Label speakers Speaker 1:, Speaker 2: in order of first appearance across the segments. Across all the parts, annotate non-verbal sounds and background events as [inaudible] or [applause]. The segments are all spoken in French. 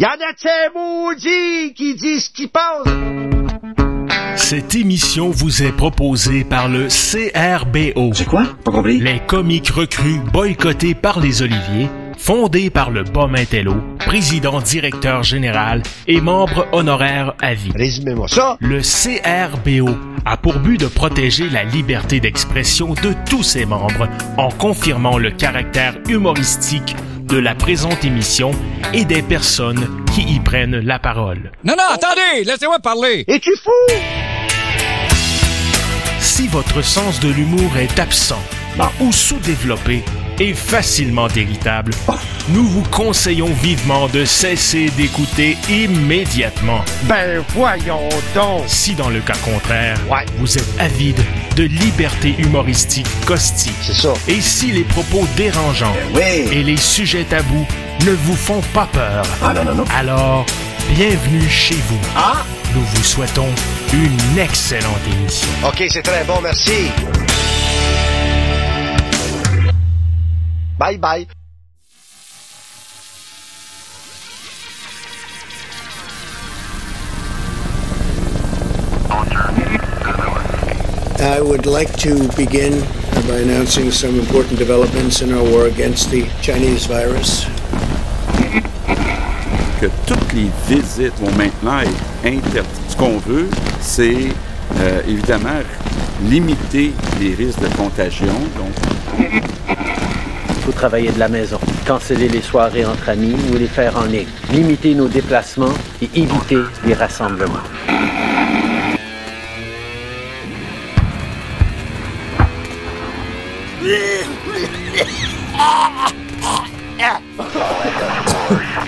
Speaker 1: Y en a de maudits qui disent ce qu'ils pensent.
Speaker 2: Cette émission vous est proposée par le CRBO.
Speaker 3: C'est quoi? Pas compris.
Speaker 2: Les comiques recrues boycottés par les Oliviers, fondé par le Bas Intello, président directeur général et membre honoraire à vie.
Speaker 1: Résumez-moi ça.
Speaker 2: Le CRBO a pour but de protéger la liberté d'expression de tous ses membres en confirmant le caractère humoristique de la présente émission et des personnes qui y prennent la parole.
Speaker 4: Non, non, attendez, laissez-moi parler.
Speaker 1: Es-tu fou?
Speaker 2: Si votre sens de l'humour est absent ou sous-développé et facilement irritable, nous vous conseillons vivement de cesser d'écouter immédiatement.
Speaker 1: Ben voyons donc.
Speaker 2: Si dans le cas contraire,
Speaker 1: Ouais.
Speaker 2: vous êtes avide de liberté humoristique caustique,
Speaker 1: C'est ça.
Speaker 2: et si les propos dérangeants
Speaker 3: Oui.
Speaker 2: et les sujets tabous ne vous font pas peur,
Speaker 3: Ah non, non, non.
Speaker 2: alors bienvenue chez vous.
Speaker 1: Ah!
Speaker 2: Nous vous souhaitons une excellente émission.
Speaker 1: OK, c'est très bon, merci. Bye bye.
Speaker 5: I would like to begin by announcing some important developments in our war against the Chinese virus.
Speaker 6: que toutes les visites vont maintenant être interdites. Ce qu'on veut, c'est euh, évidemment limiter les risques de contagion. Donc,
Speaker 7: travailler de la maison, canceller les soirées entre amis ou les faire en ligne, limiter nos déplacements et éviter les rassemblements. [laughs]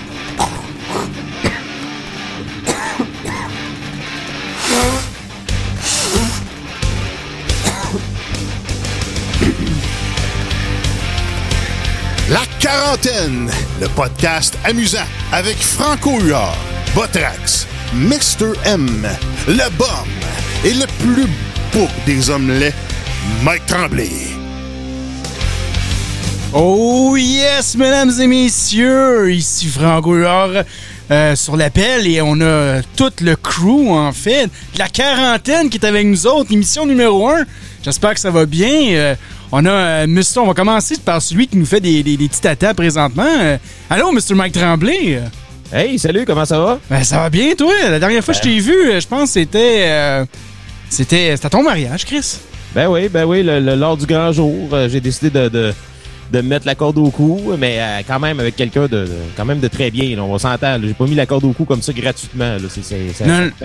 Speaker 8: quarantaine, le podcast amusant avec Franco Huard, Botrax, Mr. M, le Bum et le plus beau des omelettes, Mike Tremblay.
Speaker 9: Oh yes, mesdames et messieurs, ici Franco Huard, euh, sur l'appel et on a tout le crew en fait, la quarantaine qui est avec nous autres, émission numéro 1. J'espère que ça va bien. Euh, on a euh, Mr. On va commencer par celui qui nous fait des, des, des petits tatas présentement. Euh, allô, Mr. Mike Tremblay.
Speaker 10: Hey, salut, comment ça va?
Speaker 9: Ben, ça va bien, toi? La dernière fois que je t'ai vu, euh, je pense que c'était. euh, c'était. C'était à ton mariage, Chris.
Speaker 10: Ben oui, ben oui, le, le- lors du grand jour, euh, j'ai décidé de, de, de me mettre la corde au cou, mais euh, quand même avec quelqu'un de, de- quand même de très bien. là, on va s'entendre. J'ai pas mis la corde au cou comme ça gratuitement. C'est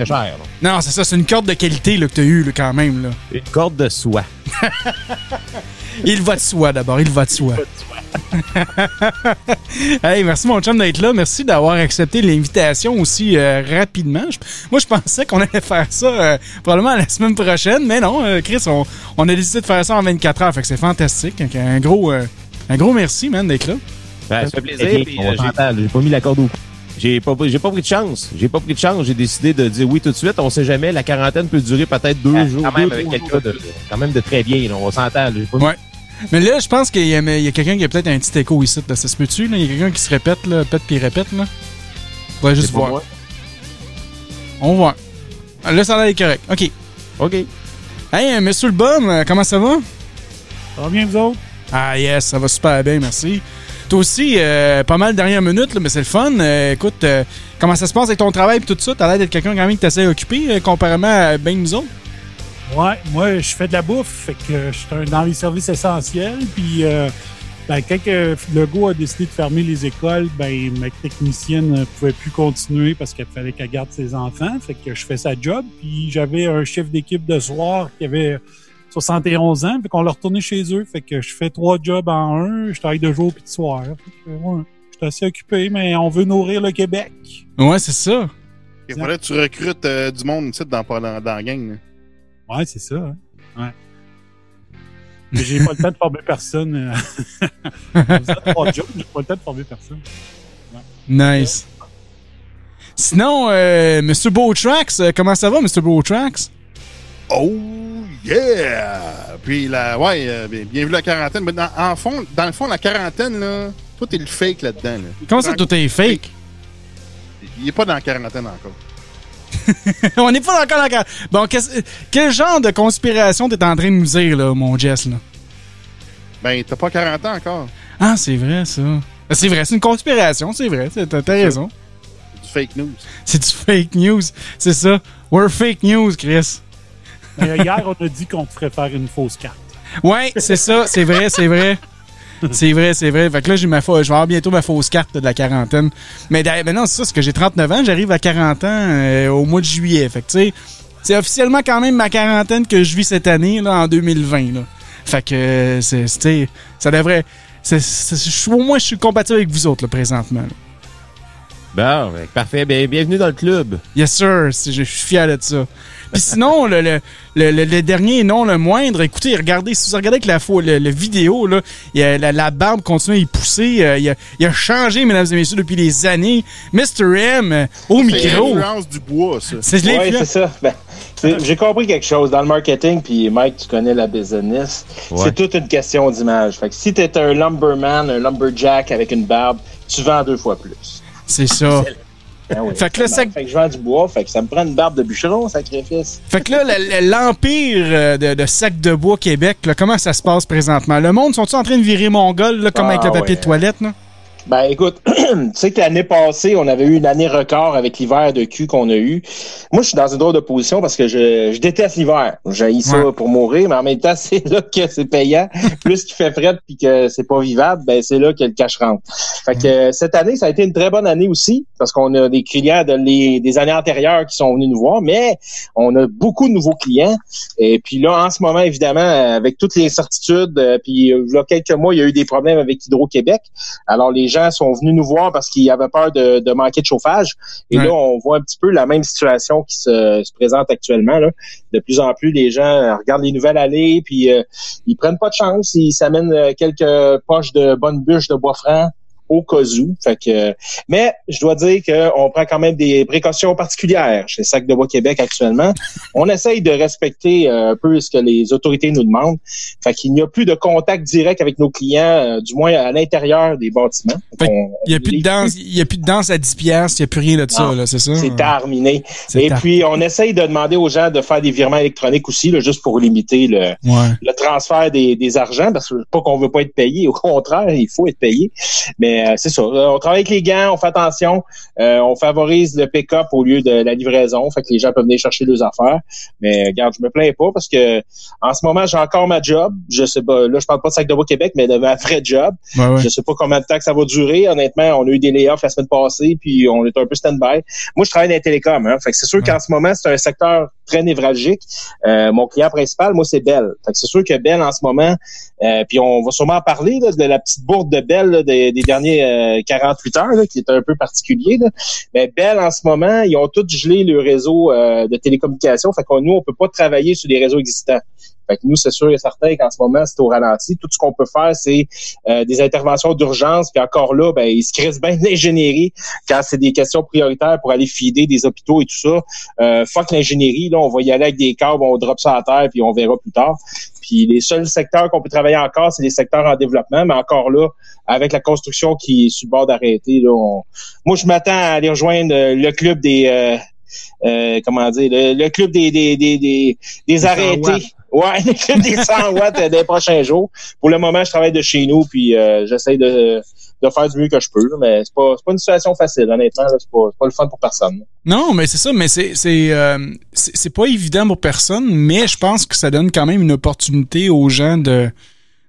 Speaker 10: cher. là.
Speaker 9: Non, c'est ça, c'est une corde de qualité là, que t'as eu là, quand même. Là.
Speaker 10: Une corde de soie. [laughs]
Speaker 9: Il va de soi d'abord, il va de soi. [laughs] hey, merci mon chum d'être là. Merci d'avoir accepté l'invitation aussi euh, rapidement. Je- moi, je pensais qu'on allait faire ça euh, probablement la semaine prochaine, mais non, euh, Chris, on, on a décidé de faire ça en 24 heures. Fait que c'est fantastique. Donc, Un gros, euh, un gros merci, man, d'être là.
Speaker 10: Ben, ça fait plaisir. Euh, j'ai- pas mis la corde au cou. J'ai pas, j'ai pas pris de chance. J'ai pas pris de chance. J'ai décidé de dire oui tout de suite. On sait jamais. La quarantaine peut durer peut-être deux jours.
Speaker 9: quand même
Speaker 10: deux,
Speaker 9: avec
Speaker 10: trois
Speaker 9: quelqu'un
Speaker 10: jours. de, quand même de très bien. là, on mis-
Speaker 9: Ouais. Mais là, je pense qu'il y a, il y a quelqu'un qui a peut-être un petit écho ici. Là. Ça se peut-tu? là? Il y a quelqu'un qui se répète, là, pète puis répète. Là? On va juste voir.
Speaker 10: moi.
Speaker 9: On voit. Ah, Là, ça a l'air correct. OK.
Speaker 10: OK.
Speaker 9: Hey, euh, monsieur le bum, euh, comment ça va?
Speaker 11: Ça va bien, vous autres?
Speaker 9: Ah, yes, ça va super bien, merci. Toi aussi, euh, pas mal dernière minute, là, mais c'est le fun. Euh, écoute, euh, comment ça se passe avec ton travail et tout ça? T'as l'air d'être quelqu'un quand même qui t'essaie occupé, comparément à ben nous autres?
Speaker 11: Ouais, moi, je fais de la bouffe, fait que je suis dans les services essentiels. Puis, ben, quand Legault a décidé de fermer les écoles, ben, ma technicienne ne pouvait plus continuer parce qu'il fallait qu'elle garde ses enfants. Fait que je fais sa job. Puis, j'avais un chef d'équipe de soir qui avait 71 ans. Fait qu'on l'a retourné chez eux. Fait que je fais trois jobs en un. Je travaille de jour puis de soir. Fait que, ouais, je suis assez occupé, mais on veut nourrir le Québec.
Speaker 9: Ouais, c'est ça.
Speaker 8: Il faudrait que tu recrutes euh, du monde ici dans, dans, dans la gang. là.
Speaker 11: Ouais, c'est ça. hein. Ouais. Mais j'ai pas le temps de former personne. euh. [laughs] Vous êtes trois jobs, j'ai pas le temps de former personne.
Speaker 9: Nice. Sinon, euh, Mr. Beautrax, euh, comment ça va, Mr. Beautrax?
Speaker 8: Oh yeah! Puis la, ouais, euh, bien- bienvenue à la quarantaine. Mais dans, en fond, dans le fond, la quarantaine, là, toi, t'es le fake là-dedans. Là.
Speaker 9: Comment ça, tout est fake?
Speaker 8: il n'est pas dans la quarantaine encore. [laughs]
Speaker 9: on n'est pas encore dans Bon, quel genre de conspiration t'es en train de nous dire, là, mon Jess, là?
Speaker 8: Ben, t'as pas 40 ans encore.
Speaker 9: Ah, c'est vrai, ça. C'est vrai, c'est une conspiration, c'est vrai. T'as raison.
Speaker 8: C'est du fake news.
Speaker 9: C'est du fake news, c'est ça. We're fake news, Chris.
Speaker 11: Hier, on a dit qu'on te ferait faire une fausse carte.
Speaker 9: Ouais, c'est ça, c'est vrai, c'est vrai. c'est vrai, c'est vrai. Fait que là, j'ai ma je vais avoir bientôt ma fausse carte de la quarantaine. Mais maintenant, c'est ça, c'est que j'ai 39 ans, j'arrive à 40 ans euh, au mois de juillet. Fait que, tu sais, c'est officiellement quand même ma quarantaine que je vis cette année, là, en 2020, là. Fait que, c'est, ça devrait... au moins, je suis compatible avec vous autres, là, présentement.
Speaker 10: Bon, parfait. bienvenue dans le club.
Speaker 9: Yes, sir. Je suis fier de ça. Puis sinon, le, le, le, dernier non le moindre, écoutez, regardez, si vous regardez avec la, le, vidéo, là, il a, la, barbe continue à y pousser. Euh, il, a, il, a, changé, mesdames et messieurs, depuis des années. Mr. M, euh, au micro. C'est
Speaker 8: l'influence du bois, ça.
Speaker 3: C'est ouais, c'est ça. Ben, j'ai compris quelque chose. Dans le marketing, puis Mike, tu connais la business, c'est toute une question d'image. Fait que si t'es un lumberman, un lumberjack avec une barbe, tu vends deux fois plus.
Speaker 9: C'est ça.
Speaker 3: Ah fait que là, ça... fait que je vends du bois, fait que ça me prend une barbe de bûcheron, sacrifice.
Speaker 9: Fait que là, l'empire euh, de, de sac de bois Québec, là, comment ça se passe présentement? Le monde, sont-ils en train de virer mongol, là, comme avec le ah papier de toilette, là?
Speaker 3: Ben écoute, [clears throat] tu sais que l'année passée, on avait eu une année record avec l'hiver de cul qu'on a eu. Moi, je suis dans une drôle de position parce que je, je déteste l'hiver. J'ai ça pour mourir, mais en même temps, [laughs] c'est là que c'est payant. Plus qu'il fait frais puis que c'est pas vivable, ben c'est là que le cash rentre. Fait que cette année, ça a été une très bonne année aussi parce qu'on a des clients de les, des années antérieures qui sont venus nous voir, mais on a beaucoup de nouveaux clients. Et puis là, en ce moment, évidemment, avec toutes les certitudes, euh, puis il y a quelques mois, il y a eu des problèmes avec Hydro-Québec. Alors les gens sont venus nous voir parce qu'ils avaient peur de, manquer de chauffage. Et là, on voit un petit peu la même situation qui se, présente actuellement. De plus en plus, les gens regardent les nouvelles aller, puis euh, ils prennent pas de chance. Ils s'amènent euh, quelques poches de bonnes bûches de bois franc au cas où. Fait que, mais je dois dire qu'on prend quand même des précautions particulières chez Sac de Bois Québec actuellement. [laughs] On essaye de respecter euh, un peu ce que les autorités nous demandent. Fait qu'il n'y a plus de contact direct avec nos clients, euh, du moins à l'intérieur des bâtiments.
Speaker 9: il n'y a plus de danse, y a plus de danse à 10 piastres, il n'y a plus rien de ça, là, c'est ça?
Speaker 3: C'est terminé. Et puis, on essaye de demander aux gens de faire des virements électroniques aussi, là, juste pour limiter le, le transfert des, des argents, parce que pas qu'on veut pas être payé, au contraire, il faut être payé. Mais euh, c'est ça. Euh, on travaille avec les gants, on fait attention. Euh, on favorise le pick-up au lieu de la livraison. Fait que les gens peuvent venir chercher leurs affaires. Mais regarde, je me plains pas parce que en ce moment, j'ai encore ma job. Je sais pas, là, je parle pas de sac de bois Québec, mais de ma [laughs] vraie job. Je sais pas combien de temps que ça va durer. Honnêtement, on a eu des layoffs la semaine passée, puis on est un peu stand-by. Moi, je travaille dans les télécoms. Hein. Fait que c'est sûr qu'en ce moment, c'est un secteur très névralgique. mon client principal, moi, c'est Bell. C'est sûr que Bell, en ce moment, puis on va sûrement parler de la petite bourde de Bell des, des derniers 48 euh, heures, qui est un peu particulier. Mais Bell, en ce moment, ils ont tous gelé le réseau euh, de télécommunications. Fait nous, on peut pas travailler sur des réseaux existants. Fait que nous, c'est sûr et certain qu'en ce moment, c'est au ralenti. Tout ce qu'on peut faire, c'est euh, des interventions d'urgence. Puis encore là, ben, ils se crissent bien [laughs] l'ingénierie quand c'est des questions prioritaires pour aller fider des hôpitaux et tout ça. Euh, fuck l'ingénierie, là, on va y aller avec des câbles, on drop ça à terre, puis on verra plus tard. Puis les seuls secteurs qu'on peut travailler encore, c'est les secteurs en développement, mais encore là, avec la construction qui est sur le bord d'arrêter, là, moi je m'attends à aller rejoindre le club des euh, euh comment dire, le, club des des des des, arrêtés. Ouais, le club des 100 watts des prochains jours. Pour le moment, je travaille de chez nous, puis euh, j'essaie de de faire du mieux que je peux. Mais c'est pas, pas une situation facile, honnêtement. C'est pas, pas le fun pour personne.
Speaker 9: Non, mais c'est ça, mais c'est c'est euh, c'est pas évident pour personne, mais je pense que ça donne quand même une opportunité aux gens de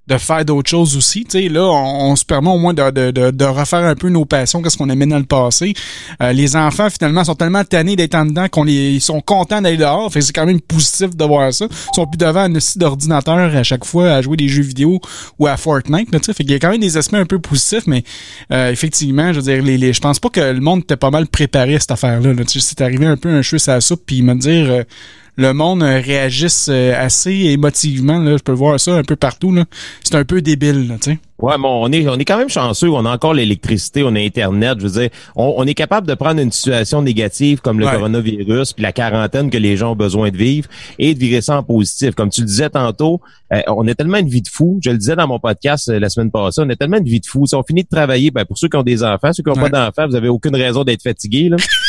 Speaker 9: de faire d'autres choses aussi. Tu sais, là, on, se permet au moins de, de, de, refaire un peu nos passions, qu'est-ce qu'on aimait dans le passé. Euh, les enfants, finalement, sont tellement tannés d'être en dedans qu'on les ils sont contents d'aller dehors. Fait c'est quand même positif de voir ça. Ils sont plus devant un site d'ordinateur à chaque fois à jouer des jeux vidéo ou à Fortnite. Là, fait qu'il y a quand même des aspects un peu positifs, mais euh, effectivement, je veux dire, les, les, je pense pas que le monde était pas mal préparé à cette affaire-là. Là. Tu sais, c'est arrivé un peu un cheveu à la soupe, puis me dire... Euh, le monde réagisse assez émotivement. Là. Je peux voir ça un peu partout. C'est un peu débile, tu sais.
Speaker 10: Ouais, bon, on est, on est quand même chanceux. On a encore l'électricité, on a Internet. Je veux dire, on, est capable de prendre une situation négative comme le coronavirus, puis la quarantaine que les gens ont besoin de vivre, et de virer ça en positif. Comme tu le disais tantôt, euh, on a tellement une vie de fou. Je le disais dans mon podcast euh, la semaine passée, on a tellement une vie de fou. Si on finit de travailler, ben, pour ceux qui ont des enfants, ceux qui n'ont pas d'enfants, vous avez aucune raison d'être fatigué. Là. [laughs]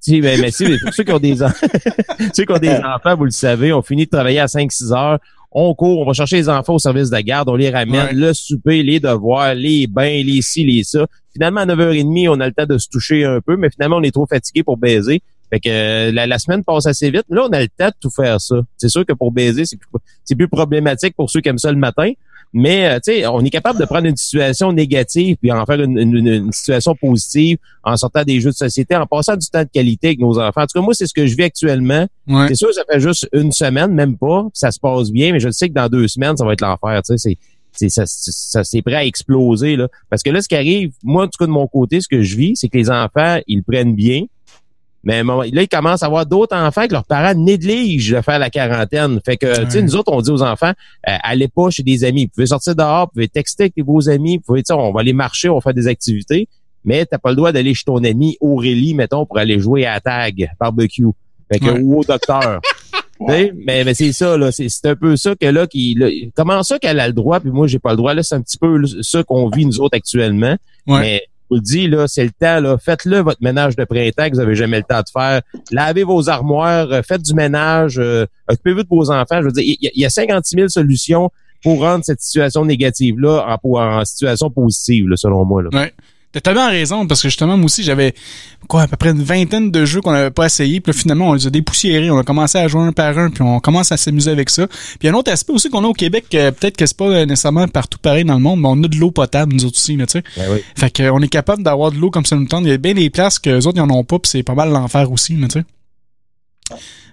Speaker 10: si, ben, mais si, pour ceux qui ont des, [laughs] ceux qui ont des enfants, vous le savez, on finit de travailler à 5-6 heures on court, on va chercher les enfants au service de garde, on les ramène, le souper, les devoirs, les bains, les ci, les ça. Finalement, à 9h30, on a le temps de se toucher un peu, mais finalement, on est trop fatigué pour baiser. Fait que euh, la, semaine passe assez vite. Là, on a le temps de tout faire ça. C'est sûr que pour baiser, c'est plus, plus problématique pour ceux qui aiment ça le matin. Mais euh, tu sais, on est capable de prendre une situation négative puis en faire une, situation positive en sortant des jeux de société, en passant du temps de qualité avec nos enfants. En tout cas, moi, c'est ce que je vis actuellement. C'est sûr, ça fait juste une semaine, même pas, ça se passe bien, mais je sais que dans deux semaines, ça va être l'enfer. Tu sais, c'est ça, ça c'est prêt à exploser là. Parce que là, ce qui arrive, moi, en tout cas de mon côté, ce que je vis, c'est que les enfants, ils prennent bien. Mais là, ils commencent à avoir d'autres enfants que leurs parents négligent de faire la quarantaine. Fait que, tu sais, nous autres, on dit aux enfants, euh, allez pas chez des amis. Vous pouvez sortir dehors, vous pouvez texter avec vos amis, vous pouvez, on va aller marcher, on va faire des activités. Mais t'as pas le droit d'aller chez ton ami Aurélie, mettons, pour aller jouer à tag, barbecue. Fait que, ou au docteur. [laughs] Mais, mais c'est ça, là. C'est un peu ça que là, qui, comment ça qu'elle a le droit, puis moi, j'ai pas le droit. Là, c'est un petit peu ça qu'on vit, nous autres, actuellement. Mais vous le dis, là, c'est le temps, là. Faites-le votre ménage de printemps que vous avez jamais le temps de faire. Lavez vos armoires, euh, faites du ménage, euh, occupez-vous de vos enfants. Je veux dire, il y, a 56 000 solutions pour rendre cette situation négative-là en, situation positive, là, selon moi. Là.
Speaker 9: T'as tellement raison, parce que justement, moi aussi, j'avais quoi, à peu près une vingtaine de jeux qu'on n'avait pas essayé, puis finalement, on les a dépoussiérés, on a commencé à jouer un par un, puis on commence à s'amuser avec ça. Puis un autre aspect aussi qu'on a au Québec, euh, peut-être que c'est pas nécessairement partout pareil dans le monde, mais on a de l'eau potable, nous autres aussi, tu sais.
Speaker 10: Ben oui.
Speaker 9: Fait qu'on est capable d'avoir de l'eau comme ça nous tente. Il y a bien des places que les autres, ils en ont pas, puis c'est pas mal l'enfer aussi, tu sais.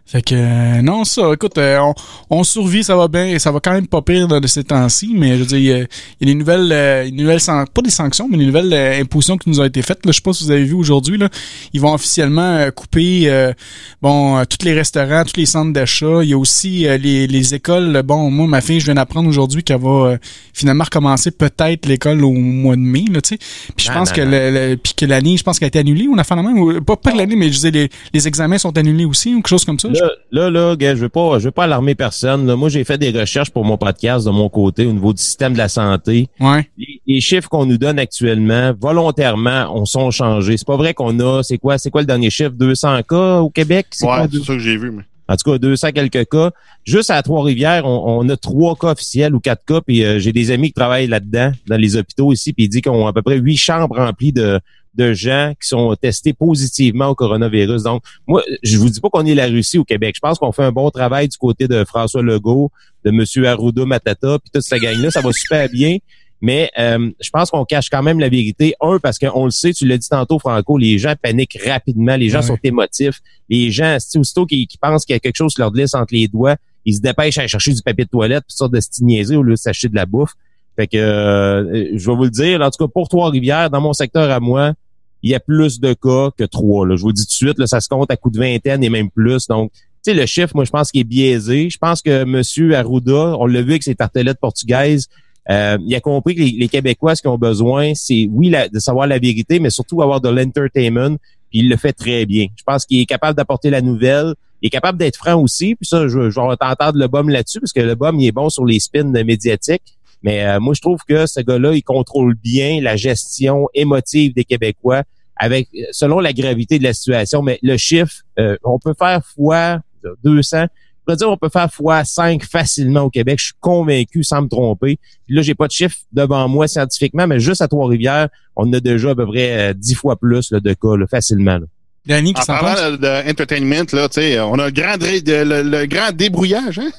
Speaker 9: Fait que euh, non, ça, écoute, euh, on, on, survit, ça va bien, et ça va quand même pas pire de ces temps-ci, mais je veux dire, il y, a, des nouvelles, euh, nouvelles pas des sanctions, mais des nouvelles impositions qui nous ont été faites. Là, je sais pas si vous avez vu aujourd'hui, là, ils vont officiellement couper bon tous les restaurants, tous les centres d'achat. Il y a aussi les, les écoles. Bon, moi, ma fille, je viens d'apprendre aujourd'hui qu'elle va finalement recommencer peut-être l'école au mois de mai, là, tu sais. Puis je pense que le, puis que l'année, je pense qu'elle a été annulée ou on a fait la même, pas, pas l'année, mais je disais les, les examens sont annulés aussi ou quelque chose comme ça.
Speaker 10: Là, là, là, je veux pas, je veux pas alarmer personne. Moi, j'ai fait des recherches pour mon podcast de mon côté au niveau du système de la santé.
Speaker 9: Ouais.
Speaker 10: Les, chiffres qu'on nous donne actuellement, volontairement, on sont changés. C'est pas vrai qu'on a, c'est quoi, c'est quoi le dernier chiffre, 200 cas au Québec?
Speaker 8: C'est ouais, c'est ça que j'ai vu, mais.
Speaker 10: En tout cas, 200 quelques cas. Juste à Trois-Rivières, on, a trois cas officiels ou quatre cas. Puis euh, j'ai des amis qui travaillent là-dedans, dans les hôpitaux ici. Puis ils disent qu'ils ont à peu près huit chambres remplies de, de gens qui sont testés positivement au coronavirus. Donc, moi, je vous dis pas qu'on est la Russie au Québec. Je pense qu'on fait un bon travail du côté de François Legault, de M. Arruda Matata, puis toute cette gang-là. Ça va super bien. Mais euh, je pense qu'on cache quand même la vérité. Un, parce qu'on le sait, tu l'as dit tantôt, Franco, les gens paniquent rapidement, les gens sont émotifs. Les gens, aussitôt qu'ils pensent qu'il y a quelque chose qui leur glisse entre les doigts, ils se dépêchent à chercher du papier de toilette, puis sorte de se au lieu de s'acheter de la bouffe. Fait que euh, je vais vous le dire, en tout cas pour Trois-Rivières, dans mon secteur à moi, il y a plus de cas que trois. Je vous le dis tout de suite, là, ça se compte à coup de vingtaine et même plus. Donc, tu sais, le chiffre, moi, je pense qu'il est biaisé. Je pense que M. Arruda, on l'a vu avec ses tartelettes portugaises, euh, il a compris que les, Québécois, ce qu'ils ont besoin, c'est, oui, de savoir la vérité, mais surtout avoir de l'entertainment. Puis il le fait très bien. Je pense qu'il est capable d'apporter la nouvelle. Il est capable d'être franc aussi. Puis ça, je, je vais t'entendre le bum là-dessus, parce que le bum, il est bon sur les spins médiatiques. Mais euh, moi, je trouve que ce gars-là, il contrôle bien la gestion émotive des Québécois avec selon la gravité de la situation. Mais le chiffre, euh, on peut faire fois 200. Je peux dire on peut faire fois 5 facilement au Québec. Je suis convaincu sans me tromper. Puis là, j'ai pas de chiffre devant moi scientifiquement, mais juste à Trois-Rivières, on a déjà à peu près 10 euh, fois plus là, de cas facilement. Là.
Speaker 8: Danny, qui en parlant d'entertainment, là, on a le grand, le, grand débrouillage. Hein?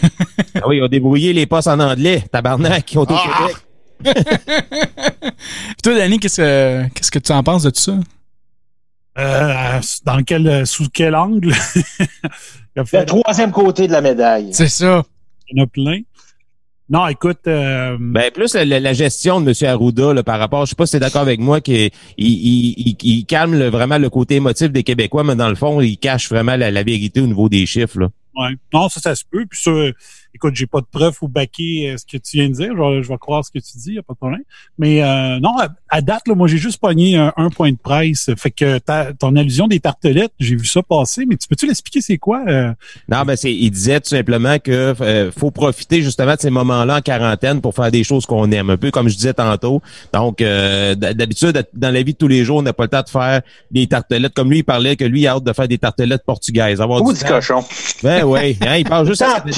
Speaker 8: [laughs]
Speaker 10: ah oui, ils ont débrouillé les postes en anglais, tabarnak, qui ont au ah!
Speaker 9: Québec. [laughs] toi, Danny, qu'est-ce que, qu'est-ce que tu en penses de tout ça?
Speaker 11: Euh, dans quel, sous quel angle? [laughs]
Speaker 3: Le troisième côté de la médaille.
Speaker 9: C'est ça.
Speaker 11: Il y en a plein. Non, écoute. Euh...
Speaker 10: Ben plus la, gestion de M. Arruda là, par rapport, je sais pas si tu es d'accord avec moi, qu'il il, il, calme vraiment le côté émotif des Québécois, mais dans le fond, il cache vraiment la, la vérité au niveau des chiffres. Là.
Speaker 11: Ouais. Non, ça, ça se peut. Puis ça, écoute, j'ai pas de preuves ou baquer euh, ce que tu viens de dire. Je vais, croire ce que tu dis, y a pas de problème. Mais euh, non, à, date, là, moi, j'ai juste pogné un, point de presse. Fait que ta, ton allusion des tartelettes, j'ai vu ça passer, mais tu peux-tu l'expliquer c'est quoi? Euh?
Speaker 10: Non, ben c'est, il disait tout simplement que faut profiter justement de ces moments-là en quarantaine pour faire des choses qu'on aime. Un peu comme je disais tantôt. Donc, d'habitude, dans la vie de tous les jours, on n'a pas le temps de faire des tartelettes. Comme lui, il parlait que lui, il a hâte de faire des tartelettes portugaises.
Speaker 3: Avoir du, cochon.
Speaker 10: Ben oui, hein, il parle juste à
Speaker 3: ben,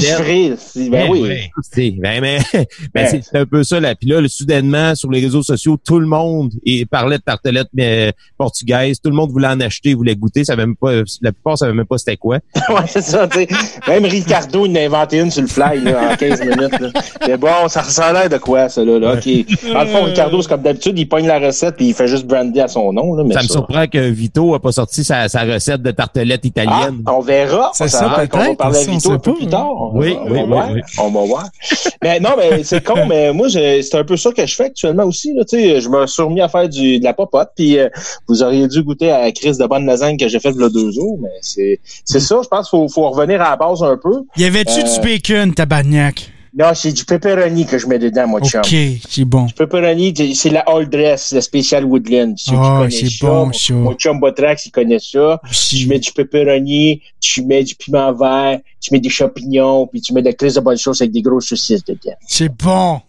Speaker 3: ben oui.
Speaker 10: Ben, mais, [laughs] ben, c'est un peu ça. Là. Puis là, soudainement, sur les réseaux sociaux, tout le monde il parlait de tartelettes mais, portugaises. Tout le monde voulait en acheter, voulait goûter. Ça même pas, la plupart savaient même pas c'était quoi. [laughs]
Speaker 3: ouais, c'est ça. sais. Même Ricardo, il en a inventé une sur le fly là, en 15 minutes. Là. Mais bon, ça, ça l'air de quoi, ça là? là? Okay. Dans le fond, Ricardo, c'est comme d'habitude, il pogne la recette puis il fait juste brander à son nom. Là, mais
Speaker 10: ça, me surprend que Vito a pas sorti sa, sa recette de tartelettes italiennes.
Speaker 3: Ah, on verra.
Speaker 9: C'est ça, peut-être.
Speaker 3: On va parler à Vito un peu plus tard.
Speaker 10: Oui, oui, oui,
Speaker 3: On va voir. mais non, mais c'est con, mais moi, c'est un peu ça que je fais actuellement aussi. Là, je me suis remis à faire du, de la popote, puis euh, vous auriez dû goûter à la crise de bonne lasagne que j'ai faite a deux jours, mais c'est c'est ça, je pense qu'il faut, faut revenir à la base un peu.
Speaker 9: Y avait-tu du euh, bacon, tabarnak?
Speaker 3: Non, c'est du pepperoni que je mets dedans, moi, chum.
Speaker 9: OK, c'est bon.
Speaker 3: Du pepperoni, c'est la All Dress, la Special Woodland.
Speaker 9: oh, c'est bon, ça.
Speaker 3: Mon chum Botrax, il connaît ça. Tu mets du pepperoni, tu mets du piment vert, tu mets des champignons, puis tu mets de la crise de bonne sauce avec des grosses saucisses dedans.
Speaker 9: C'est bon.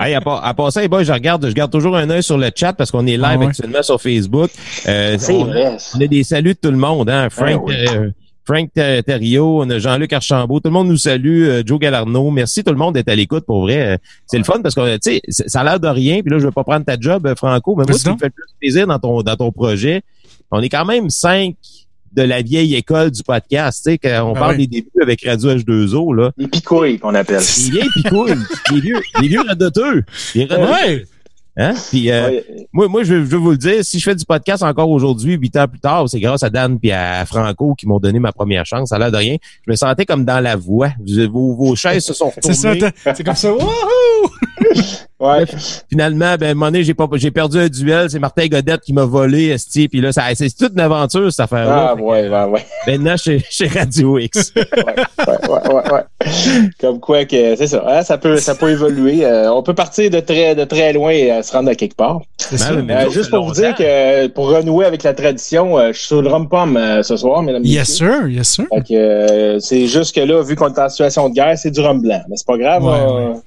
Speaker 10: Hey, à, part, à part ça, je regarde, je garde toujours un œil sur le chat parce qu'on est live ah actuellement sur Facebook. Euh, on, vrai. on, a des saluts de tout le monde, hein. Frank, ben euh, Frank Thériault, on a Jean-Luc Archambault, tout le monde nous salue, euh, Joe Galarno, merci tout le monde d'être à l'écoute pour vrai. C'est le fun parce que tu sais, ça a l'air de rien, puis là je veux pas prendre ta job euh, Franco, mais moi ce qui me fait le plus plaisir dans ton dans ton projet, on est quand même cinq de la vieille école du podcast, tu sais, quand on ah parle des débuts avec Radio H2O, là.
Speaker 3: Les picouilles qu'on appelle.
Speaker 10: Les vieilles picouilles. les vieux, les vieux radoteux. Les radoteux. Hein? Puis, euh, moi, moi je, veux vous le dire, si je fais du podcast encore aujourd'hui, huit ans plus tard, c'est grâce à Dan et à Franco qui m'ont donné ma première chance. Ça a l'air de rien. Je me sentais comme dans la voie. Vos, vos chaises se sont retournées.
Speaker 9: C'est ça, c'est comme ça. Wouhou! [laughs]
Speaker 3: ouais.
Speaker 10: Finalement, ben, à un moment donné, j'ai pas, j'ai perdu un duel. C'est Martin Godette qui m'a volé, esti. Puis là, ça, c'est toute une aventure, cette affaire-là.
Speaker 3: Ah, ouais, ouais, ouais.
Speaker 10: Maintenant, chez, [laughs] chez Radio X.
Speaker 3: ouais, ouais, ouais, ouais, Comme quoi que, c'est ça. Hein, ça peut, ça peut évoluer. Euh, on peut partir de très, de très loin et euh, se rendre à quelque part. Ben, euh, juste pour vous dire que, pour renouer avec la tradition, je suis sur le rum-pom ce soir, mesdames et
Speaker 9: Yes, sir, yes, sir.
Speaker 3: Donc, c'est juste que là, vu qu'on est en situation de guerre, c'est du rhum blanc. Mais c'est pas grave.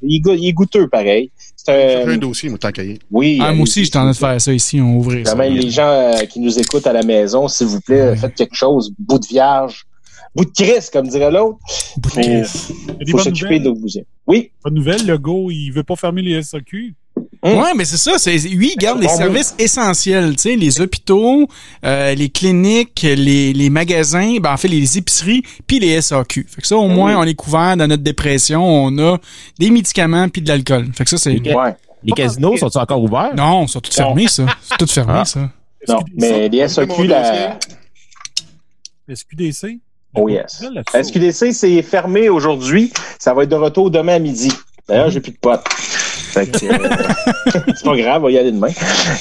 Speaker 3: il, il est goûteux, pareil.
Speaker 8: C'est un dossier, moi, tant cahier.
Speaker 3: Oui.
Speaker 9: Ah, moi aussi, j'étais en train de faire ça ici, on ouvre
Speaker 3: ça. Même les gens euh, qui nous écoutent à la maison, s'il vous plaît, faites quelque chose. Bout de vierge. Bout de Christ, comme dirait l'autre.
Speaker 9: Bout de Christ.
Speaker 3: Il faut s'occuper de vous. Oui.
Speaker 11: Bonne nouvelle, le go, il veut pas fermer les SAQ.
Speaker 9: Hum. Ouais, mais c'est ça. C'est, lui, il garde les services essentiels, tu sais, les hôpitaux, euh, les cliniques, les, les magasins, ben, en fait, les épiceries, puis les SAQ. Fait que ça, au ben moins, on est couvert dans notre dépression. On a des médicaments puis de l'alcool. Fait que ça, c'est...
Speaker 10: Ouais. Les casinos sont-ils encore ouverts?
Speaker 9: Non, ils sont tous fermés, ça. C'est tout fermé, ah. ça.
Speaker 3: Non, mais les SAQ, la...
Speaker 11: SQDC?
Speaker 3: Oh yes. SQDC, c'est fermé aujourd'hui. Ça va être de retour demain à midi. D'ailleurs, j'ai plus de potes. Euh, [laughs] c'est pas grave, on va y aller demain.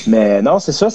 Speaker 3: Mais non, c'est ça.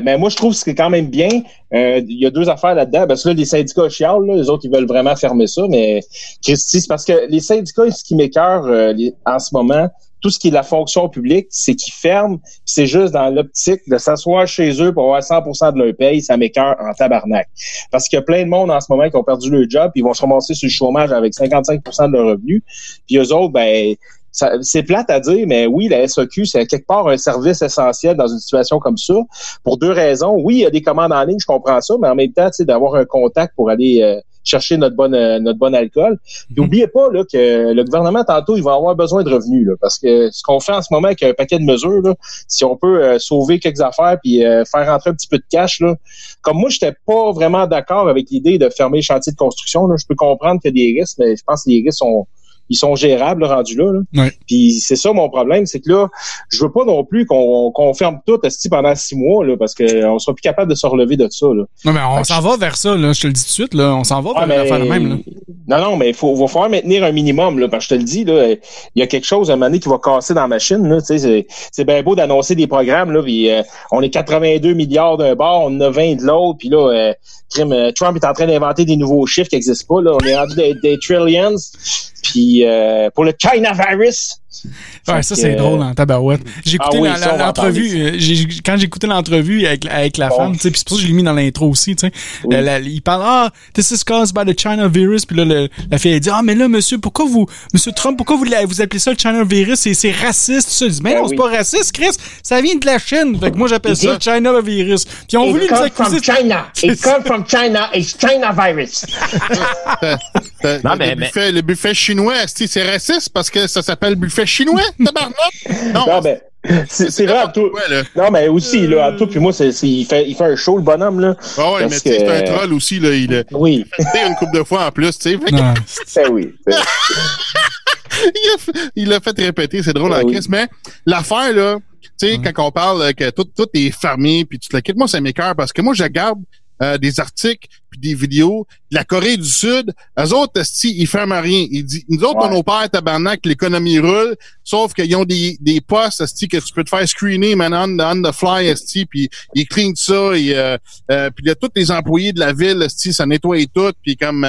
Speaker 3: Mais moi, je trouve que c'est quand même bien. Euh, il y a deux affaires là-dedans. Parce que là, les syndicats chialent, là, les autres, ils veulent vraiment fermer ça. Mais Christy, c'est parce que les syndicats, ce qui m'écœure euh, en ce moment, tout ce qui est la fonction publique, c'est qu'ils ferment. C'est juste dans l'optique de s'asseoir chez eux pour avoir 100% de leur paye. Ça m'écœure en tabarnak. Parce qu'il y a plein de monde en ce moment qui ont perdu leur job, puis ils vont se ramasser sur le chômage avec 55% de leur revenu. Puis eux autres, ben c'est plate à dire, mais oui, la SAQ, c'est quelque part un service essentiel dans une situation comme ça. Pour deux raisons. Oui, il y a des commandes en ligne, je comprends ça, mais en même temps, d'avoir un contact pour aller euh, chercher notre bonne euh, notre bon alcool. N'oubliez mhm. pas là, que le gouvernement, tantôt, il va avoir besoin de revenus. Là, parce que ce qu'on fait en ce moment avec un paquet de mesures, là, si on peut euh, sauver quelques affaires puis faire rentrer un petit peu de cash, là, comme moi, je n'étais pas vraiment d'accord avec l'idée de fermer les chantiers de construction. Là, je peux comprendre qu'il y a des risques, mais je pense que les risques sont ils sont gérables rendus là. Puis c'est ça mon problème, c'est que là, je veux pas non plus qu'on ferme tout pendant six mois là, parce qu'on sera plus capable de se relever de ça. Là.
Speaker 9: Non mais on s'en va vers ça, là, je te le dis tout de suite, là, on s'en va ah, vers faire le même. Là.
Speaker 3: Non non, mais il faut va falloir maintenir un minimum là, parce que je te le dis là, il y a quelque chose à un moment donné qui va casser dans la machine là. C'est bien beau d'annoncer des programmes là, puis, euh, on est 82 milliards d'un bord, on en a 20 de l'autre, puis là, euh, euh, Trump est en train d'inventer des nouveaux chiffres qui n'existent pas. Là. On est rendu des, des trillions. Puis pour le China virus,
Speaker 9: Ouais, ça, c'est drôle en tabarouette. J'ai écouté ah l'entrevue, euh, quand j'ai écouté l'entrevue avec, avec la femme, c'est pour ça que je l'ai mis dans l'intro aussi, tu sais. il parle, ah, this is caused by the China virus, puis là, la fille, elle dit, ah, mais là, monsieur, pourquoi vous, monsieur Trump, pourquoi vous, vous appelez ça le China virus? C'est raciste, ça. Je dis, mais ben non, c'est pas raciste, Chris, ça vient de la Chine. Fait que moi, j'appelle ça le China virus. Puis on voulu nous
Speaker 1: accuser. From China. It [laughs] comes from China, it's China virus. [laughs]
Speaker 8: non, mais, le, buffet, le buffet chinois, c'est raciste parce que ça s'appelle buffet chinois, [laughs] tabarnak?
Speaker 3: Non, non ben, c'est vrai, tout. non, mais aussi, là, à tout, puis moi, c'est, il, fait, il fait un show, le bonhomme, là.
Speaker 8: Ah ouais, mais c'est un troll aussi, là. Il,
Speaker 3: oui.
Speaker 8: il fait une couple de fois en plus, tu sais.
Speaker 3: Ben [laughs] oui. [laughs]
Speaker 8: il l'a fait répéter, c'est drôle ben en crise, mais l'affaire, là, tu sais, quand on parle que tout, tout est fermé, puis tu te le quittes, moi, ça m'écœure parce que moi, je garde euh, des articles puis des vidéos. De la Corée du Sud. Eux autres, ils ferment rien. Ils disent, nous autres, on opère tabarnak, l'économie roule, sauf qu'ils ont des, des postes que tu peux te faire screener maintenant on, the fly esti, puis ils cleanent ça et euh, euh, puis là, tous les employés de la ville esti, ça nettoie et tout puis comme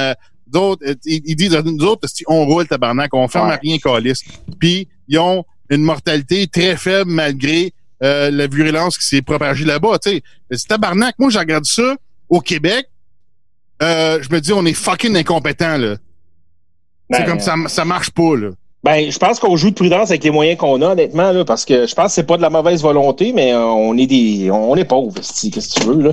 Speaker 8: d'autres ils, disent nous autres on roule tabarnak on ferme rien calice puis ils ont une mortalité très faible malgré la virulence qui s'est propagée là-bas c'est tabarnak. Moi j'ai regardé ça au Québec, euh, je me dis, on est fucking incompétent, là. c'est ben, comme ça, ça marche pas, là.
Speaker 3: Ben, je pense qu'on joue de prudence avec les moyens qu'on a, honnêtement, là, parce que je pense que c'est pas de la mauvaise volonté, mais euh, on est des, on est pauvres, qu'est-ce que tu veux, là.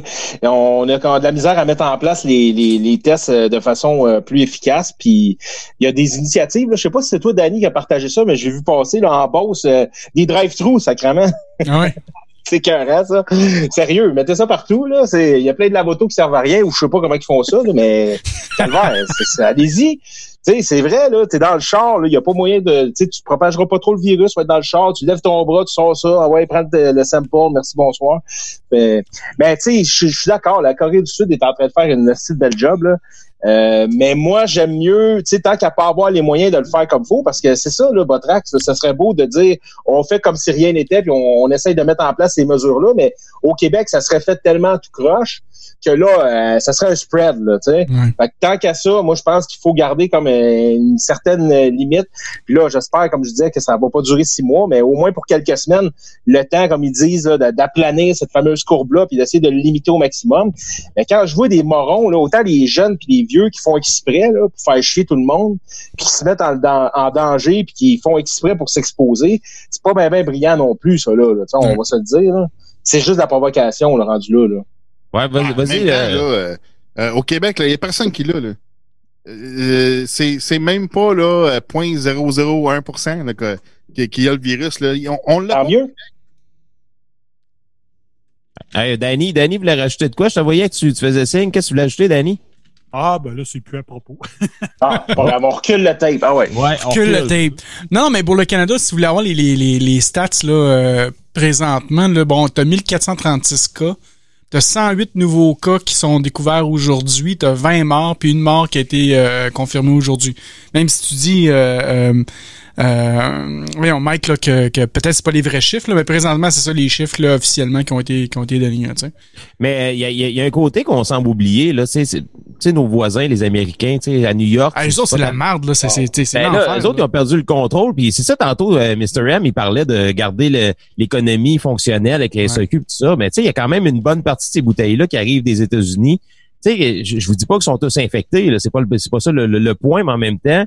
Speaker 3: on a de la misère à mettre en place les, les, les tests euh, de façon plus efficace, puis il y a des initiatives, là. Je sais pas si c'est toi, Danny, qui a partagé ça, mais j'ai vu passer, là, en boss, des drive-through, sacrément.
Speaker 9: Ah ouais. [laughs]
Speaker 3: c'est carré, ça. Sérieux, mettez ça partout, là. Il y a plein de lavotos qui servent à rien, ou je sais pas comment ils font ça, mais calvaire, [laughs] allez-y. C'est vrai, là, t'es dans le char, il y a pas moyen de, tu tu propageras pas trop le virus, tu être dans le char, tu lèves ton bras, tu sors ça, ah ouais, prends le sample, merci, bonsoir. Mais, mais tu sais, je suis d'accord, la Corée du Sud est en train de faire une si belle job, là. Euh, mais moi, j'aime mieux, tu sais, tant qu'à pas avoir les moyens de le faire comme faut, parce que c'est ça, là, Botrax, ça serait beau de dire, on fait comme si rien n'était, puis on, on, essaye de mettre en place ces mesures-là, mais au Québec, ça serait fait tellement tout croche que là, euh, ça serait un spread, là, tu sais. tant qu'à ça, moi, je pense qu'il faut garder comme euh, une certaine euh, limite. Puis là, j'espère, comme je disais, que ça va pas durer six mois, mais au moins pour quelques semaines, le temps, comme ils disent, d'aplanir cette fameuse courbe-là, puis d'essayer de le limiter au maximum. Mais quand je vois des morons, là, autant les jeunes puis les vieux qui font exprès, là, pour faire chier tout le monde, puis qui se mettent en, en danger, puis qui font exprès pour s'exposer, c'est pas bien brillant non plus, ça, là. on va se le dire, C'est juste la provocation, le rendu là. là.
Speaker 10: Ouais, vas-y.
Speaker 8: vas-y euh, euh, euh, au Québec, il n'y a personne qui l'a. Là. Euh, c'est même pas là 0.001% qui, qui a le virus. Là. On, on l'a.
Speaker 3: mieux.
Speaker 10: Hey, Danny, Danny voulait rajouter de quoi? Je te voyais que tu, tu faisais signe. Qu'est-ce que tu voulais ajouter, Danny?
Speaker 11: Ah, ben là, c'est plus à propos.
Speaker 3: ah, on recule le tape. Ah ouais.
Speaker 9: ouais on recule le tape. Non, mais pour le Canada, si vous voulez avoir les, les, les, les stats là, euh, présentement, là, bon, t'as 1436 cas. T'as 108 nouveaux cas qui sont découverts aujourd'hui. T'as 20 morts, puis une mort qui a été euh, confirmée aujourd'hui. Même si tu dis... Euh, euh, euh, voyons, Mike, là, que, que peut-être c'est pas les vrais chiffres, là, mais présentement, c'est ça les chiffres là, officiellement qui ont été, qui ont été donnés. Là,
Speaker 10: mais il y a, y a, un côté qu'on semble oublier. Là, tu sais, nos voisins, les Américains, tu sais, à New York.
Speaker 9: Ah, eux autres, c'est la merde. Là, c'est, c'est, c'est
Speaker 10: ben, là, eux autres, ils ont perdu le contrôle. Puis c'est ça, tantôt, euh, Mr. M, il parlait de garder l'économie fonctionnelle avec les SEQ tout ça. Mais tu sais, il y a quand même une bonne partie de ces bouteilles-là qui arrivent des États-Unis. Tu sais, je, je vous dis pas qu'ils sont tous infectés. C'est pas, c'est pas ça le, le point, mais en même temps,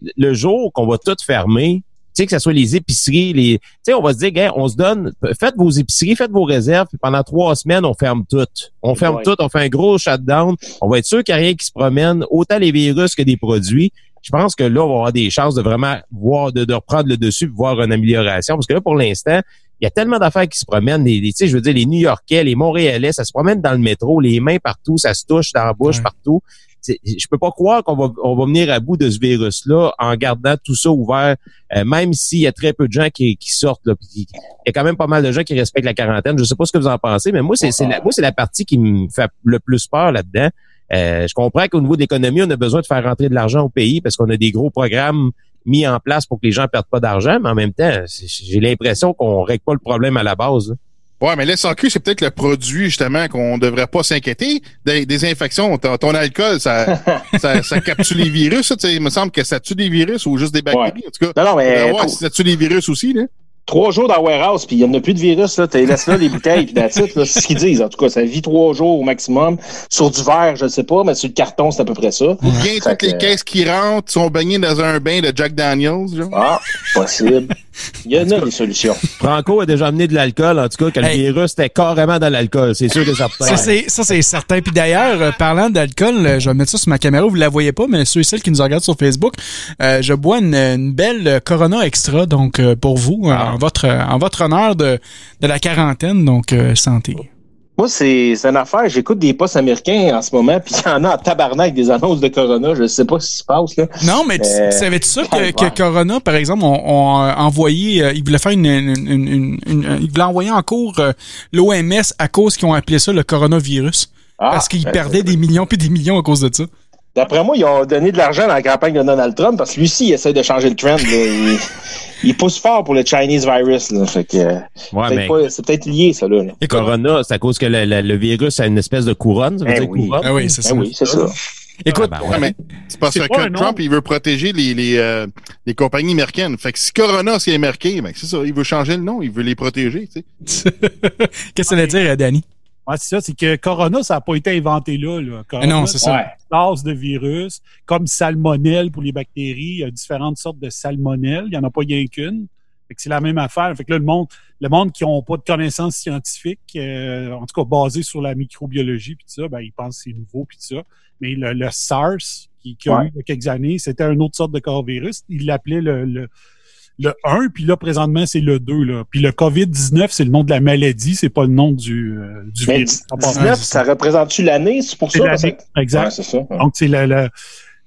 Speaker 10: le jour qu'on va tout fermer, tu sais, que ce soit les épiceries, les, tu sais, on va se dire, on se donne, faites vos épiceries, faites vos réserves, puis pendant trois semaines, on ferme tout. On ferme tout, on fait un gros shutdown. On va être sûr qu'il n'y a rien qui se promène, autant les virus que des produits. Je pense que là, on va avoir des chances de vraiment voir, de, reprendre le dessus, voir une amélioration. Parce que là, pour l'instant, il y a tellement d'affaires qui se promènent. Les, tu sais, je veux dire, les New-Yorkais, les Montréalais, ça se promène dans le métro, les mains partout, ça se touche dans la bouche partout. Je peux pas croire qu'on va, on va venir à bout de ce virus-là en gardant tout ça ouvert, euh, même s'il y a très peu de gens qui, qui sortent. Là, il y a quand même pas mal de gens qui respectent la quarantaine. Je sais pas ce que vous en pensez, mais moi, c'est la, moi, c'est la partie qui me fait le plus peur là-dedans. Euh, je comprends qu'au niveau de l'économie, on a besoin de faire rentrer de l'argent au pays parce qu'on a des gros programmes mis en place pour que les gens perdent pas d'argent, mais en même temps, j'ai l'impression qu'on règle pas le problème à la base.
Speaker 8: Ouais, mais l'SAQ, c'est peut-être le produit, justement, qu'on devrait pas s'inquiéter. Des, des infections, ton, alcool, ça, [laughs] ça, ça, capture les virus. Ça, il me semble que ça tue des virus ou juste des bactéries. En tout cas, non, non, mais ça tue des virus aussi. Là
Speaker 3: trois jours dans le warehouse, puis il n'y en a plus de virus, là. Tu laisses là les bouteilles, puis là. C'est ce qu'ils disent. En tout cas, ça vit trois jours au maximum. Sur du verre, je ne sais pas, mais sur le carton, c'est à peu près ça.
Speaker 8: Ou bien toutes les caisses qui rentrent sont baignées dans un bain de Jack Daniels, genre.
Speaker 3: Ah, possible. Il y en a des solutions.
Speaker 10: Franco a déjà amené de l'alcool, en tout cas, que le virus était carrément dans l'alcool, c'est sûr que certain.
Speaker 9: Ça, c'est, ça, c'est certain. Puis d'ailleurs, euh, parlant d'alcool, euh, je vais mettre ça sur ma caméra, vous la voyez pas, mais ceux et celles qui nous regardent sur Facebook, euh, je bois une, belle Corona Extra, donc pour vous, ah. en votre en votre honneur de, de la quarantaine, donc santé.
Speaker 3: Moi, c'est une affaire. J'écoute des postes américains en ce moment, puis il y en a en tabarnak des annonces de Corona. Je sais pas ce qui se passe là.
Speaker 9: Non, mais tu euh, savais-tu ça que, Corona, par exemple, ont, envoyé, euh, ils voulaient faire une, une, une, ils voulaient envoyer en cours euh, l'OMS à cause qu'ils ont appelé ça le coronavirus, ah, parce qu'ils ben, perdaient des millions puis des millions à cause de ça.
Speaker 3: D'après moi, ils ont donné de l'argent dans la campagne de Donald Trump parce que lui aussi, il essaie de changer le trend. Il, pousse fort pour le Chinese virus. Là. Fait que, c'est peut-être lié, ça. Là,
Speaker 10: Et Corona, c'est à cause que le, virus a une espèce de couronne. Ça veut
Speaker 9: eh
Speaker 10: dire couronne?
Speaker 9: Ah oui, c'est
Speaker 3: ça. Eh oui, c'est ça.
Speaker 9: Écoute,
Speaker 8: ah, ben c'est parce que Trump, il veut protéger les, les, euh, les, compagnies américaines. Fait que si Corona, c'est américain, ben c'est ça, il veut changer le nom, il veut les protéger, tu
Speaker 9: sais. [laughs] Qu'est-ce que ça veut dire, Danny?
Speaker 11: Ouais, c'est ça, c'est que Corona, ça n'a pas été inventé là. là. Corona,
Speaker 9: non, c'est ça.
Speaker 11: classe de virus, comme salmonelle pour les bactéries. Il y a différentes sortes de salmonelle. Il n'y en a pas rien qu'une. Fait que c'est la même affaire. Fait que là, le monde, le monde qui n'ont pas de connaissances scientifiques, euh, en tout cas basées sur la microbiologie puis tout ça, ben, ils pensent que c'est nouveau puis tout ça. Mais le, SARS, qui, qui a eu il y a quelques années, c'était une autre sorte de coronavirus. Ils l'appelaient le le 1, puis là, présentement, c'est le 2. Là. Puis le COVID-19, c'est le nom de la maladie, c'est pas le nom du, euh, du
Speaker 3: virus. 19, ça représente-tu l'année? C'est pour ça?
Speaker 11: Exact. c'est ça. Donc, c'est le, le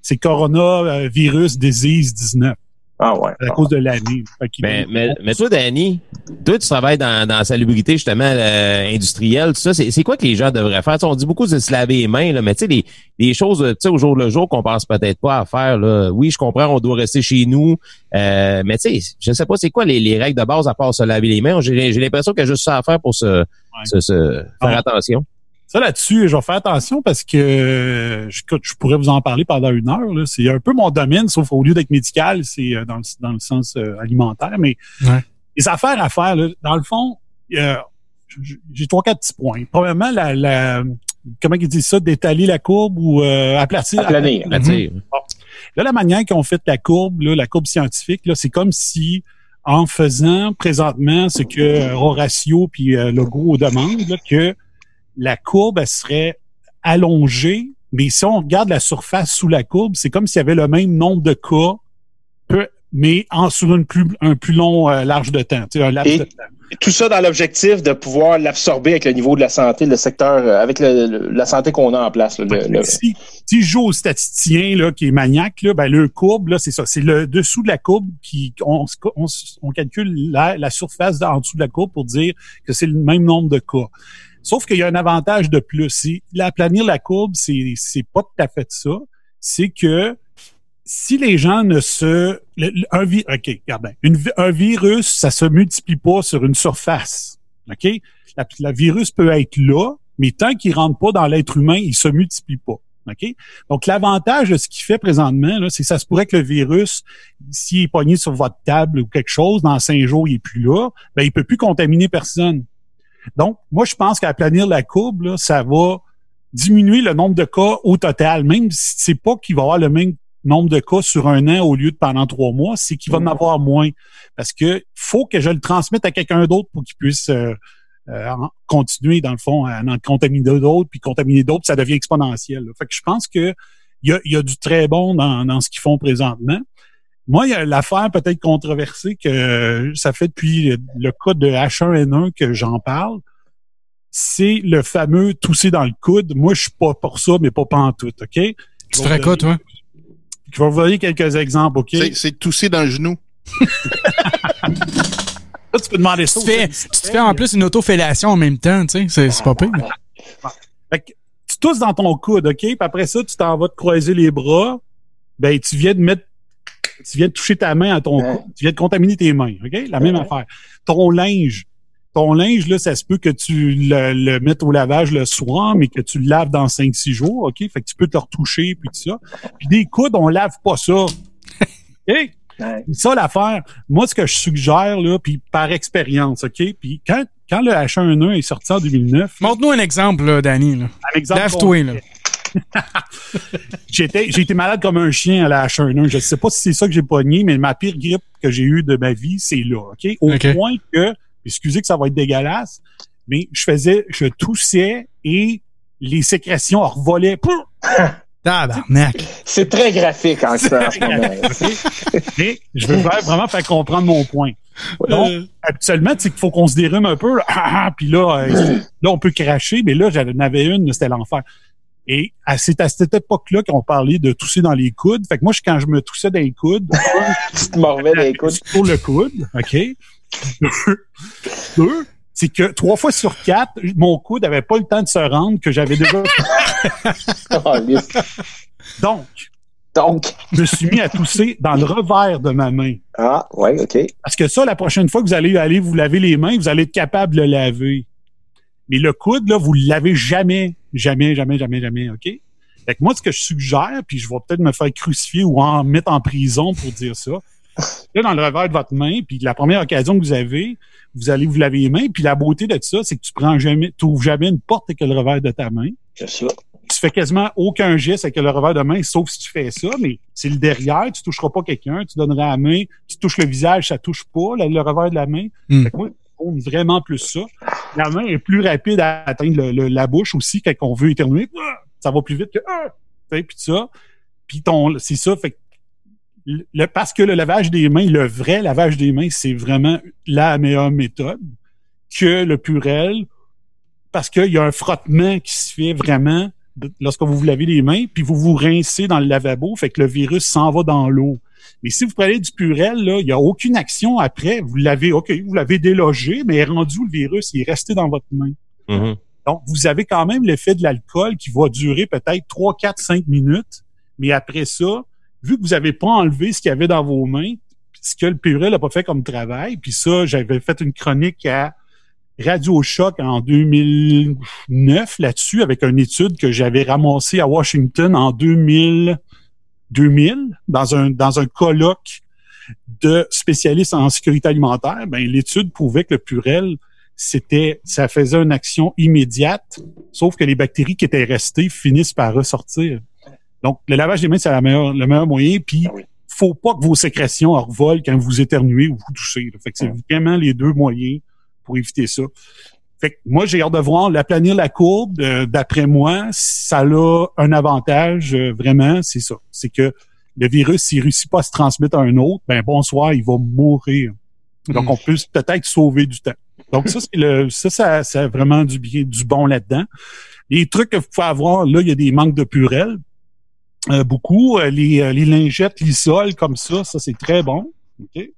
Speaker 11: c'est coronavirus disease 19.
Speaker 3: Ah ouais. À
Speaker 11: cause de l'année.
Speaker 10: Mais, mais, mais, toi, Danny, toi, tu travailles dans, dans la salubrité, justement, euh, industrielle, tout ça. C'est quoi que les gens devraient faire? on dit beaucoup de se laver les mains, là, mais tu sais, les, les choses, tu sais, au jour le jour qu'on pense peut-être pas à faire, là. Oui, je comprends, on doit rester chez nous. Euh, mais tu sais, je sais pas c'est quoi les, les, règles de base à part se laver les mains? J'ai l'impression qu'il y a juste ça à faire pour se, se, se faire attention.
Speaker 11: Ça là-dessus, je vais faire attention parce que je, je pourrais vous en parler pendant une heure. C'est un peu mon domaine, sauf au lieu d'être médical, c'est euh, dans le, dans le sens euh, alimentaire. Mais les affaires à faire, là, dans le fond, euh, j'ai trois, quatre petits points. Premièrement, la, la comment ils disent ça, d'étaler la courbe ou euh, aplatir.
Speaker 3: Aplanir.
Speaker 11: aplatir. Là, la manière qu'ils ont fait la courbe, là, la courbe scientifique, là, c'est comme si en faisant présentement ce que Horatio puis le gros demande, là, que la courbe elle serait allongée, mais si on regarde la surface sous la courbe, c'est comme s'il y avait le même nombre de cas, mais en sur une plus, un plus long euh, large de temps, un laps de temps.
Speaker 3: Tout ça dans l'objectif de pouvoir l'absorber avec le niveau de la santé, le secteur, euh, avec la santé qu'on a en place. le,
Speaker 11: Si, si, je joue au statisticien là, qui est maniaque, là, ben, le courbe, là, c'est ça. C'est le dessous de la courbe qui on, on, calcule la, la surface en dessous de la courbe pour dire que c'est le même nombre de cas. Sauf qu'il y a un avantage de plus. Si planir la courbe, c'est c'est pas tout à fait ça. C'est que si les gens ne se un un virus ça se multiplie pas sur une surface. Ok? La, virus peut être là mais tant qu'il rentre pas dans l'être humain il se multiplie pas. Ok? Donc l'avantage de ce qu'il fait présentement c'est que ça se pourrait que le virus s'il est pogné sur votre table ou quelque chose dans cinq jours il est plus là ben il peut plus contaminer personne donc, moi, je pense qu'à planir la courbe, là, ça va diminuer le nombre de cas au total. Même si c'est pas qu'il va y avoir le même nombre de cas sur un an au lieu de pendant trois mois, c'est qu'il va en avoir moins. Parce que faut que je le transmette à quelqu'un d'autre pour qu'il puisse euh, euh, continuer, dans le fond, à en contaminer d'autres, puis contaminer d'autres, ça devient exponentiel. Fait que je pense que il y a, du très bon dans, dans ce qu'ils font présentement. Moi, il y a l'affaire peut-être controversée que ça fait depuis le cas de H1N1 que j'en parle. C'est le fameux tousser dans le coude. Moi, je suis pas pour ça, mais pas tout, OK?
Speaker 9: Tu ferais quoi, toi?
Speaker 11: Je vais vous donner quelques exemples, OK?
Speaker 8: C'est tousser dans le genou. [laughs]
Speaker 11: Là, tu peux demander ça.
Speaker 9: Tu, fais, tu te fais en plus une autofellation en même temps, tu sais, c'est pas pire.
Speaker 11: Fait que tu tousses dans ton coude, OK? Puis après ça, tu t'en vas te croiser les bras. Ben, tu viens de mettre tu viens de toucher ta main à ton coude, tu viens de contaminer tes mains, OK? La même affaire. Ton linge, ton linge, là, ça se peut que tu le, le, mettes au lavage le soir, mais que tu le laves dans 5-6 jours, OK? Fait que tu peux te retoucher, puis tout ça. Puis des coudes, on lave pas ça. [laughs] OK? Ça, l'affaire, moi, ce que je suggère, là, puis par expérience, OK? Puis quand, quand le H1N1 est sorti en 2009...
Speaker 9: Montre-nous un exemple, là, Danny. Là.
Speaker 11: Un exemple.
Speaker 9: Lave-toi, là. [laughs]
Speaker 11: j'ai été malade comme un chien à la H1N1. Je sais pas si c'est ça que j'ai pogné, mais ma pire grippe que j'ai eue de ma vie, c'est là, OK? Au point que, excusez que ça va être dégueulasse, mais je faisais, je toussais et les sécrétions revolaient. Pouf! [laughs]
Speaker 9: Tabarnak.
Speaker 3: C'est très graphique en, ça.
Speaker 11: Mais [laughs] je veux faire- vraiment faire comprendre mon point. Donc, habituellement, tu sais qu'il faut qu'on se dérume un peu, là, ah, ah, puis là, euh, là, on peut cracher, mais là, j'en avais une, c'était l'enfer. Et c'est à cette époque-là qu'on parlait de tousser dans les coudes. Fait que moi, je- quand je me toussais dans les coudes, [laughs]
Speaker 3: tu te mordais dans les coudes. [laughs]
Speaker 11: Sur le coude, OK? Deux, c'est que trois fois sur quatre, mon coude avait pas le temps de se rendre que j'avais déjà. [laughs] Donc,
Speaker 3: donc,
Speaker 11: je me suis mis à tousser dans le revers de ma main.
Speaker 3: Ah, ouais, OK.
Speaker 11: Parce que ça, la prochaine fois que vous allez aller vous laver les mains, vous allez être capable de le laver. Mais le coude, là, vous lavez jamais. Jamais, jamais, jamais, jamais, OK? Fait que moi, ce que je suggère, puis je vais peut-être me faire crucifier ou en mettre en prison pour dire ça. [laughs] Là, dans le revers de votre main, puis la première occasion que vous avez, vous allez vous laver les mains, puis la beauté de ça, c'est que tu prends jamais, tu ouvres jamais une porte avec le revers de ta main.
Speaker 3: C'est ça.
Speaker 11: Tu fais quasiment aucun geste avec le revers de main, sauf si tu fais ça, mais c'est le derrière, tu toucheras pas quelqu'un, tu donneras la main, tu touches le visage, ça touche pas, le, le revers de la main.
Speaker 9: Mm.
Speaker 11: Fait que moi, vraiment plus ça. La main est plus rapide à atteindre la bouche aussi quand on veut éternuer. Ça va plus vite que ah! Puis ça. Puis ton, c'est ça. Fait parce que le lavage des mains, le vrai lavage des mains, c'est vraiment la meilleure méthode que le purel, parce qu'il y a un frottement qui se fait vraiment lorsque vous vous lavez les mains, puis vous vous rincez dans le lavabo, fait que le virus s'en va dans l'eau. Mais si vous prenez du purel, là, il n'y a aucune action après. Vous l'avez, OK, vous l'avez délogé, mais rendu le virus, il est resté dans votre main.
Speaker 10: Mhm.
Speaker 11: Donc, vous avez quand même l'effet de l'alcool qui va durer peut-être 3, 4, 5 minutes. Mais après ça, vu que vous n'avez pas enlevé ce qu'il y avait dans vos mains, ce que le purel n'a pas fait comme travail, puis ça, j'avais fait une chronique à Radio Choc en 2009 là-dessus avec une étude que j'avais ramassée à Washington en 2000, 2000 dans un, dans un colloque de spécialistes en sécurité alimentaire. Ben, l'étude prouvait que le purel, c'était, ça faisait une action immédiate, sauf que les bactéries qui étaient restées finissent par ressortir. Donc, le lavage des mains, c'est la meilleure, le meilleur moyen. Puis, faut pas que vos sécrétions revolent quand vous éternuez ou vous touchez. là. Fait que c'est vraiment les deux moyens pour éviter ça. Fait que moi, j'ai hâte de voir l'aplanir la courbe. euh, D'après moi, ça a un avantage, euh, vraiment, c'est ça. C'est que le virus, s'il réussit pas à se transmettre à un autre, ben bonsoir, il va mourir. Donc,
Speaker 9: Mm.
Speaker 11: on peut peut-être sauver du temps. Donc, ça, c'est le, ça, ça, ça a vraiment du bien, du bon là-dedans. Les trucs que vous pouvez avoir, là, il y a des manques de purel. Euh, beaucoup. Euh, les, euh, les lingettes Lysol comme ça, ça, c'est très bon. OK?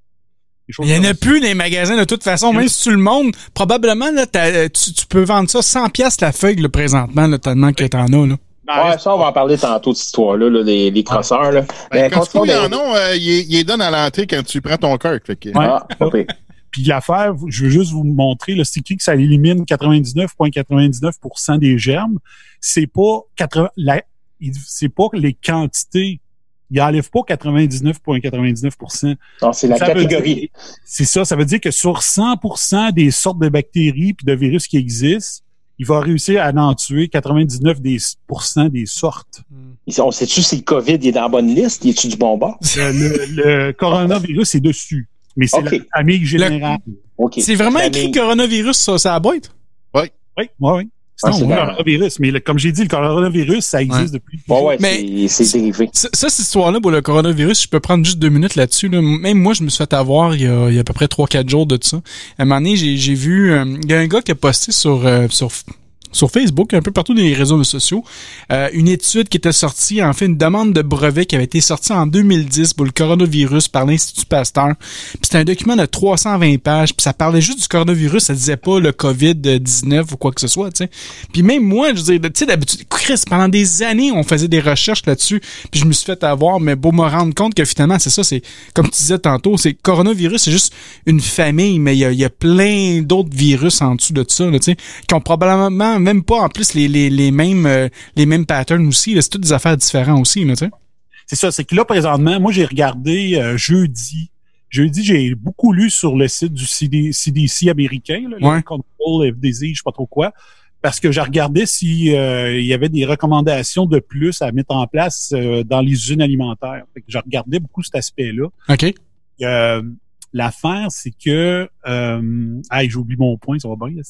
Speaker 9: Il y en a plus dans les magasins de toute façon. Même si tu le montres, probablement, là, t'as- tu, tu peux vendre ça 100 pièces la feuille, là, présentement, là, tellement que t'en as, là.
Speaker 3: Ouais, ça, on va en parler tantôt de cette histoire-là, là, les, les crosseurs. Là.
Speaker 8: Ben, quand tu
Speaker 3: continuons
Speaker 8: en
Speaker 3: dans-
Speaker 8: ont, euh, il les donne à l'entrée quand tu prends ton. Fait que,
Speaker 11: Ouais.
Speaker 3: Ah, pas [laughs] pire.
Speaker 11: Puis l'affaire, je veux juste vous montrer, le sticky que ça élimine 99,99% des germes? C'est pas 80, la- il- c'est pas les quantités. Il enlève pas 99,99%.
Speaker 3: Non, c'est la
Speaker 11: Ça veut
Speaker 3: catégorie.
Speaker 11: dire- C'est ça, ça veut dire que sur 100% des sortes de bactéries puis de virus qui existent, il va réussir à en tuer 99% des, des sortes.
Speaker 3: Ils- On sait-tu si le COVID il est dans la bonne liste? Il est-tu du bon bord?
Speaker 11: Le, le- le coronavirus est dessus, mais c'est la famille générale.
Speaker 9: C'est vraiment écrit coronavirus sur sa boîte?
Speaker 11: Oui, oui, oui. C'est
Speaker 3: Ah, c'est la-
Speaker 11: coronavirus. Mais le- comme j'ai dit, le coronavirus, ça existe
Speaker 9: Ouais.
Speaker 11: depuis.
Speaker 3: Ouais, ouais,
Speaker 9: Mais-
Speaker 3: c'est c'est dérivé.
Speaker 9: Ça, cette histoire-là, pour le coronavirus, je peux prendre juste deux minutes là-dessus. Là. Même moi, je me suis fait avoir il y a, il y a à peu près trois, quatre jours de ça. À un moment donné, j'ai, j'ai vu... euh, Il y a un gars qui a posté sur, euh, sur sur Facebook, un peu partout dans les réseaux sociaux, euh, une étude qui était sortie, en fait, une demande de brevet qui avait été sortie en 2010 pour le coronavirus par l'Institut Pasteur. Puis c'était un document de 320 pages, puis ça parlait juste du coronavirus, ça disait pas le COVID-19 ou quoi que ce soit, tu sais. Puis même moi, je veux dire, tu sais, d'habitude, Chris, pendant des années, on faisait des recherches là-dessus, puis je me suis fait avoir, mais beau me rendre compte que finalement, c'est ça, c'est, comme tu disais tantôt, c'est coronavirus, c'est juste une famille, mais il y a, y plein d'autres virus en dessous de ça, tu sais, qui ont probablement même pas en plus les, les, les mêmes euh, les mêmes patterns aussi. C'est toutes des affaires différentes aussi, tu sais.
Speaker 11: C'est ça, c'est que là, présentement, moi, j'ai regardé euh, jeudi. Jeudi, j'ai beaucoup lu sur le site du CDC américain, là,
Speaker 9: ouais.
Speaker 11: le Control FDZ, je sais pas trop quoi parce que j'ai regardé s'il euh, y avait des recommandations de plus à mettre en place dans les usines alimentaires. Fait que j'ai regardé beaucoup cet aspect-là.
Speaker 9: OK.
Speaker 11: L'affaire, c'est que... Euh, ah, j'oublie mon point, ça va bien, là,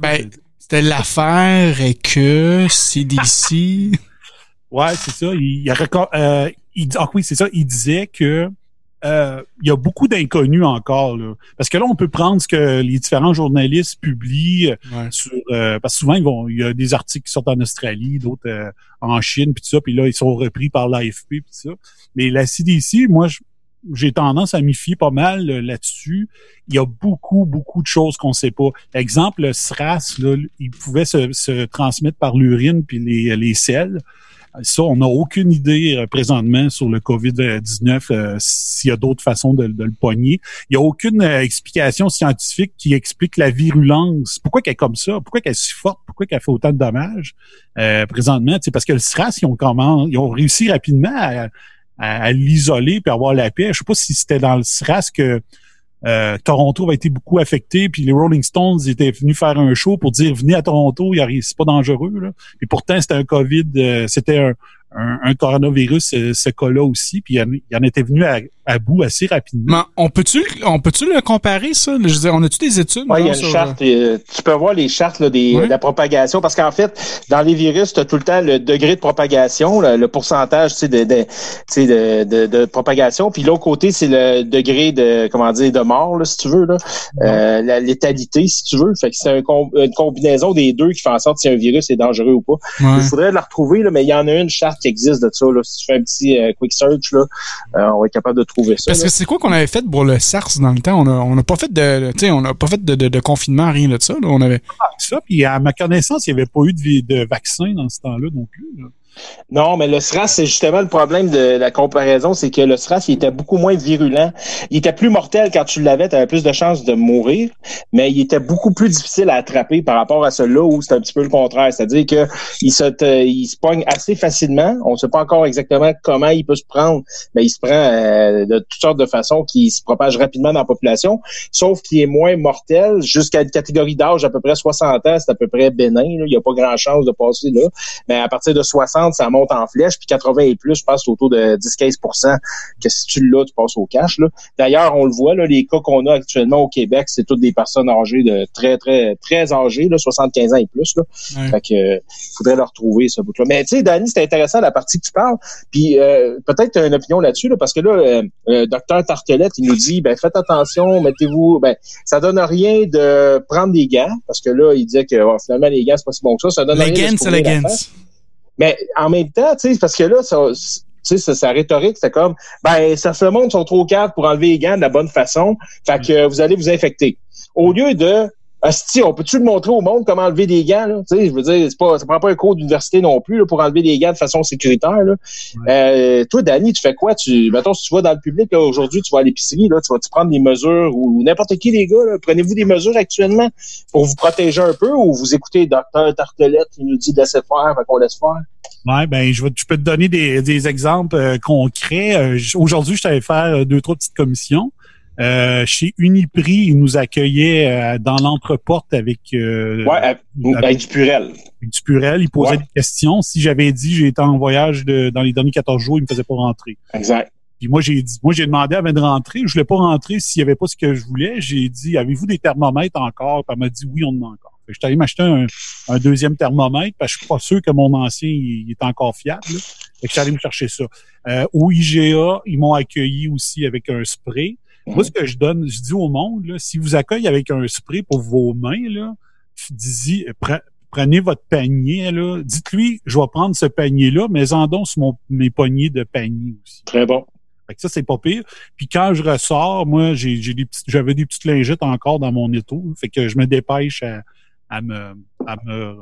Speaker 9: Ben, c'était l'affaire et que CDC... [laughs]
Speaker 11: ouais, c'est ça. Il, il, euh, il, ah oui, c'est ça. Il disait que euh, il y a beaucoup d'inconnus encore. Là. Parce que là, on peut prendre ce que les différents journalistes publient
Speaker 9: ouais.
Speaker 11: sur euh, parce que souvent, ils vont, il y a des articles qui sortent en Australie, d'autres euh, en Chine, puis tout ça, puis là, ils sont repris par l'AFP, puis tout ça. Mais la CDC, moi, j'ai tendance à m'y fier pas mal là-dessus. Il y a beaucoup, beaucoup de choses qu'on sait pas. Exemple, le SRAS, là, il pouvait se, se transmettre par l'urine puis les, les selles. Ça, on n'a aucune idée euh, présentement sur le COVID-19 euh, s'il y a d'autres façons de, de, le pogner. Il n'y a aucune euh, explication scientifique qui explique la virulence. Pourquoi qu'elle est comme ça? Pourquoi qu'elle est si forte? Pourquoi qu'elle fait autant de dommages? Euh, présentement? C'est parce que le SRAS, ils ont, comment, ils ont réussi rapidement à, à, à l'isoler puis avoir la paix. Je sais pas si c'était dans le SRAS que euh, Toronto avait été beaucoup affecté, puis les Rolling Stones étaient venus faire un show pour dire venez à Toronto, c'est pas dangereux. Là. Et pourtant, c'était un COVID, euh, c'était un, un, un, coronavirus, ce, ce cas-là aussi, puis il y en était venu à, à bout assez rapidement.
Speaker 9: Mais on peut-tu on peut-tu le comparer, ça? Je veux dire, on a-tu des études?
Speaker 3: Oui, il y a une charte. Euh, tu peux voir les chartes là, des, de la propagation, parce qu'en fait, dans les virus, tu as tout le temps le degré de propagation, le, le pourcentage tu sais, de, de, tu sais, de, de, de propagation, puis l'autre côté, c'est le degré de comment dire de mort, là, si tu veux, là. Euh, la létalité, si tu veux. Fait que c'est un com- une combinaison des deux qui fait en sorte si un virus est dangereux ou pas. Il faudrait la retrouver, là, mais il y en a une charte qui existe de ça. Là. Si tu fais un petit euh, quick search, là, euh, on va être capable de trouver ça.
Speaker 9: Parce
Speaker 3: là.
Speaker 9: que c'est quoi qu'on avait fait pour le SARS dans le temps? On a, on a pas fait de, tu sais, on a pas fait de, de, de confinement, rien de ça, là. On avait.
Speaker 11: Ça, puis à ma connaissance, il n'y avait pas eu de, de vaccin dans ce temps-là non plus. là.
Speaker 3: Non, mais le SRAS, c'est justement le problème de la comparaison, c'est que le SRAS, il était beaucoup moins virulent. Il était plus mortel quand tu l'avais, tu avais plus de chances de mourir, mais il était beaucoup plus difficile à attraper par rapport à celui-là où c'est un petit peu le contraire. C'est-à-dire que il se, il se pogne assez facilement. On ne sait pas encore exactement comment il peut se prendre, mais il se prend euh, de toutes sortes de façons qui se propage rapidement dans la population, sauf qu'il est moins mortel jusqu'à une catégorie d'âge à peu près 60 ans, c'est à peu près bénin. là. Il n'y a pas grand chance de passer là. Mais à partir de 60, ça monte en flèche, puis 80 et plus, je pense, autour de 10-15% que si tu l'as, tu passes au cash. D'ailleurs, on le voit, là, les cas qu'on a actuellement au Québec, c'est toutes des personnes âgées de très, très, très âgées, là, 75 ans et plus. Là.
Speaker 9: Ouais.
Speaker 3: Fait que euh, faudrait le retrouver, ce bout-là. Mais tu sais, Danny, c'est intéressant la partie que tu parles. Puis euh, peut-être tu as une opinion là-dessus, là, parce que là, euh, euh, docteur Tartelette, il nous dit ben faites attention, mettez-vous. Ben, ça donne rien de prendre des gants, parce que là, il disait que oh, finalement, les gants, c'est pas si bon que ça. Ça donne
Speaker 9: Le
Speaker 3: rien de se
Speaker 9: c'est
Speaker 3: Mais en même temps, tu sais, parce que là, ça, tu sais, sa, rhétorique, c'était comme, ben, ça se monde sont trop cadres pour enlever les gants de la bonne façon, fait que vous allez vous infecter. Au lieu de, Asti, on peut-tu le montrer au monde comment enlever des gants, là? Tu sais, je veux dire, c'est pas, ça prend pas un cours d'université non plus, là, pour enlever des gants de façon sécuritaire, là. Euh, toi, Danny, tu fais quoi? Tu, mettons, si tu vas dans le public, aujourd'hui, tu vas à l'épicerie, là, tu vas-tu prendre des mesures ou n'importe qui, les gars, prenez-vous des mesures actuellement pour vous protéger un peu ou vous écoutez docteur Tartelette qui nous dit de laisser faire, fait qu'on laisse faire?
Speaker 11: Ouais, ben je, vais, je peux te donner des, des exemples euh, concrets. Euh, Aujourd'hui, je t'avais faire euh, deux, trois petites commissions. Euh, chez Uniprix, ils nous accueillaient euh, dans l'entreporte avec, euh,
Speaker 3: Ouais, avec, avec du purel.
Speaker 11: avec du purel. Ils posaient
Speaker 3: Ouais.
Speaker 11: des questions. Si j'avais dit j'ai été en voyage de, dans les derniers 14 jours, ils me faisaient pas rentrer.
Speaker 3: Exact.
Speaker 11: Puis moi, j'ai dit, moi, j'ai demandé avant de rentrer. Je voulais pas rentrer s'il y avait pas ce que je voulais. J'ai dit, avez-vous des thermomètres encore? Puis elle m'a dit, oui, on en a encore. Fait que J'étais allé m'acheter un, un deuxième thermomètre parce que je suis pas sûr que mon ancien, il, il est encore fiable. là. Fait que je suis allé me chercher ça. Euh, au IGA, ils m'ont accueilli aussi avec un spray. Moi, ce que je donne, je dis au monde, là, si vous accueillez avec un spray pour vos mains, là, dis-y, pre- prenez votre panier, là, dites-lui, je vais prendre ce panier-là, mais en don sur mon, mes poignées de panier aussi.
Speaker 3: Très bon.
Speaker 11: Fait que ça, c'est pas pire. Puis quand je ressors, moi, j'ai des petites, j'avais des petites lingettes encore dans mon étau. Fait que je me dépêche à, à me, à me,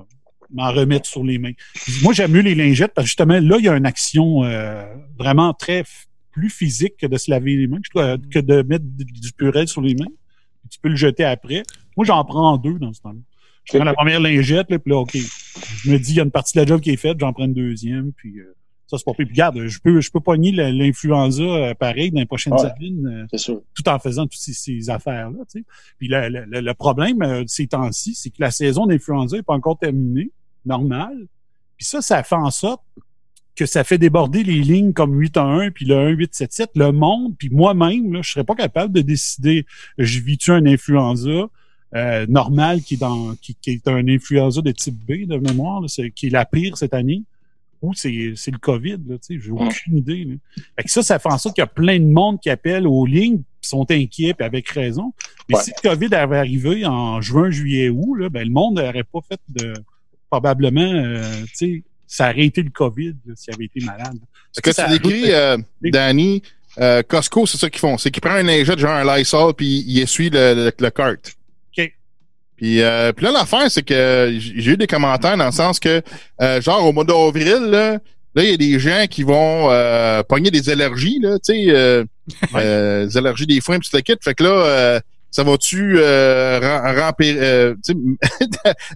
Speaker 11: m'en remettre sur les mains. Moi, j'aime mieux les lingettes parce que justement, là, il y a une action euh, vraiment très plus physique que de se laver les mains, que de mettre du purée sur les mains. Tu peux le jeter après. Moi, j'en prends deux dans ce temps-là. Je prends la première lingette, là, puis là, OK. Je me dis, il y a une partie de la job qui est faite, j'en prends une deuxième, puis euh, ça, c'est pas pire. Puis regarde, je peux, je peux pogner l'influenza euh, pareil dans les prochaines années, euh, tout en faisant toutes ces, affaires-là. Tu sais. Puis le, le, le problème de ces temps-ci, c'est que la saison d'influenza n'est pas encore terminée, normal. Puis ça, ça fait en sorte que ça fait déborder les lignes comme 8 à 1 puis le 1 8 7 7 le monde puis moi-même là je serais pas capable de décider je vis-tu un influenza euh, normal qui est dans qui, est un influenza de type B de mémoire là, qui est la pire cette année ou c'est c'est le Covid là tu sais j'ai aucune idée là. Fait que ça ça fait en sorte qu'il y a plein de monde qui appelle aux lignes sont inquiets puis avec raison. Mais si le Covid avait arrivé en juin juillet août là ben le monde n'aurait pas fait de probablement euh, tu sais ça aurait été le COVID s'il avait été malade.
Speaker 8: Ce que, tu décris, euh, Danny, euh, Costco, c'est ça qu'ils font. C'est qu'ils prennent un lingette, genre un Lysol, puis ils essuient le, le, le cart.
Speaker 11: OK.
Speaker 8: Puis, euh, puis là, l'affaire, c'est que j'ai eu des commentaires dans le sens que, euh, genre, au mois d'avril, là, là, il y a des gens qui vont euh, pogner des allergies, là, tu sais, euh, des allergies des foins, puis tout le kit. Fait que là, ça va-tu euh, remplir, euh,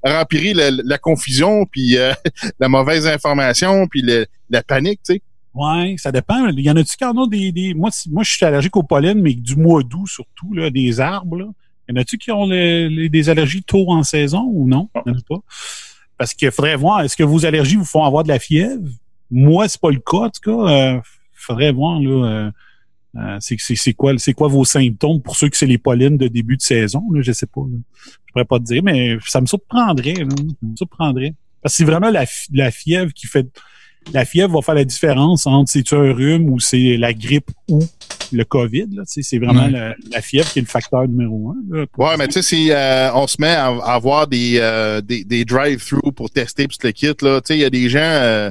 Speaker 8: [laughs] la, la, confusion, puis euh, [laughs] la mauvaise information, puis la panique, tu sais?
Speaker 11: Ouais, ça dépend. Il y en a-tu qui en ont des, des... Moi, moi, je suis allergique au pollen, mais du mois d'août surtout, là, des arbres. Là. Y en a-tu qui ont des allergies tôt en saison ou non? Il pas. Parce qu'il faudrait voir, est-ce que vos allergies vous font avoir de la fièvre? Moi, c'est pas le cas, en tout cas. Euh, faudrait voir, là. Euh, euh, c'est quoi, c'est quoi vos symptômes pour ceux que c'est les pollens de début de saison? Là, je sais pas. Je pourrais pas te dire, mais ça me surprendrait. Là, ça me surprendrait. Parce que c'est vraiment la, la fièvre qui fait. La fièvre va faire la différence entre c'est un rhume ou c'est la grippe ou le COVID. C'est vraiment la, fièvre qui est le facteur numéro un. Là,
Speaker 8: ouais, mais tu sais, si euh, on se met à, avoir des, euh, des, des drive-through pour tester tout le kit, là, tu sais, il y a des gens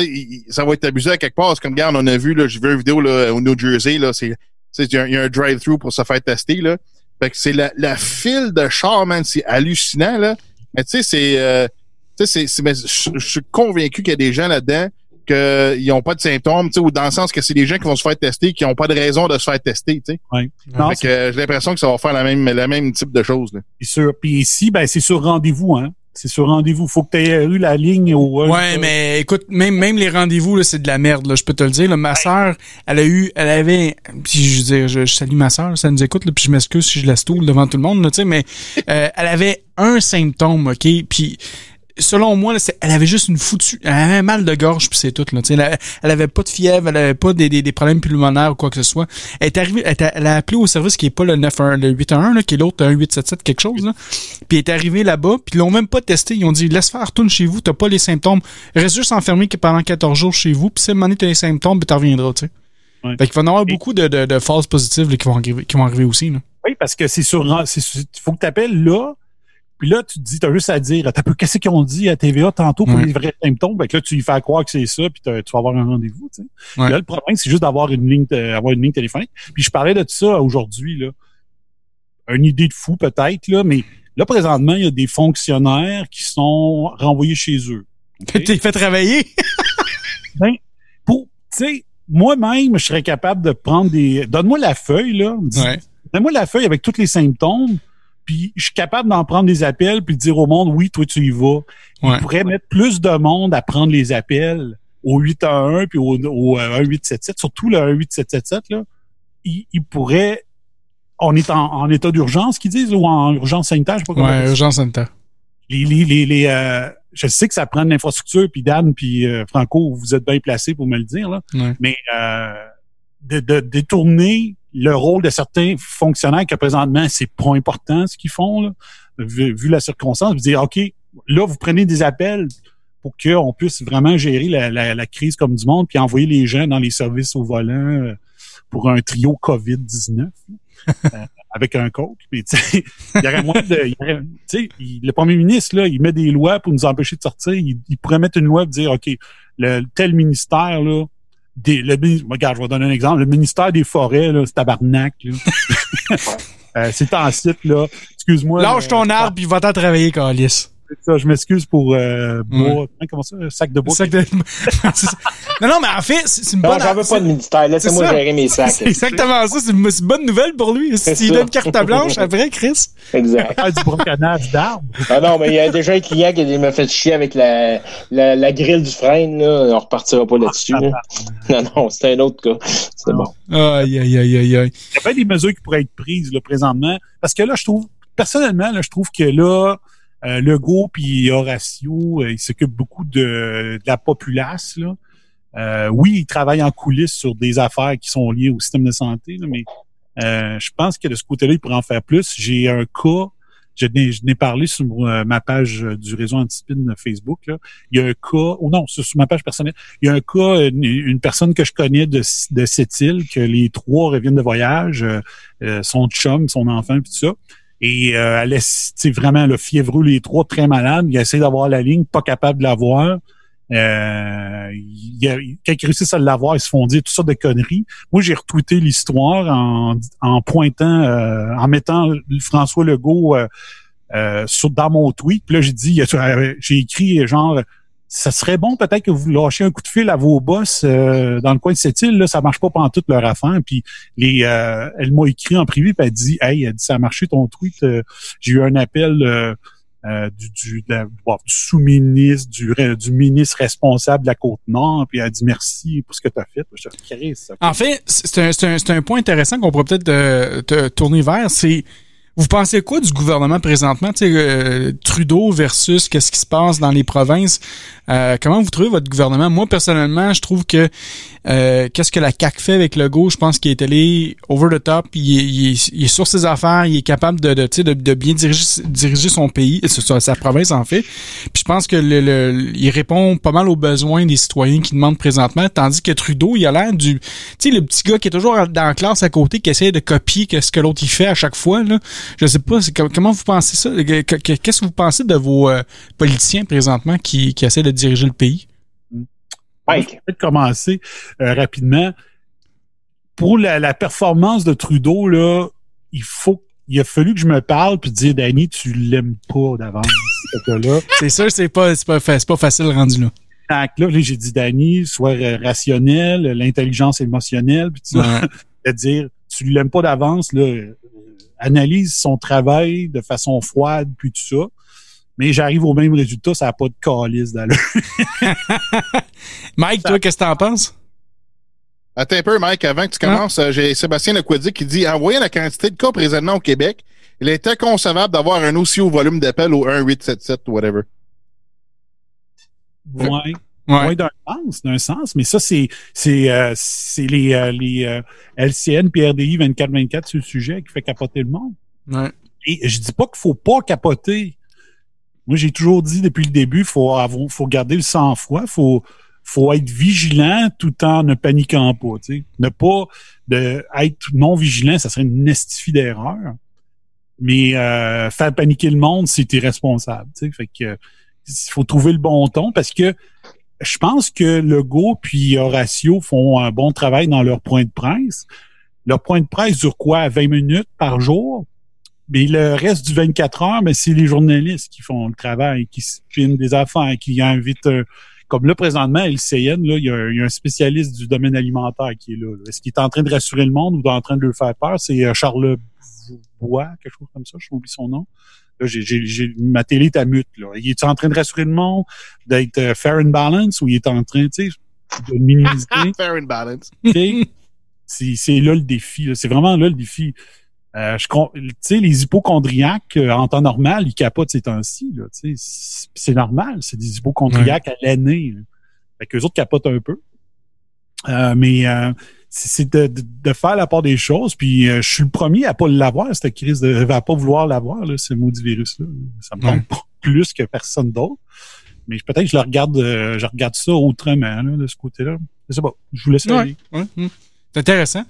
Speaker 8: sais, ça va être abusé à quelque part. Comme, regarde, on a vu, là, j'ai vu une vidéo là, au New Jersey, là, c'est, il y, a un drive-through pour se faire tester, là. Fait que c'est la, la file de char, man, c'est hallucinant, là. Mais tu sais, c'est, euh, tu sais, c'est, je suis convaincu qu'il y a des gens là-dedans qu'ils n'ont pas de symptômes, tu sais, ou dans le sens que c'est des gens qui vont se faire tester, qui n'ont pas de raison de se faire tester, tu sais.
Speaker 11: Ouais.
Speaker 8: Fait que j'ai l'impression que ça va faire la même, la même type de choses, là.
Speaker 11: Puis ici, ben, c'est sur rendez-vous, hein. C'est sur rendez-vous. Faut que tu aies eu la ligne au.
Speaker 9: Ouais, mais écoute, même même les rendez-vous c'est de la merde. Là, je peux te le dire. Là, ma sœur, elle a eu, elle avait. Puis je veux dire, je, salue ma sœur, ça nous écoute. Là, puis je m'excuse si je la stoule devant tout le monde. Tu sais, mais euh, elle avait un symptôme, ok. Puis selon moi, elle avait juste une foutue, elle avait un mal de gorge puis c'est tout là. Elle, elle avait pas de fièvre, elle avait pas des, des, problèmes pulmonaires ou quoi que ce soit. Elle est arrivée, elle, a appelé au service qui est pas le 91, le 811 là, qui est l'autre 1877 quelque chose là. Puis elle est arrivée là-bas, puis ils l'ont même pas testé. Ils ont dit laisse faire, retourne chez vous, t'as pas les symptômes, reste juste enfermé pendant 14 jours chez vous, puis si à t'as les symptômes, ben t'en reviendras, tu sais. Ouais. Fait qu'il va y avoir beaucoup de, de, de phases positives là, qui vont arriver, qui vont arriver aussi là.
Speaker 11: Oui, parce que c'est sur, il faut que tu appelles là puis là, tu te dis, t'as juste à dire, t'as peu qu'est-ce qu'ils ont dit à TVA tantôt pour les vrais symptômes? Fait que là, tu lui fais croire que c'est ça, puis tu vas avoir un rendez-vous. Tu sais. Là, le problème, c'est juste d'avoir une ligne, avoir une ligne téléphonique. Puis je parlais de ça aujourd'hui, là. Une idée de fou peut-être, là, mais là, présentement, il y a des fonctionnaires qui sont renvoyés chez eux. [laughs]
Speaker 9: Okay? T'es fait travailler? [laughs]
Speaker 11: ben, pour, tu sais, moi-même, je serais capable de prendre des. Donne-moi la feuille, là. Donne-moi la feuille avec tous les symptômes puis je suis capable d'en prendre des appels puis de dire au monde oui toi tu y vas. Ouais. pourrait mettre plus de monde à prendre les appels au 811 puis au, au 1877 euh, surtout le 1877 là. Il, il pourrait on est en, en état d'urgence qu'ils disent ou en urgence sanitaire je sais pas comment
Speaker 9: ouais urgence sanitaire.
Speaker 11: Les les les, les euh, je sais que ça prend de l'infrastructure puis Dan puis euh, Franco vous êtes bien placés pour me le dire là. Mais euh, de, de détourner le rôle de certains fonctionnaires que présentement, c'est pas important ce qu'ils font, là, vu, la circonstance, vous dire, OK, là, vous prenez des appels pour qu'on puisse vraiment gérer la, la, crise comme du monde, puis envoyer les gens dans les services au volant euh, pour un trio COVID-19. [laughs] Euh, avec un coach. Mais il y aurait moins de. Il y aurait, le premier ministre, là, il met des lois pour nous empêcher de sortir. Il, pourrait mettre une loi et dire OK, le tel ministère, là, des, le, regarde, je vais donner un exemple. Le ministère des Forêts, là, c'est tabarnak. Là. [laughs] euh, c'est en site, là. Excuse-moi.
Speaker 9: Lâche ton arbre, puis va-t'en travailler, Calis
Speaker 11: ça, je m'excuse pour euh, bois. Hein, comment ça? Sac de bois? Sac de... [laughs]
Speaker 9: non, non, mais en fait, c'est une bonne...
Speaker 3: J'en veux pas de ministère. Laissez-moi gérer mes sacs. [laughs]
Speaker 9: C'est exactement ça. C'est une, bonne nouvelle pour lui. S'il donne carte blanche après, Chris.
Speaker 3: Exact.
Speaker 11: du broconnage d'arbres.
Speaker 3: Ah non, mais il y a déjà un client qui m'a fait chier avec la, la, la grille du frein. Là. On repartira pas là-dessus. Là. Non, non, c'est un autre cas. C'est bon.
Speaker 9: Aïe, aïe, aïe, aïe, aïe.
Speaker 11: Il y a pas des mesures qui pourraient être prises là, présentement. Parce que là, je trouve, personnellement, là, je trouve que là, euh, Legault puis Horatio, euh, ils s'occupent beaucoup de, la populace. Là. Euh, oui, ils travaillent en coulisses sur des affaires qui sont liées au système de santé, mais euh, je pense que de ce côté-là, ils pourraient en faire plus. J'ai un cas, je n'ai parlé sur ma page du réseau Antispin Facebook. Là. Il y a un cas, ou non, sur, ma page personnelle, il y a un cas, une, personne que je connais de, de cette île, que les trois reviennent de voyage, son chum, son enfant, puis tout ça. Et euh, elle est vraiment le fiévreux, les trois très malades. Il essaie d'avoir la ligne, pas capable de l'avoir. Euh, il quand ils réussissent à l'avoir, ils se font dire toutes sortes de conneries. Moi, j'ai retweeté l'histoire en, en pointant, euh, en mettant François Legault euh, euh, sur, dans mon tweet. Puis là, j'ai dit, j'ai écrit genre ça serait bon peut-être que vous lâchiez un coup de fil à vos boss euh, dans le coin de cette île. Là, ça marche pas pendant toute leur affaire. Puis les, euh, elle m'a écrit en privé, puis elle dit, hey, elle dit, ça a marché ton tweet. Euh, j'ai eu un appel du, du, sous-ministre, du, du ministre responsable de la Côte-Nord, puis elle dit merci pour ce que tu as fait.
Speaker 9: En fait, c'est un, un, un, point intéressant qu'on pourrait peut-être te tourner vers, c'est vous pensez quoi du gouvernement présentement? Euh, Trudeau versus qu'est-ce qui se passe dans les provinces. Euh, comment vous trouvez votre gouvernement? Moi, personnellement, je trouve que euh, qu'est-ce que la CAQ fait avec le go? Je pense qu'il est allé over the top. Il est, il, est, sur ses affaires. Il est capable de, de, bien diriger, diriger son pays, sa province en fait. Puis je pense que le, il répond pas mal aux besoins des citoyens qui demandent présentement. Tandis que Trudeau, il a l'air du... Tu sais, le petit gars qui est toujours dans la classe à côté, qui essaie de copier ce que l'autre il fait à chaque fois. Là. Je sais pas, comment vous pensez ça? Qu'est-ce que vous pensez de vos euh, politiciens présentement qui, qui essaient de diriger le pays?
Speaker 11: Mike. Je vais commencer euh, rapidement. Pour la, performance de Trudeau, là, il faut il a fallu que je me parle puis dire Danny, tu l'aimes pas d'avance. [laughs]
Speaker 9: c'est sûr, c'est pas c'est pas, pas facile rendu là.
Speaker 11: là, j'ai dit Danny, sois rationnel, l'intelligence émotionnelle, puis tu ouais. [laughs] dire tu l'aimes pas d'avance là, analyse son travail de façon froide puis tout ça mais j'arrive au même résultat, ça n'a pas de calice d'allure. [laughs]
Speaker 9: Mike, toi, qu'est-ce que t'en penses?
Speaker 8: Attends un peu, Mike, avant que tu hein? commences, euh, j'ai Sébastien Lequidi qui dit En voyant la quantité de cas présentement au Québec, il est inconcevable d'avoir un aussi haut volume d'appels au 1877 ou whatever.
Speaker 11: Ouais. Ouais. d'un sens, d'un sens, mais ça, c'est c'est euh, c'est les, euh, les LCN puis RDI 24-24 sur le sujet qui fait capoter le monde.
Speaker 9: Ouais.
Speaker 11: Et je dis pas qu'il faut pas capoter. Moi, j'ai toujours dit depuis le début, faut avoir, faut garder le sang-froid, faut faut être vigilant tout en ne paniquant pas. sais. Ne pas de, être non vigilant, ça serait une estifie d'erreur. Mais euh, faire paniquer le monde, c'est irresponsable. sais. Fait que il faut trouver le bon ton parce que je pense que Legault puis Horatio font un bon travail dans leur point de presse. Leur point de presse dure quoi? 20 minutes par jour? Mais le reste du 24 heures, mais c'est les journalistes qui font le travail, qui filment des affaires, qui invitent... Euh, comme là, présentement, LCN, là, il y, a, un spécialiste du domaine alimentaire qui est là. Est-ce qu'il est en train de rassurer le monde ou en train de le faire peur? C'est euh, Charles Bois, quelque chose comme ça, je oublié son nom. Là, j'ai, ma télé est à mute. Là. Il est en train de rassurer le monde, d'être euh, fair and balance, ou il est en train, tu sais, de minimiser? [laughs]
Speaker 8: fair and balance.
Speaker 11: C'est, c'est là le défi. C'est vraiment là le défi. Euh, tu sais, les hypochondriaques, euh, en temps normal, ils capotent ces temps-ci. C'est normal, c'est des hypochondriaques à l'année. Fait qu'eux autres capotent un peu. Euh, mais euh, c'est de, de, faire la part des choses. Puis je suis le premier à pas l'avoir, cette crise, de, à pas vouloir l'avoir, ce maudit virus-là. Ça me pas plus que personne d'autre. Mais peut-être que je le regarde, je regarde ça autrement, là, de ce côté-là. Je sais pas. Je vous laisse aller.
Speaker 9: Ouais. C'est intéressant.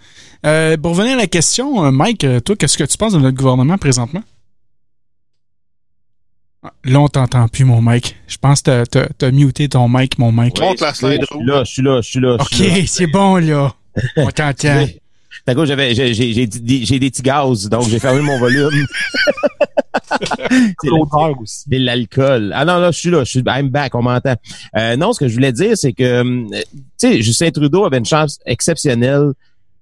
Speaker 9: Euh, pour revenir à la question, Mike, toi, qu'est-ce que tu penses de notre gouvernement présentement? Là, on t'entend plus, mon mic. Je pense que t'as, as muté ton mic, mon mic.
Speaker 10: Ouais, la je suis là, je suis là, je suis là.
Speaker 9: OK, c'est bon, là. On t'entend. [laughs]
Speaker 10: D'accord, j'avais, j'ai, j'ai, j'ai, j'ai des petits gaz, donc j'ai fermé mon volume. [laughs]
Speaker 11: c'est l'odeur aussi.
Speaker 10: C'est l'alcool. Ah non, là, je suis là, je suis, I'm back, on m'entend. Euh, non, ce que je voulais dire, c'est que, euh, tu sais, Justin Trudeau avait une chance exceptionnelle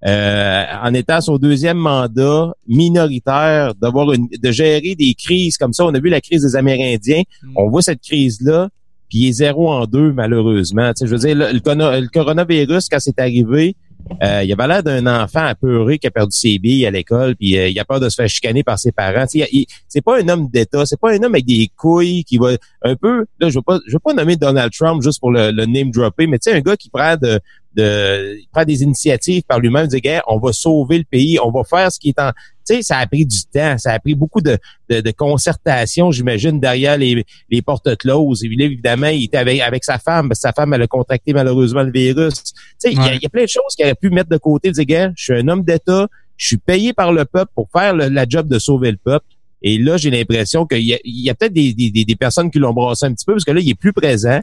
Speaker 10: euh, en étant son deuxième mandat minoritaire, d'avoir une, de gérer des crises comme ça. On a vu la crise des Amérindiens. Mm. On voit cette crise-là, puis il est zéro en deux, malheureusement. Tu sais, je veux dire, le, le coronavirus, quand c'est arrivé, euh, il avait l'air d'un enfant apeuré qui a perdu ses billes à l'école, puis euh, il a peur de se faire chicaner par ses parents. C'est pas un homme d'État, c'est pas un homme avec des couilles qui va un peu. Là, je veux pas, je veux pas nommer Donald Trump juste pour le, name dropper, mais tu sais, un gars qui prend de, de prend des initiatives par lui-même, dit on va sauver le pays, on va faire ce qui est en sais, ça a pris du temps, ça a pris beaucoup de, de, de concertation, j'imagine, derrière les, les portes closes. Et évidemment, il était avec, avec sa femme, parce que sa femme, elle a contracté malheureusement le virus. Tu sais, il y, a plein de choses qu'il aurait pu mettre de côté, dire, gars, je suis un homme d'État, je suis payé par le peuple pour faire la job de sauver le peuple. Et là, j'ai l'impression qu'il y a, a peut-être des, des, des, personnes qui l'ont brassé un petit peu, parce que là, il est plus présent.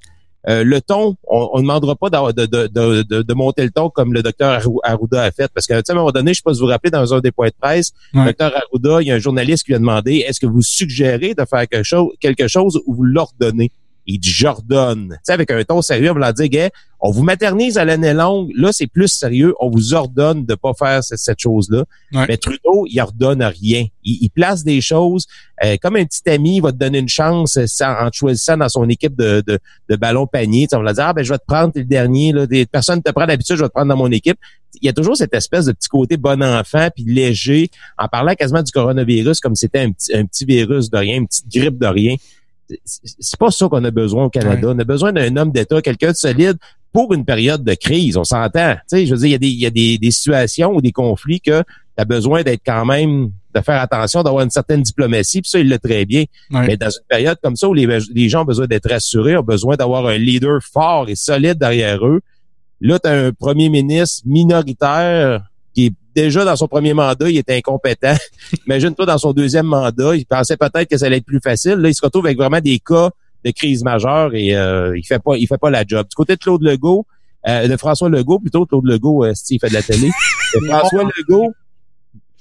Speaker 10: Euh, le ton, on ne demandera pas de, de, de, de, monter le ton comme le docteur Arruda a fait. Parce qu'à un moment donné, je ne sais pas si vous vous rappelez, dans un des points de presse, le docteur Arruda, il y a un journaliste qui lui a demandé est-ce que vous suggérez de faire quelque chose, quelque chose ou vous l'ordonnez? Il dit j'ordonne. Tu sais, avec un ton sérieux, on va leur dire, gars, on vous maternise à l'année longue. Là, c'est plus sérieux. On vous ordonne de pas faire cette, chose-là. Mais Trudeau, il ordonne rien. Il, place des choses. Euh, comme un petit ami, il va te donner une chance en te choisissant dans son équipe de, de, de ballon panier. Tu on va dire, ah, ben, je vais te prendre, t'es le dernier. Là. Des personnes te prennent d'habitude, je vais te prendre dans mon équipe. Il y a toujours cette espèce de petit côté bon enfant puis léger, en parlant quasiment du coronavirus comme si c'était un petit, un petit virus de rien, une petite grippe de rien c'est pas ça qu'on a besoin au Canada. On a besoin d'un homme d'État, quelqu'un de solide pour une période de crise. On s'entend. Tu sais, je veux dire, il y a des, y a des, des situations ou des conflits que tu as besoin d'être quand même, de faire attention, d'avoir une certaine diplomatie, puis ça, il l'a très bien. Mais dans une période comme ça où les, les gens ont besoin d'être rassurés, ont besoin d'avoir un leader fort et solide derrière eux, là, tu as un premier ministre minoritaire déjà dans son premier mandat, il était incompétent. [laughs] Imagine-toi dans son deuxième mandat, il pensait peut-être que ça allait être plus facile. Là, il se retrouve avec vraiment des cas de crise majeure et euh, il fait pas il fait pas la job. Du côté de Claude Legault, euh, de François Legault, plutôt Claude Legault, euh, il fait de la télé. [laughs] François Legault,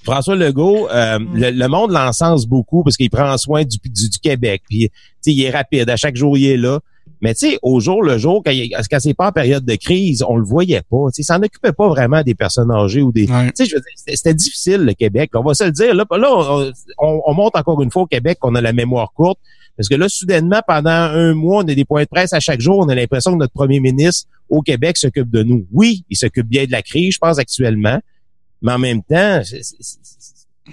Speaker 10: François Legault, euh, le, monde l'encense beaucoup parce qu'il prend soin du, du, du Québec. Puis, il est rapide. À chaque jour, il est là. Mais tu sais, au jour le jour, quand, quand c'est pas en période de crise, on le voyait pas. Tu sais, s'en occupait pas vraiment des personnes âgées ou des. Tu sais, je veux dire, c'était difficile le Québec. On va se le dire. Là, là on, on, monte encore une fois au Québec qu'on a la mémoire courte. Parce que là, soudainement, pendant un mois, on a des points de presse à chaque jour. On a l'impression que notre premier ministre au Québec s'occupe de nous. Oui, il s'occupe bien de la crise, je pense, actuellement. Mais en même temps,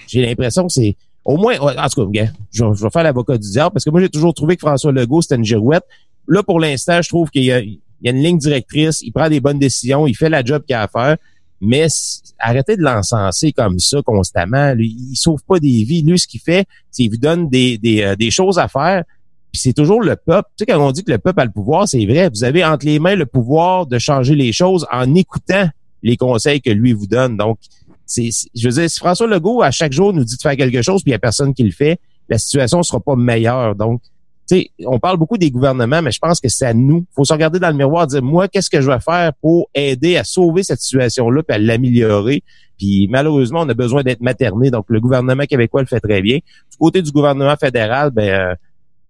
Speaker 10: j'ai l'impression que c'est au moins, en tout cas, je, vais faire l'avocat du diable parce que moi, j'ai toujours trouvé que François Legault, c'était une girouette. Là, pour l'instant, je trouve qu'il y, a une ligne directrice, il prend des bonnes décisions, il fait la job qu'il a à faire, mais arrêtez de l'encenser comme ça constamment. Lui, il sauve pas des vies. Lui, ce qu'il fait, c'est qu'il vous donne euh, des choses à faire, puis c'est toujours le peuple. Tu sais, quand on dit que le peuple a le pouvoir, c'est vrai. Vous avez entre les mains le pouvoir de changer les choses en écoutant les conseils que lui vous donne. Donc, c'est, je veux dire, si François Legault, à chaque jour, nous dit de faire quelque chose, puis il n'y a personne qui le fait, la situation ne sera pas meilleure. Donc, sais, on parle beaucoup des gouvernements, mais je pense que c'est à nous. faut se regarder dans le miroir dire, moi, qu'est-ce que je vais faire pour aider à sauver cette situation-là puis à l'améliorer? Puis malheureusement, on a besoin d'être materné. Donc, le gouvernement québécois le fait très bien. Du côté du gouvernement fédéral, ben euh,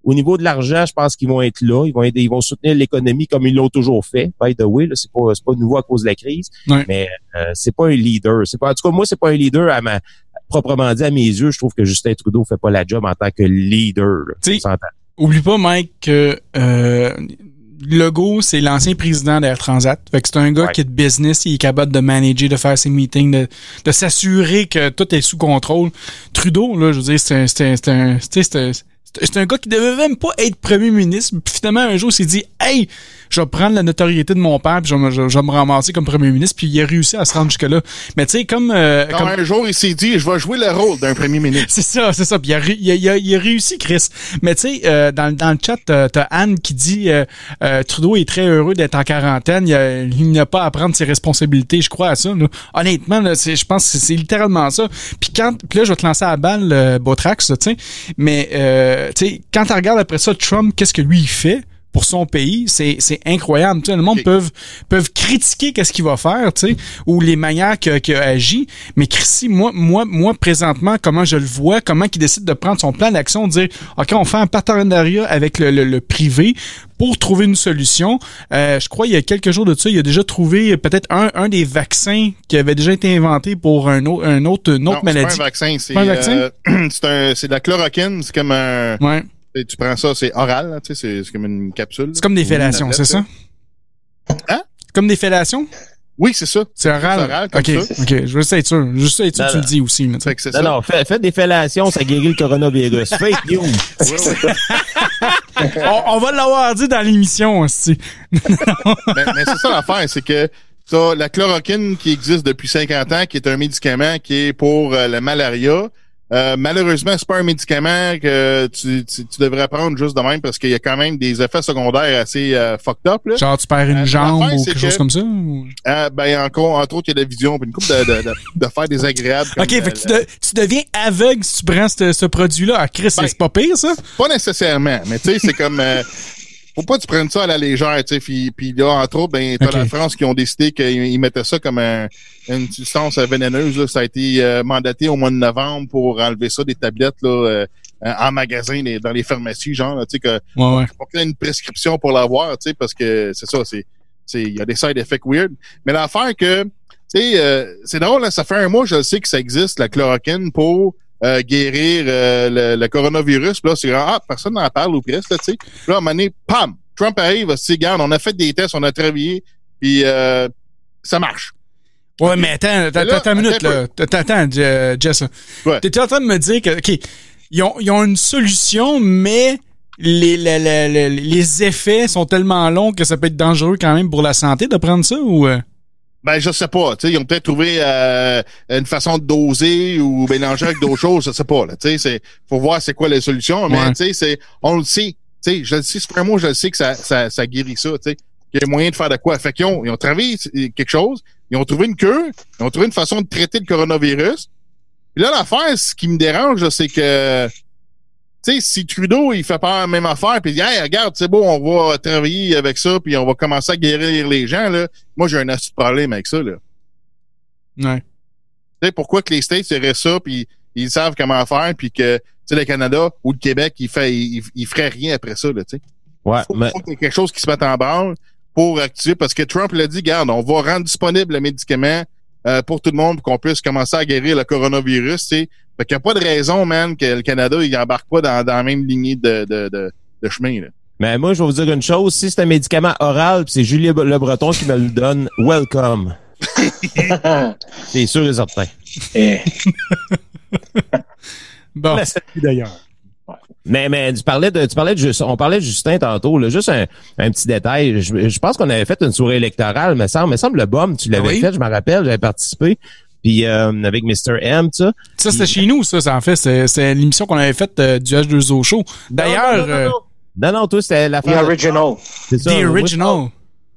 Speaker 10: au niveau de l'argent, je pense qu'ils vont être là. Ils vont aider, ils vont soutenir l'économie comme ils l'ont toujours fait. By the way, c'est pas c'est pas nouveau à cause de la crise, mais euh, c'est pas un leader. C'est pas en tout cas moi c'est pas un leader à ma proprement dit à mes yeux. Je trouve que Justin Trudeau fait pas la job en tant que leader.
Speaker 9: Oublie pas, Mike, que euh, Legault, c'est l'ancien président d'Air Transat. Fait que c'est un gars qui est de business, il est capable de manager, de faire ses meetings, de, de s'assurer que tout est sous contrôle. Trudeau, là, je veux dire, c'est un, c'est un, c'est un, c'est un gars qui devait même pas être premier ministre. Puis finalement, un jour, il s'est dit, hey, je vais prendre la notoriété de mon père, puis je, vais me ramasser comme premier ministre, puis il a réussi à se rendre jusque-là. Mais tu sais, comme, euh, comme...
Speaker 8: un jour, il s'est dit, je vais jouer le rôle d'un premier ministre. [laughs]
Speaker 9: c'est ça, c'est ça. Puis il a, il, a, il, a, réussi, Chris. Mais tu sais, euh, dans, dans le chat, t'as Anne qui dit, euh, euh, Trudeau est très heureux d'être en quarantaine. Il n'a pas à prendre ses responsabilités. Je crois à ça. Là. Honnêtement, là, je pense que c'est littéralement ça. Puis quand, puis là, je vais te lancer à la balle, euh, Botrax, tu sais. Mais euh, tu sais, quand tu regardes après ça, Trump, qu'est-ce que lui il fait? Pour son pays, c'est c'est incroyable. Tu sais, le monde peuvent peuvent critiquer qu'est-ce qu'il va faire, tu sais, ou les manières qu'il a agi. Mais Chrissy, moi moi moi présentement, comment je le vois, comment il décide de prendre son plan d'action, de dire ok, on fait un partenariat avec le, le, privé pour trouver une solution. Euh, je crois il y a quelques jours de ça, il a déjà trouvé peut-être un, un des vaccins qui avait déjà été inventé pour un autre un autre une autre maladie.
Speaker 8: C'est pas un vaccin, [clears throat] c'est euh, c'est c'est de la chloroquine, c'est comme un
Speaker 9: ouais
Speaker 8: tu prends ça, c'est oral, tu sais, c'est comme une capsule.
Speaker 9: C'est comme des fellations, c'est ça?
Speaker 8: Hein?
Speaker 9: Comme des fellations?
Speaker 8: Oui, c'est ça.
Speaker 9: C'est oral? oral comme ok, ça. ok. Je veux juste être sûr. Juste être sûr que tu le dis aussi. Mais
Speaker 10: non, ça. non, faites, des fellations, ça guérit le coronavirus. [laughs] Fake news. [laughs]
Speaker 9: on, on, va l'avoir dit dans l'émission aussi. [laughs]
Speaker 8: mais, mais c'est ça l'affaire, c'est que ça, la chloroquine qui existe depuis 50 ans, qui est un médicament qui est pour euh, la malaria, euh, malheureusement, c'est pas un médicament que tu, tu, devrais prendre juste de même parce qu'il y a quand même des effets secondaires assez euh, fucked up. Là.
Speaker 9: Genre tu perds une euh, jambe ou quelque chose comme ça?
Speaker 8: Euh, ben encore, entre autres, il y a la vision, une coupe de, de, de, de faire désagréable.
Speaker 9: ok, fait que tu, tu, deviens aveugle si tu prends ce, ce produit-là. Ah, Chris, ben, c'est pas pire ça?
Speaker 8: Pas nécessairement, mais tu sais, c'est comme faut pas que tu prennes ça à la légère, tu sais. Puis, puis là, entre autres, ben, t'as la France qui ont décidé qu'ils mettaient ça comme une substance vénéneuse. Là. Ça a été euh, mandaté au mois de novembre pour enlever ça des tablettes là, euh, en magasin, dans les pharmacies, genre, tu sais, que
Speaker 9: ouais, ouais.
Speaker 8: pour qu'il y ait une prescription pour l'avoir, tu sais, parce que c'est ça, c'est. Il y a des side effects weird. Mais l'affaire que, tu sais, euh, c'est drôle, là, ça fait un mois, je sais que ça existe, la chloroquine, pour euh, guérir euh, le, coronavirus. Puis là, c'est ah, personne n'en parle ou presque, tu sais. Là, à un moment donné, pam, Trump arrive, se regarde, on a fait des tests, on a travaillé, puis euh, ça marche.
Speaker 9: Ouais, mais attends, attends, une minute, là. Attends, Jess. Ouais. T'étais en train de me dire que, OK, ils ont, ils ont une solution, mais les, les, les, les effets sont tellement longs que ça peut être dangereux quand même pour la santé de prendre ça ou...
Speaker 8: Ben, je sais pas. sais ils ont peut-être trouvé euh, une façon de doser ou mélanger avec d'autres [laughs] choses, je sais pas. Là, c'est faut voir c'est quoi les solutions. Mais tu sais, c'est on le sait. sais je le sais, c'est vraiment je le sais que ça, ça, ça guérit ça. sais Il y a moyen de faire de quoi. Fait qu'ils ont, ils ont travaillé quelque chose, ils ont trouvé une cure, ils ont trouvé une façon de traiter le coronavirus. Puis là, l'affaire, ce qui me dérange, c'est que tu sais, si Trudeau, il fait pas la même affaire, puis il dit, hey, regarde, c'est beau, on va travailler avec ça, puis on va commencer à guérir les gens, là. Moi, j'ai un assez problème avec ça, là.
Speaker 9: Ouais. Tu
Speaker 8: sais, pourquoi que les States feraient ça, puis ils savent comment faire, puis que, tu sais, le Canada ou le Québec, il fait, il, ferait rien après ça, là, tu sais.
Speaker 10: Ouais,
Speaker 8: faut, mais... faut qu'il y ait quelque chose qui se mette en branle pour activer, parce que Trump l'a dit, regarde, on va rendre disponible le médicament euh, pour tout le monde, pour qu'on puisse commencer à guérir le coronavirus, tu sais fait qu'il n'y a pas de raison, man, que le Canada, il embarque pas dans, dans la même lignée de, de, de, de chemin, là.
Speaker 10: Mais moi, je vais vous dire une chose. Si c'est un médicament oral, c'est Julie Le Breton qui me le donne, welcome. [laughs] c'est sûr et certain.
Speaker 3: Eh. [laughs]
Speaker 11: bon. d'ailleurs.
Speaker 10: Mais, mais tu parlais de, tu parlais de, on parlait de Justin tantôt, là, juste un, un petit détail. Je, je pense qu'on avait fait une soirée électorale, me semble, me semble le BOM, tu l'avais fait, je me rappelle, j'avais participé puis euh, avec Mr. M, ça.
Speaker 9: Ça, c'était chez nous, ça, ça en fait. C'est l'émission qu'on avait faite euh, du H2O Show. D'ailleurs...
Speaker 10: Non, non, non, euh, toi, c'était la
Speaker 3: The Original.
Speaker 9: C'est ça. The Original.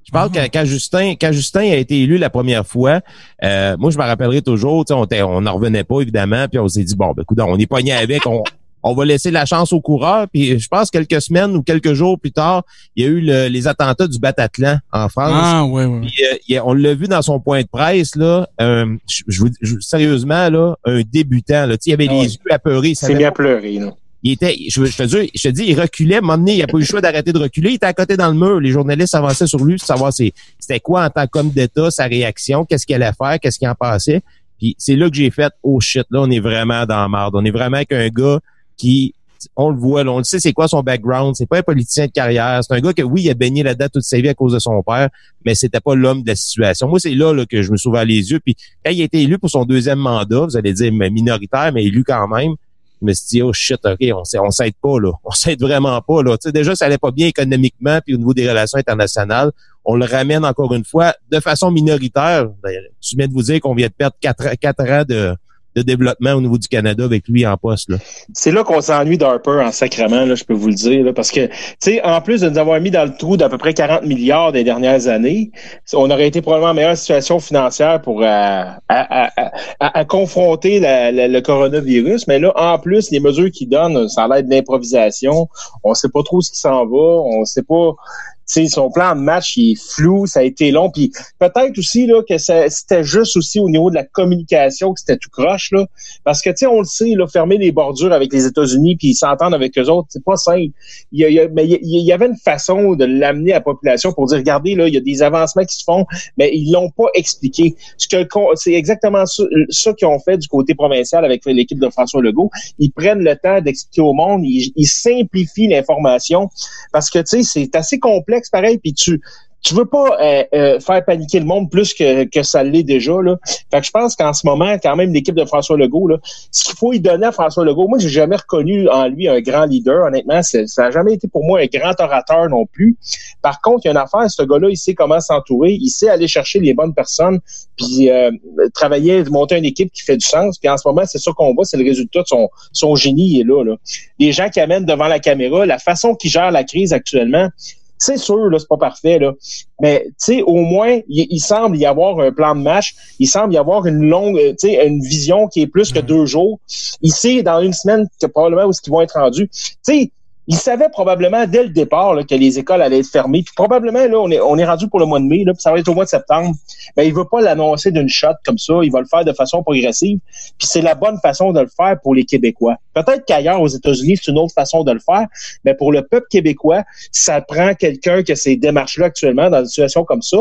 Speaker 10: je parle quand, quand, Justin, quand Justin a été élu la première fois, moi je me rappellerai toujours, on on n'en revenait pas évidemment, puis on s'est dit bon, ben écoute, on est pogné avec, on, on va laisser la chance aux coureurs. Puis je pense quelques semaines ou quelques jours plus tard, il y a eu les attentats du Bataclan en France.
Speaker 9: Ah ouais, ouais.
Speaker 10: Puis, euh, on l'a vu dans son point de presse là. je, sérieusement là, un débutant là. Il avait ah les yeux apeurés.
Speaker 3: C'est bien pleuré là.
Speaker 10: Il était, je, te dis, je te dis, il reculait. À un moment donné, il n'a pas eu le choix d'arrêter de reculer. Il était à côté dans le mur. Les journalistes avançaient sur lui pour savoir c'était quoi en tant qu'homme d'État, sa réaction, qu'est-ce qu'il allait faire, qu'est-ce qu'il en passait. Puis c'est là que j'ai fait, oh shit, là, on est vraiment dans la merde. On est vraiment avec un gars qui on le voit, on le sait c'est quoi son background, c'est pas un politicien de carrière, c'est un gars que oui, il a baigné la date toute sa vie à cause de son père, mais c'était pas l'homme de la situation. Moi, c'est là, là, que je me ouvert les yeux. Puis quand il a été élu pour son deuxième mandat, vous allez dire minoritaire, mais élu quand même, je me suis dit, oh shit, OK, on on s'aide pas, là. On s'aide vraiment pas, là. Tu sais, déjà, ça allait pas bien économiquement, puis au niveau des relations internationales. On le ramène encore une fois de façon minoritaire. Ben, je viens de vous dire qu'on vient de perdre quatre, quatre ans de, de développement au niveau du Canada avec lui en poste.
Speaker 3: C'est là, qu'on s'ennuie d'Harper en sacrement, là, je peux vous le dire. Parce que, tu sais, en plus de nous avoir mis dans le trou d'à peu près 40 milliards des dernières années, on aurait été probablement en meilleure situation financière pour euh, à, confronter le coronavirus. Mais là, en plus, les mesures qu'il donne, ça a l'air de l'improvisation. On sait pas trop ce qui s'en va. On sait pas son plan de match il est flou, ça a été long. Puis peut-être aussi là que c'était juste aussi au niveau de la communication que c'était tout croche là, parce que on le sait là, fermer les bordures avec les États-Unis puis s'entendre avec eux autres, c'est pas simple. Il y, a, mais il y, avait une façon de l'amener à la population pour dire regardez là, il y a des avancements qui se font, mais ils l'ont pas expliqué. Ce que c'est exactement ça, qu'ils ont fait du côté provincial avec l'équipe de François Legault. Ils prennent le temps d'expliquer au monde, ils, ils simplifient l'information parce que c'est assez complexe pareil, puis tu tu veux pas euh, euh, faire paniquer le monde plus que, que ça l'est déjà. Là. Fait que je pense qu'en ce moment, quand même, l'équipe de François Legault, là, ce qu'il faut y donner à François Legault, moi, j'ai jamais reconnu en lui un grand leader, honnêtement. Ça n'a jamais été pour moi un grand orateur non plus. Par contre, il y a une affaire, ce gars-là, il sait comment s'entourer, il sait aller chercher les bonnes personnes, puis euh, travailler, monter une équipe qui fait du sens. Puis en ce moment, c'est ça qu'on voit, c'est le résultat de son, son génie, il est là, là. Les gens qui amènent devant la caméra, la façon qu'il gère la crise actuellement, c'est sûr, là, c'est pas parfait, là. Mais, tu sais, au moins, il, semble y avoir un plan de match. Il semble y avoir une longue, euh, tu sais, une vision qui est plus que deux jours. Sait, dans une semaine, que probablement où ils vont être rendus. Tu sais, il savait probablement dès le départ que les écoles allaient être fermées. Puis probablement, là, on est, on rendu pour le mois de mai, là, puis ça va être au mois de septembre. Mais il veut pas l'annoncer d'une shot comme ça. Il va le faire de façon progressive. Puis c'est la bonne façon de le faire pour les Québécois. Peut-être qu'ailleurs, aux États-Unis, c'est une autre façon de le faire. Mais pour le peuple québécois, ça prend quelqu'un qui a ces démarches-là actuellement dans une situation comme ça.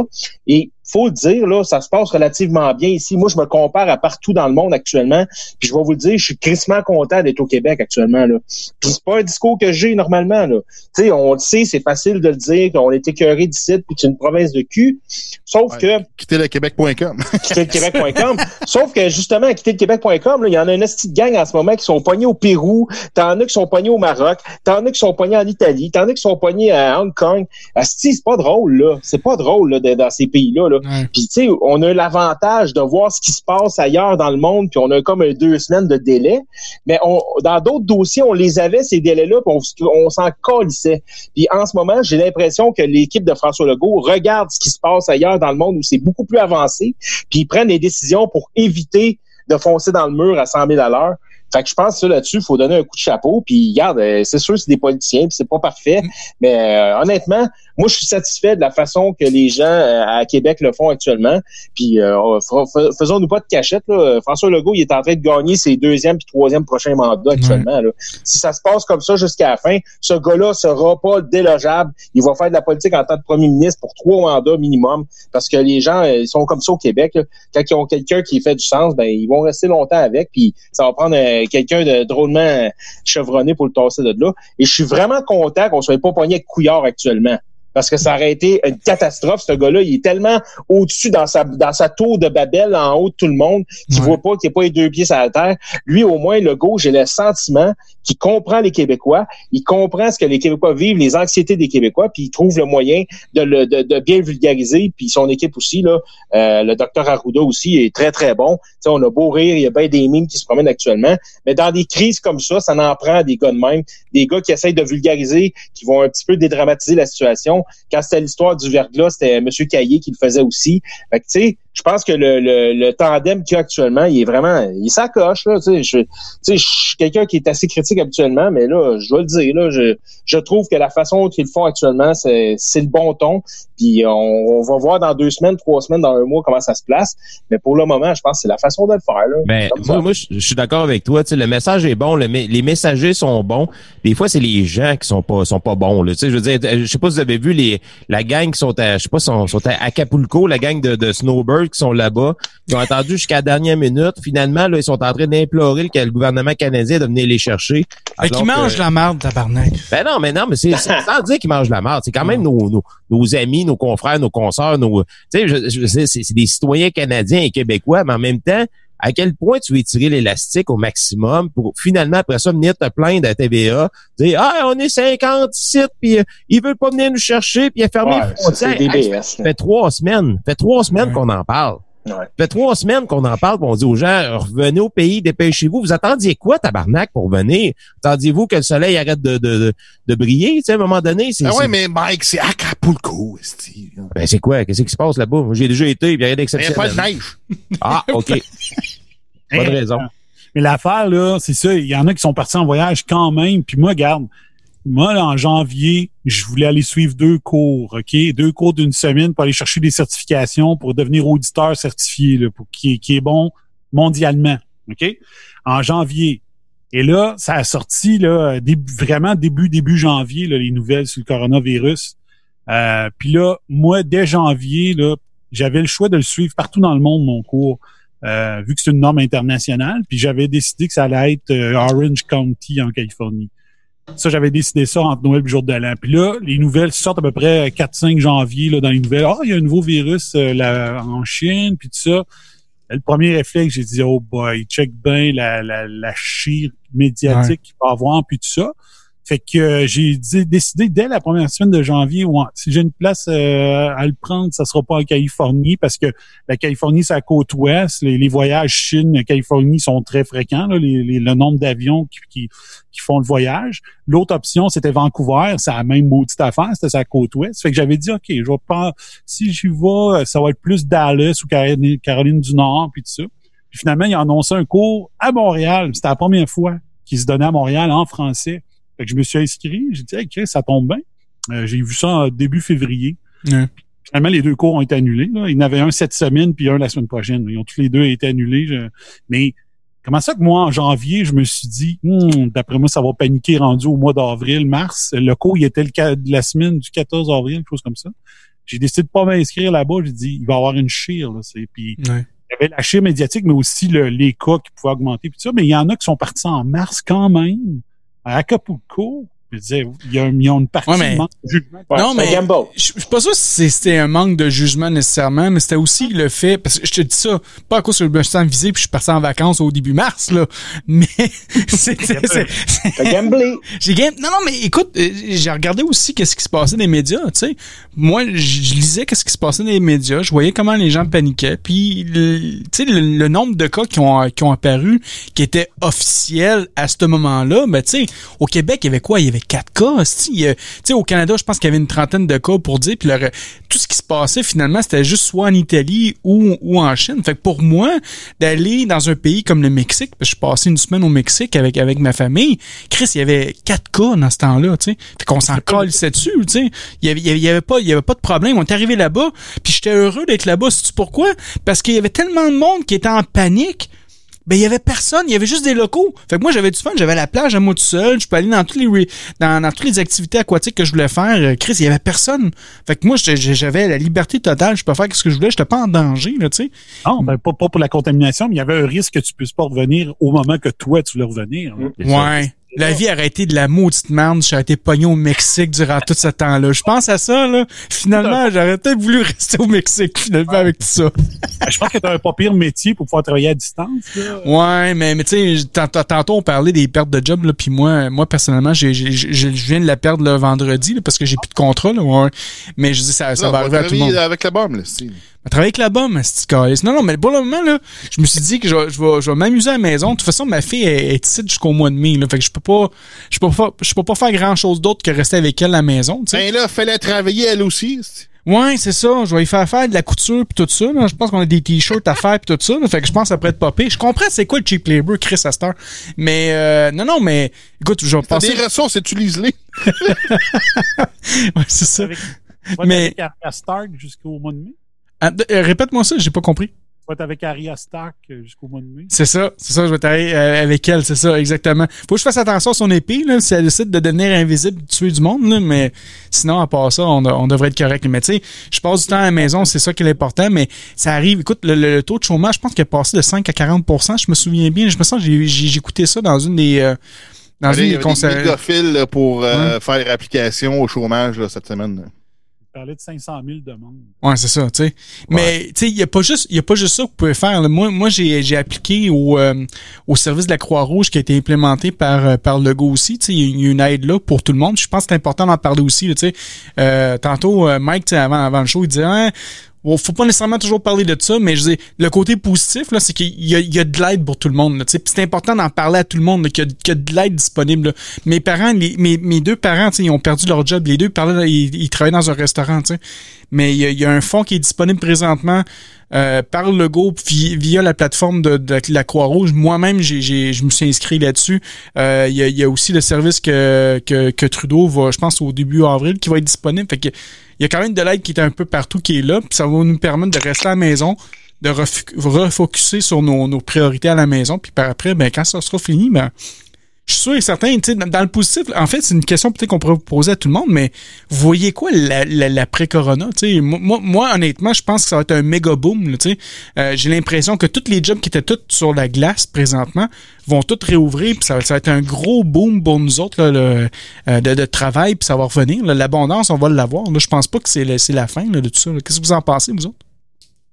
Speaker 3: Faut le dire, là, ça se passe relativement bien ici. Moi, je me compare à partout dans le monde actuellement. Puis je vais vous le dire, je suis crissement content d'être au Québec actuellement. Là. Puis c'est pas un discours que j'ai normalement. Là. sais, on le sait, c'est facile de le dire qu'on est écœuré d'ici, puis c'est une province de cul. Sauf que.
Speaker 8: Quitter le Québec.com. [laughs]
Speaker 3: quitter le Québec.com. Sauf que justement, quitter le Québec.com, il y en a une petite gang en ce moment qui sont poignés au Pérou, t'en as qui sont poignés au Maroc, t'en as qui sont poignés en Italie, t'en as qui sont poignés à Hong Kong. Asti, c'est pas drôle, là. C'est pas drôle là, dans ces pays-là. Là. Puis tu sais, on a l'avantage de voir ce qui se passe ailleurs dans le monde, puis on a comme deux semaines de délai. Mais on, dans d'autres dossiers, on les avait ces délais-là, puis on, s'en colissait. Puis en ce moment, j'ai l'impression que l'équipe de François Legault regarde ce qui se passe ailleurs dans le monde où c'est beaucoup plus avancé, puis ils prennent des décisions pour éviter de foncer dans le mur à 100 000 à l'heure. Fait que je pense que là-dessus, il faut donner un coup de chapeau. Puis, regarde, euh, c'est sûr, c'est des politiciens, puis c'est pas parfait. Mm. Mais euh, honnêtement, moi, je suis satisfait de la façon que les gens euh, à Québec le font actuellement. Puis, oh, faisons-nous pas de cachette. Là. François Legault, il est en train de gagner ses deuxième puis troisième prochains mandats actuellement. Là. Si ça se passe comme ça jusqu'à la fin, ce gars-là sera pas délogeable. Il va faire de la politique en tant que premier ministre pour trois mandats minimum. Parce que les gens, ils sont comme ça au Québec. Quand ils ont quelqu'un qui fait du sens, ben ils vont rester longtemps avec. Puis, ça va prendre quelqu'un de drôlement chevronné pour le tasser de là. Et je suis vraiment content qu'on soit pas pogné avec couillard actuellement parce que ça aurait été une catastrophe. Ce gars-là, il est tellement au-dessus dans sa dans sa tour de Babel, en haut de tout le monde, qu'il voit pas qu'il a pas les deux pieds sur la terre. Lui, au moins, le gars, j'ai le sentiment qu'il comprend les Québécois, il comprend ce que les Québécois vivent, les anxiétés des Québécois, puis il trouve le moyen de, le, de, de bien vulgariser. Puis son équipe aussi, là, euh, le docteur Arruda aussi est très, très bon. T'sais, on a beau rire, il y a bien des mimes qui se promènent actuellement, mais dans des crises comme ça, ça en prend des gars de même, des gars qui essayent de vulgariser, qui vont un petit peu dédramatiser la situation. Quand c'était l'histoire du verglas, c'était M. Caillé qui le faisait aussi. Fait que, tu sais, je pense que le, le, le tandem qu'il y a actuellement, il est vraiment, il s'accroche, là, tu sais, je, je suis quelqu'un qui est assez critique habituellement, mais là, je dois le dire, là, je, je trouve que la façon qu'ils le font actuellement, c'est, c'est le bon ton, puis on, on, va voir dans deux semaines, trois semaines, dans un mois comment ça se place, mais pour le moment, je pense que c'est la façon de le faire, là.
Speaker 10: Ben, moi, moi, je suis d'accord avec toi, tu sais, le message est bon, les messagers sont bons, des fois, c'est les gens qui sont pas, sont pas bons, là, tu sais, je veux dire, je sais pas si vous avez vu les, la gang qui sont à, je sais pas, sont, sont à Acapulco, la gang de, de Snowbird, qui sont là-bas. Ils ont attendu jusqu'à la dernière minute. Finalement, là, ils sont en train d'implorer le, gouvernement canadien de venir les chercher.
Speaker 9: Et qui mangent la merde, tabarnak.
Speaker 10: Ben non, mais non, mais c'est sans dire qu'ils mangent la merde. C'est quand même nos, nos, amis, nos confrères, nos consoeurs, nos. Tu sais, c'est des citoyens canadiens et québécois, mais en même temps, à quel point tu veux étirer l'élastique au maximum pour finalement, après ça, venir te plaindre à TVA, dire, ah, on est 50 sites, puis euh, ils veulent pas venir nous chercher, puis il a fermé
Speaker 3: Ouais,
Speaker 10: les frontières. Hey,
Speaker 3: DBS,
Speaker 10: ça fait trois semaines, ça fait trois semaines qu'on en parle.
Speaker 3: Ouais.
Speaker 10: Ça fait trois semaines qu'on en parle, on dit aux gens, revenez au pays, dépêchez-vous. Vous attendiez quoi, tabarnak, pour venir? Attendiez-vous que le soleil arrête de, de, de, de briller, tu sais, à un moment donné? C'est,
Speaker 8: Ah ouais, mais Mike, c'est Acapulco, esti.
Speaker 10: Ben, c'est quoi? Qu'est-ce qui se passe là-bas? J'ai déjà été, il y a rien
Speaker 8: Il n'y a pas
Speaker 10: d'exceptionnel.
Speaker 8: de neige. [laughs]
Speaker 10: Ah, OK. [laughs] Pas de raison.
Speaker 11: Mais l'affaire, là, c'est ça. Il y en a qui sont partis en voyage quand même. Puis moi, garde, moi, en janvier, je voulais aller suivre deux cours, OK? Deux cours d'une semaine pour aller chercher des certifications pour devenir auditeur certifié, là, pour qui, qui est bon mondialement, OK? En janvier. Et là, ça a sorti, là, vraiment début, début janvier, là, les nouvelles sur le coronavirus. Euh, Puis là, moi, dès janvier, là, j'avais le choix de le suivre partout dans le monde, mon cours. Euh, vu que c'est une norme internationale, puis j'avais décidé que ça allait être euh, Orange County en Californie. Ça, j'avais décidé ça entre Noël et le jour de l'an. Puis là, les nouvelles sortent à peu près 4-5 janvier là, dans les nouvelles. Ah, il y a un nouveau virus euh, là, en Chine, puis tout ça. Le premier réflexe, j'ai dit, oh boy, check bien la, la, la chire médiatique qu'il va avoir, puis tout ça. Fait que euh, j'ai décidé dès la première semaine de janvier, ouais, si j'ai une place euh, à le prendre, ça sera pas en Californie parce que la Californie, c'est la côte ouest. Les, voyages Chine-Californie sont très fréquents, là, le nombre d'avions qui, qui, qui font le voyage. L'autre option, c'était Vancouver. C'est la même maudite affaire, c'était sa côte ouest. Fait que j'avais dit, OK, je vais pas, si j'y vais, ça va être plus Dallas ou Caroline, Caroline du Nord, puis tout ça. Puis finalement, il a annoncé un cours à Montréal. C'était la première fois qu'il se donnait à Montréal en français. Fait que je me suis inscrit. J'ai dit, hey, Chris, ça tombe bien. Euh, j'ai vu ça en début février. Finalement, les deux cours ont été annulés. Là. Il y en avait un cette semaine, puis un la semaine prochaine. Ils ont tous les deux été annulés. Je- Mais comment ça que moi, en janvier, je me suis dit, Hmm, d'après moi, ça va paniquer rendu au mois d'avril, mars. Le cours, il était le la semaine du 14 avril, quelque chose comme ça. J'ai décidé de pas m'inscrire là-bas. J'ai dit, il va y avoir une chire. Là. C'est- Puis
Speaker 9: Ouais.
Speaker 11: il y avait la chire médiatique, mais aussi le, les cas qui pouvaient augmenter. Puis ça. Mais il y en a qui sont partis en mars quand même, à Acapulco? Je disais, il y a,
Speaker 9: Ouais, mais-
Speaker 11: de manque de jugement.
Speaker 3: Ouais,
Speaker 9: non,
Speaker 3: un
Speaker 9: mais
Speaker 3: gamble.
Speaker 9: je je suis pas sûr si c'était un manque de jugement nécessairement, mais c'était aussi le fait, parce que je te dis ça, pas à cause que je me sens visé puis je suis parti en vacances au début mars, là, [laughs] mais [laughs] c'était... c'est-
Speaker 3: T'as gamblé. [laughs]
Speaker 9: J'ai game... Non, non, mais écoute, euh, j'ai regardé aussi qu'est-ce qui se passait dans les médias, tu sais. Moi, je lisais qu'est-ce qui se passait dans les médias, je voyais comment les gens paniquaient, puis, le- tu sais, le, le nombre de cas qui ont, qui ont apparu, qui étaient officiels à ce moment-là, ben, tu sais, au Québec, il y avait quoi? Il y avait quatre cas, tu sais, au Canada, je pense qu'il y avait une trentaine de cas pour dire, puis tout ce qui se passait, finalement, c'était juste soit en Italie ou, ou en Chine. Fait que pour moi, d'aller dans un pays comme le Mexique, je suis passé une semaine au Mexique avec, avec ma famille, Chris, il y avait quatre cas dans ce temps-là, tu sais. Fait qu'on s'en [laughs] calissait dessus, tu sais. Il y avait, il y avait- il y avait pas, il y avait pas de problème. On est arrivé là-bas, puis j'étais heureux d'être là-bas. Sais-tu pourquoi? Parce qu'il y avait tellement de monde qui était en panique. Ben, il y avait personne, il y avait juste des locaux. Fait que moi, j'avais du fun, j'avais la plage à moi tout seul, je peux aller dans tous les, dans, dans toutes les activités aquatiques que je voulais faire. Euh, Chris, il y avait personne. Fait que moi, j'avais la liberté totale, je peux faire ce que je voulais, j'étais pas en danger, là, tu sais.
Speaker 11: Non, ben, pas, pas pour la contamination, mais il y avait un risque que tu puisses pas revenir au moment que toi, tu voulais revenir. là.
Speaker 9: Ouais. La vie aurait été de la maudite merde j'aurais été pogné au Mexique durant tout ce temps-là. Je pense à ça, là. Finalement, j'aurais peut-être voulu rester au Mexique, finalement, avec tout ça.
Speaker 11: Ben, Je pense que tu as un pas pire métier pour pouvoir travailler à distance. là.
Speaker 9: Ouais, mais, mais tu sais, tant- tant- tantôt on parlait des pertes de job, là, puis moi, moi personnellement, j'ai, j'ai- j'ai- je viens de la perdre le vendredi, là, parce que j'ai plus de contrat, là, ouais. Mais je dis, ça, ça va arriver à tout le monde.
Speaker 8: avec la bombe, là,
Speaker 9: travailler avec la bombe, c'est. Non, non, mais pour le moment, là, je me suis dit que je, vais- je vais, je vais m'amuser à la maison. De toute façon, ma fille est, est ici jusqu'au mois de mai, là. Fait que je peux pas, je peux pas, je peux pas faire grand chose d'autre que rester avec elle à la maison, tu sais.
Speaker 8: Ben là, fallait travailler elle aussi. c'est-
Speaker 9: Ouais, c'est ça. Je vais y faire faire de la couture puis tout ça. là. Je pense qu'on a des t-shirts à faire puis tout ça. là. Fait que je pense que ça pourrait être popé. Je comprends c'est quoi le cheap labor, Chris Astor. Mais euh, non, non, mais écoute, je vais
Speaker 8: T'as
Speaker 9: passer.
Speaker 8: des ressources, utilise-les. [laughs]
Speaker 9: Ouais, c'est ça.
Speaker 11: Avec-
Speaker 9: Mais-
Speaker 11: Stark jusqu'au mois de mai.
Speaker 9: Ah, euh, Répète-moi ça, j'ai pas compris.
Speaker 11: Tu vas être avec Arya Stark euh, jusqu'au mois de mai.
Speaker 9: C'est ça, c'est ça, je vais travailler euh, avec elle, c'est ça, exactement. Faut que je fasse attention à son épée, là, si elle décide de devenir invisible, de tuer du monde, là, mais sinon, à part ça, on, on devrait être correct. Mais tu sais, je passe du temps à la maison, c'est ça qui est important, mais ça arrive, écoute, le, le- le taux de chômage, je pense qu'il est passé de 5 à 40% je me souviens bien, je me sens, j'ai écouté ça dans une des... euh, dans
Speaker 8: Allez,
Speaker 9: une
Speaker 8: il y avait des pour euh, faire application au chômage là, cette semaine. Là.
Speaker 11: parlait de 500 000 demandes.
Speaker 9: Ouais, c'est ça, tu sais. Mais, tu sais, il n'y a pas juste, il a pas juste ça que vous pouvez faire. Moi, moi, j'ai, j'ai appliqué au, euh, au service de la Croix-Rouge qui a été implémenté par, euh, par Lego aussi. Tu sais, il y a une aide là pour tout le monde. Je pense que c'est important d'en parler aussi, tu sais. Euh, tantôt, Mike, avant, avant le show, il disait, hein, Bon, faut pas nécessairement toujours parler de ça, mais je dis, le côté positif, là, c'est qu'il y a, de l'aide pour tout le monde. C'est important d'en parler à tout le monde, qu'il y, a de l'aide disponible. Mes parents, mes, deux parents, ils ont perdu leur job. Les deux parlaient, ils, ils travaillaient dans un restaurant, mais il y, a, un fonds qui est disponible présentement euh, par le groupe via, la plateforme de, la Croix-Rouge. Moi-même, j'ai, je me suis inscrit là-dessus. Euh, il y, a, aussi le service que, que, Trudeau va, je pense, au début avril, qui va être disponible. Fait que il y a quand même de l'aide qui est un peu partout qui est là. Puis ça va nous permettre de rester à la maison, de refocuser sur nos, priorités à la maison. Puis par après, ben, quand ça sera fini, ben, je suis sûr et certain, dans le positif, en fait, c'est une question peut-être qu'on pourrait vous poser à tout le monde, mais vous voyez quoi l'après-corona? Tu moi, moi, honnêtement, je pense que ça va être un méga boom. Euh, j'ai l'impression que tous les jobs qui étaient tous sur la glace présentement vont tous réouvrir, puis ça, va être un gros boom pour nous autres là, euh, de, de, travail, puis ça va revenir. L'abondance, on va l'avoir. Là, je pense pas que c'est la fin de tout ça. Qu'est-ce que vous en pensez, vous autres?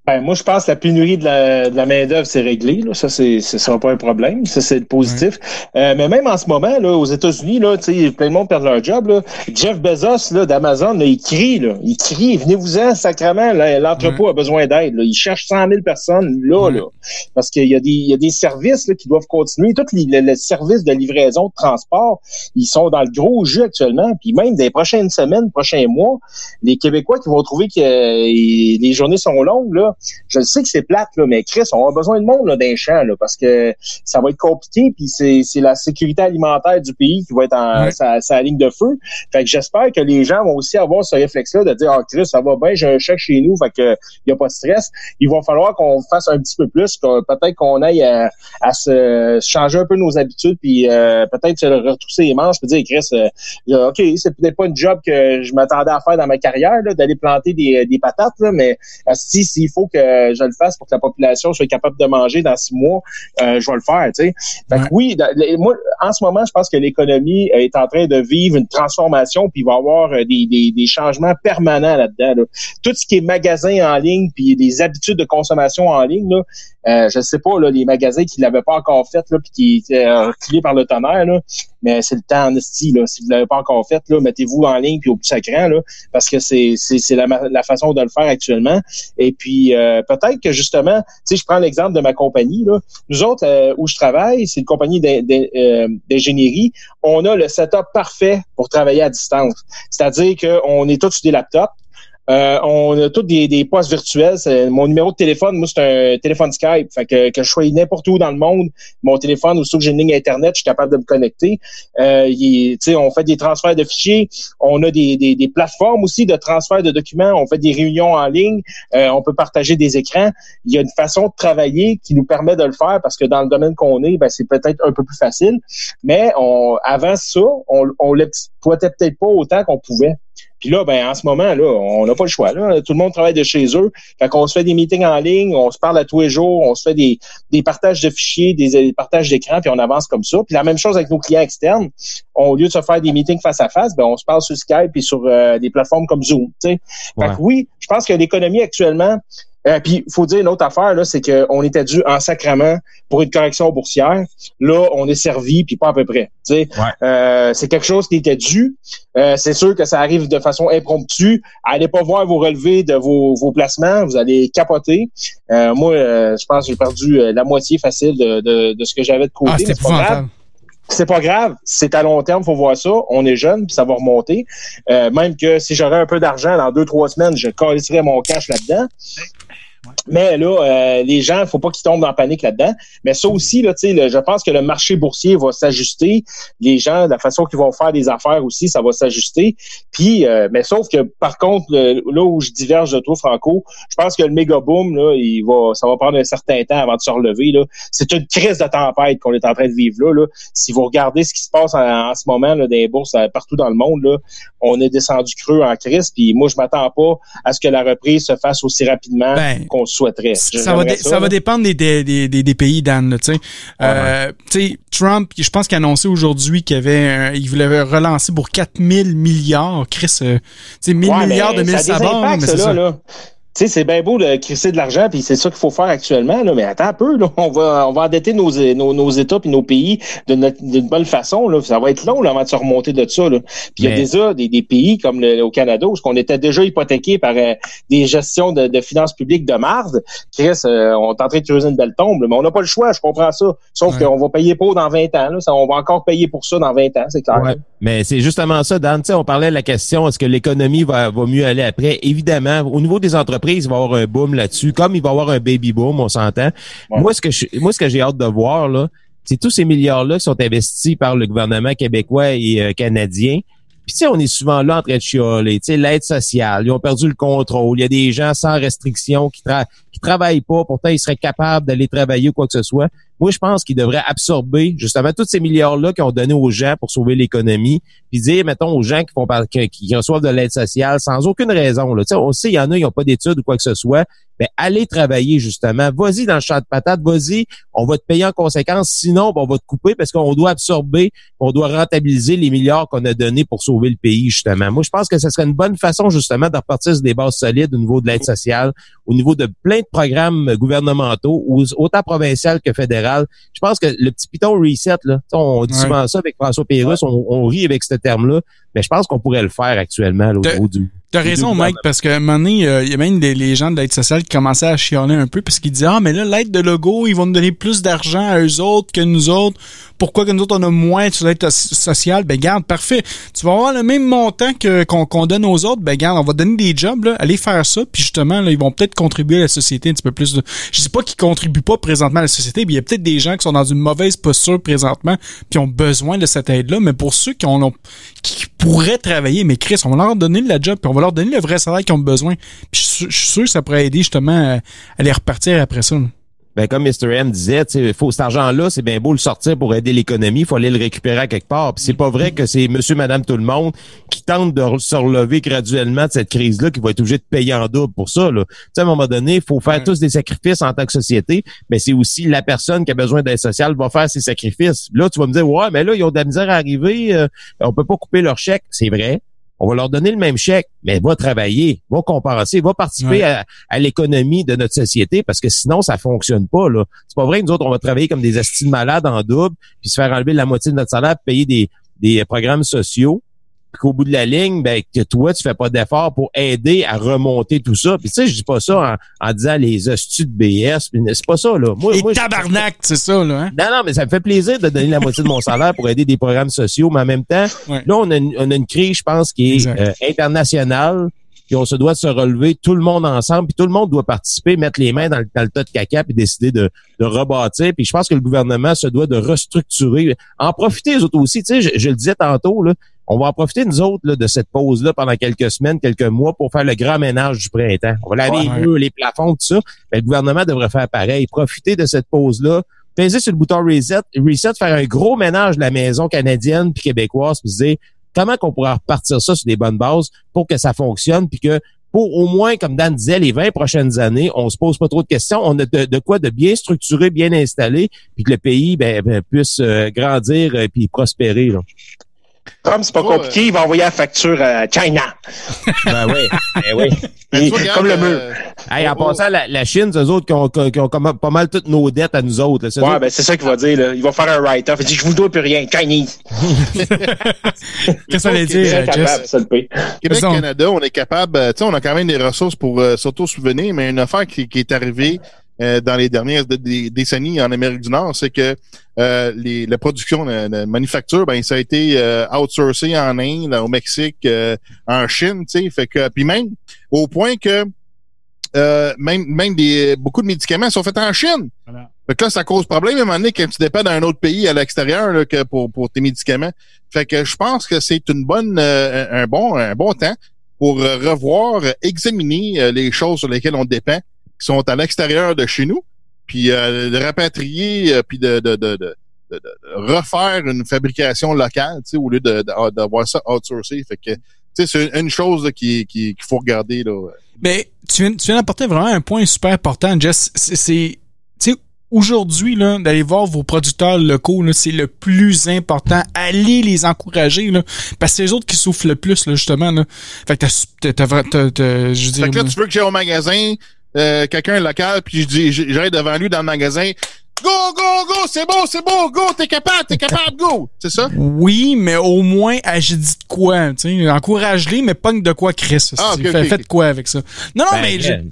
Speaker 3: Ben, moi, je pense que la pénurie de la, de la main-d'œuvre, c'est réglé. Là. Ça, c'est, ce sera pas un problème. Ça, c'est positif. Euh, mais même en ce moment, là, aux États-Unis, là, plein de monde perd leur job. Là. Jeff Bezos là, d'Amazon, il crie, là. Il crie, venez-vous-en, sacrement, l'entrepôt a besoin d'aide. Il cherche 100 000 personnes là, là. Parce qu'il y a des, il y a des services là, qui doivent continuer. Tous les, services de livraison, de transport, ils sont dans le gros jeu actuellement. Puis même des prochaines semaines, prochains mois, les Québécois qui vont trouver que euh, les journées sont longues, là, je sais que c'est plate, là, mais Chris, on a besoin de monde là, d'un champ, là, parce que ça va être compliqué, puis c'est la sécurité alimentaire du pays qui va être en sa, ligne de feu. Fait que j'espère que les gens vont aussi avoir ce réflexe-là de dire Ah Chris, ça va bien, j'ai un chèque chez nous, fait que y a pas de stress. Il va falloir qu'on fasse un petit peu plus, peut-être qu'on aille à, se changer un peu nos habitudes, puis euh, peut-être se retrousser les manches, puis dire Chris, euh, OK, c'est peut-être pas une job que je m'attendais à faire dans ma carrière, d'aller planter des, des patates, là, mais si s'il faut que je le fasse pour que la population soit capable de manger dans six mois, euh, je vais le faire. Tu sais. Fait que oui, moi, en ce moment, je pense que l'économie est en train de vivre une transformation, puis il va y avoir euh, des, des, des changements permanents là-dedans. Tout ce qui est magasin en ligne, puis des habitudes de consommation en ligne, là, euh, je sais pas, là, les magasins qui l'avaient pas encore fait, là, puis qui étaient reculés par le tonnerre, là, mais c'est le temps en esti, là. Si vous l'avez pas encore fait, là, mettez-vous en ligne puis au plus sacrant, là, parce que c'est, c'est, la, la, façon de le faire actuellement. Et puis euh, peut-être que justement, tu sais, je prends l'exemple de ma compagnie, là. Nous autres, euh, où je travaille, c'est une compagnie euh, d'ingénierie. On a le setup parfait pour travailler à distance. C'est-à-dire qu'on est tous sur des laptops. Euh, on a tous des, des postes virtuels. Mon numéro de téléphone, moi, c'est un téléphone Skype. Fait que, que je sois n'importe où dans le monde, mon téléphone, ou que j'ai une ligne Internet, je suis capable de me connecter. Euh, on fait des transferts de fichiers. On a des, plateformes aussi de transfert de documents. On fait des réunions en ligne. Euh, on peut partager des écrans. Il y a une façon de travailler qui nous permet de le faire parce que dans le domaine qu'on est, ben, c'est peut-être un peu plus facile. Mais avant ça, on, on l'exploitait peut-être pas autant qu'on pouvait. Puis là, ben, en ce moment, là, on n'a pas le choix. Là. Tout le monde travaille de chez eux. Fait qu'on se fait des meetings en ligne, on se parle à tous les jours, on se fait des, des partages de fichiers, des, partages d'écran, puis on avance comme ça. Puis la même chose avec nos clients externes. au lieu de se faire des meetings face à face, ben, on se parle sur Skype et sur euh, des plateformes comme Zoom. Fait que oui, je pense que l'économie actuellement, euh, puis, il faut dire une autre affaire, là, c'est qu'on était dû en sacrement pour une correction boursière. Là, on est servi, puis pas à peu près. Euh, c'est quelque chose qui était dû. Euh, c'est sûr que ça arrive de façon impromptue. Allez pas voir vos relevés de vos, vos placements, vous allez capoter. Euh, moi, je pense que j'ai perdu la moitié facile de, de, de ce que j'avais de côté. Ah, c'est pas grave. C'est à long terme, faut voir ça. On est jeune, puis ça va remonter. même que si j'aurais un peu d'argent dans deux, trois semaines, je calisserais mon cash là-dedans. Mais là, euh, les gens, faut pas qu'ils tombent en panique là-dedans. Mais ça aussi, là, le, je pense que le marché boursier va s'ajuster. Les gens, la façon qu'ils vont faire des affaires aussi, ça va s'ajuster. Puis, euh, mais sauf que par contre, là où je diverge de toi, Franco, je pense que le méga boom, là, il va, ça va prendre un certain temps avant de se relever. Là. C'est une crise de tempête qu'on est en train de vivre là. là. Si vous regardez ce qui se passe en, ce moment là, les bourses euh, partout dans le monde, là, on est descendu creux en crise. Puis moi, je m'attends pas à ce que la reprise se fasse aussi rapidement.
Speaker 9: Ben,
Speaker 3: qu'on souhaiterait.
Speaker 9: Ça va, ça, va dépendre des, des, des, des pays, Dan. Tu sais, euh, Trump, je pense qu'il a annoncé aujourd'hui qu'il avait, il voulait relancer pour 4000 milliards. Chris, euh, tu sais, 1000 milliards de mille sabords. Mais c'est ça. Là
Speaker 3: sais, c'est bien beau de crisser de l'argent, puis c'est ça qu'il faut faire actuellement, là, mais attends un peu, là, on va on va endetter nos, nos, nos États puis nos pays d'une bonne façon. Là. Ça va être long là, avant de se remonter de ça. Puis il y a déjà des, des pays comme le, au Canada où on était déjà hypothéqué par euh, des gestions de, de, finances publiques de marde. Chris, euh, on est en train de creuser une belle tombe, mais on n'a pas le choix, je comprends ça. Sauf qu'on va payer pour dans 20 ans. Là. Ça, on va encore payer pour ça dans 20 ans, c'est clair. Ouais.
Speaker 10: Mais c'est justement ça, Dan. on parlait de la question, est-ce que l'économie va, va mieux aller après? Évidemment, au niveau des entreprises, va avoir un boom là-dessus, comme il va y avoir un baby boom, on s'entend. Moi, ce que moi, ce que j'ai hâte de voir, là, c'est tous ces milliards-là qui sont investis par le gouvernement québécois et euh, canadien. Puis tu sais, on est souvent là en train de chialer, tu sais, l'aide sociale, ils ont perdu le contrôle, il y a des gens sans restriction qui, tra qui travaillent pas, pourtant ils seraient capables d'aller travailler ou quoi que ce soit. Moi, je pense qu'ils devraient absorber justement tous ces milliards-là qu'ils ont donnés aux gens pour sauver l'économie, puis dire, mettons, aux gens qui font qui, reçoivent de l'aide sociale sans aucune raison. Là. on sait, il y en a, ils n'ont pas d'études ou quoi que ce soit. Ben, allez travailler justement. Vas-y dans le champ de patates, vas-y, on va te payer en conséquence. Sinon, ben, on va te couper parce qu'on doit absorber, on doit rentabiliser les milliards qu'on a donnés pour sauver le pays, justement. Moi, je pense que ce serait une bonne façon, justement, de repartir sur des bases solides au niveau de l'aide sociale, au niveau de plein de programmes gouvernementaux, autant provincial que fédéral. Je pense que le petit piton reset, là, on dit souvent ça avec François Pérusse, on, on, rit avec ce terme-là, mais je pense qu'on pourrait le faire actuellement là, au niveau du
Speaker 9: T'as raison, Mike, parce que à un moment donné, euh, il y a même des, les gens de l'aide sociale qui commençaient à chialer un peu parce qu'ils disaient Ah, mais là, l'aide de logo, ils vont nous donner plus d'argent à eux autres que nous autres. Pourquoi que nous autres, on a moins sur l'aide sociale? Ben, garde, parfait. Tu vas avoir le même montant que qu'on donne aux autres. Ben, garde, on va donner des jobs, là. Allez faire ça. Puis justement, là, ils vont peut-être contribuer à la société un petit peu plus. De... Je sais pas qu'ils contribuent pas présentement à la société, mais il y a peut-être des gens qui sont dans une mauvaise posture présentement puis ont besoin de cette aide-là. Mais pour ceux qui ont, qui pourraient travailler, mais Chris, on va leur donner la job puis on va leur donner le vrai salaire qu'ils ont besoin. Puis je, suis sûr que ça pourrait aider justement à, les repartir après ça.
Speaker 10: Ben, comme Mr. M disait, faut cet argent-là, c'est bien beau le sortir pour aider l'économie, il faut aller le récupérer à quelque part. Puis c'est pas vrai que c'est monsieur, madame, tout le monde qui tente de se relever graduellement de cette crise-là qui va être obligé de payer en double pour ça. Là. à un moment donné, il faut faire tous des sacrifices en tant que société, mais c'est aussi la personne qui a besoin d'aide sociale va faire ses sacrifices. Là, tu vas me dire, ouais, mais là, ils ont de la misère à arriver, euh, on peut pas couper leur chèque. C'est vrai, on va leur donner le même chèque, mais va travailler, va compenser, va participer à, l'économie de notre société parce que sinon, ça fonctionne pas. là. C'est pas vrai que nous autres, on va travailler comme des estimes malades en double, puis se faire enlever la moitié de notre salaire, payer des, des programmes sociaux qu'au bout de la ligne, ben, que toi, tu fais pas d'effort pour aider à remonter tout ça. Puis tu sais, je dis pas ça en, disant les hosties de BS, c'est pas ça, là.
Speaker 9: Moi, Et tabarnak, c'est ça, là. Hein?
Speaker 10: Non, non, mais ça me fait plaisir de donner la moitié de mon salaire pour aider des programmes sociaux, mais en même temps, là, on a, une, on a une crise, je pense, qui est euh, internationale, puis on se doit se relever tout le monde ensemble, puis tout le monde doit participer, mettre les mains dans le, tas de caca, puis décider de, de rebâtir. Puis je pense que le gouvernement se doit de restructurer, en profiter les autres aussi. Tu sais, je, je le disais tantôt, là, on va en profiter, nous autres, là, de cette pause-là pendant quelques semaines, quelques mois pour faire le grand ménage du printemps. On va laver les murs, les plafonds, tout ça. Mais le gouvernement devrait faire pareil. Profiter de cette pause-là, peser sur le bouton reset, reset, faire un gros ménage de la maison canadienne puis québécoise, puis se dire comment qu'on pourra repartir ça sur des bonnes bases pour que ça fonctionne, puis que pour au moins, comme Dan disait, les 20 prochaines années, on se pose pas trop de questions. On a de, quoi de bien structuré, bien installé, puis que le pays ben, ben puisse euh, grandir et euh, puis prospérer. Là.
Speaker 3: Comme c'est pas compliqué, il va envoyer la facture à China. [laughs]
Speaker 10: ben oui, ben oui.
Speaker 3: Ben, comme le mur.
Speaker 10: Hey, en passant, la, la Chine, c'est eux autres qui ont, qui ont, pas mal toutes nos dettes à nous autres.
Speaker 3: Là. Ouais, ben c'est ça qu'il va dire. Là. Il va faire un write-off. Il dit, je vous dois plus rien. Chinese. [laughs]
Speaker 9: Qu'est-ce que ça veut dire, Jess?
Speaker 8: Québec, Canada, on est capable, euh, tu sais, on a quand même des ressources pour euh, s'auto-souvenir, mais une affaire qui, qui est arrivée euh, dans les dernières décennies en Amérique du Nord, c'est que euh, les, la production, la, manufacture, ben ça a été euh, outsourcé en Inde, au Mexique, en Chine, tu sais, fait que puis même au point que même même des beaucoup de médicaments sont faits en Chine. Voilà. Fait que là, ça cause problème à un moment donné quand tu dépends d'un autre pays à l'extérieur que pour, pour tes médicaments. Fait que je pense que c'est une bonne un bon un bon temps pour revoir, examiner les choses sur lesquelles on dépend qui sont à l'extérieur de chez nous, puis euh, de rapatrier, euh, puis de, de, de, de, refaire une fabrication locale, tu sais, au lieu d'avoir ça outsourcé. Fait que, tu sais, c'est une chose qu'il qui, qu'il faut regarder là.
Speaker 9: Mais tu viens, tu viens d'apporter vraiment un point super important, Jess. C'est, tu sais, aujourd'hui, là, d'aller voir vos producteurs locaux, là, c'est le plus important. Allez les encourager, là, parce que c'est les autres qui souffrent le plus, là, justement, là. Fait que t'as, t'as, t'as, t'as je veux dire,
Speaker 8: Fait que là, tu veux que j'aille au magasin, euh, quelqu'un local, puis je dis, j'arrive devant lui dans le magasin, Go, go, go, c'est beau, c'est beau, go, t'es capable, t'es capable, go. C'est ça?
Speaker 9: Oui, mais au moins, agis dit de quoi, tu sais. Encourage-les, mais pogne de quoi, Chris.
Speaker 8: Ah, okay.
Speaker 9: Faites quoi avec ça? Non, non,
Speaker 10: Ben,
Speaker 9: mais...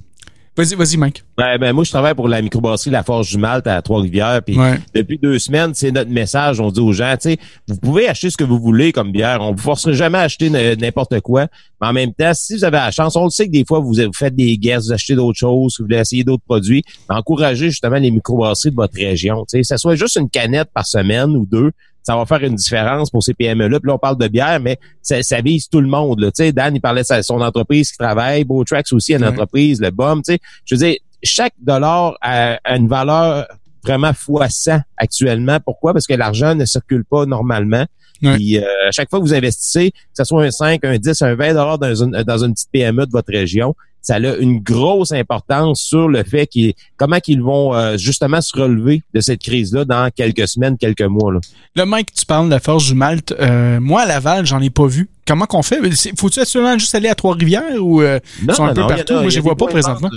Speaker 9: Vas-y, vas-y, Mike.
Speaker 10: Ben, ben, moi, je travaille pour la microbrasserie La Forge du Malte à Trois-Rivières. Puis
Speaker 9: Ouais.
Speaker 10: depuis deux semaines, c'est notre message. On dit aux gens, tu sais, vous pouvez acheter ce que vous voulez comme bière. On vous forcera jamais à acheter n'importe quoi. Mais en même temps, si vous avez la chance, on le sait que des fois, vous, vous faites des guests, vous achetez d'autres choses, vous voulez essayer d'autres produits. Encouragez justement les microbrasseries de votre région. Tu sais, ça soit juste une canette par semaine ou deux. Ça va faire une différence pour ces PME-là. Puis là, on parle de bière, mais ça, ça vise tout le monde. Là. Tu sais, Dan, il parlait de son entreprise qui travaille. Beautrax aussi une
Speaker 9: Ouais.
Speaker 10: entreprise. Le BOM, tu sais. Je veux dire, chaque dollar a, a une valeur vraiment fois 100 actuellement. Pourquoi? Parce que l'argent ne circule pas normalement.
Speaker 9: Ouais.
Speaker 10: Puis, euh, à chaque fois que vous investissez, que ce soit un 5, un 10, un 20 dollars dans une, dans une petite PME de votre région, ça a une grosse importance sur le fait qu'ils, comment qu'ils vont euh, justement se relever de cette crise-là dans quelques semaines, quelques mois. Là.
Speaker 9: Là, Mike, tu parles de la force du Malte. Euh, moi, à Laval, j'en ai pas vu. Comment qu'on fait? Faut-tu absolument juste aller à Trois-Rivières ou euh, ils sont un peu
Speaker 10: non, a-
Speaker 9: partout? Moi, je les vois pas
Speaker 10: de
Speaker 9: présentement.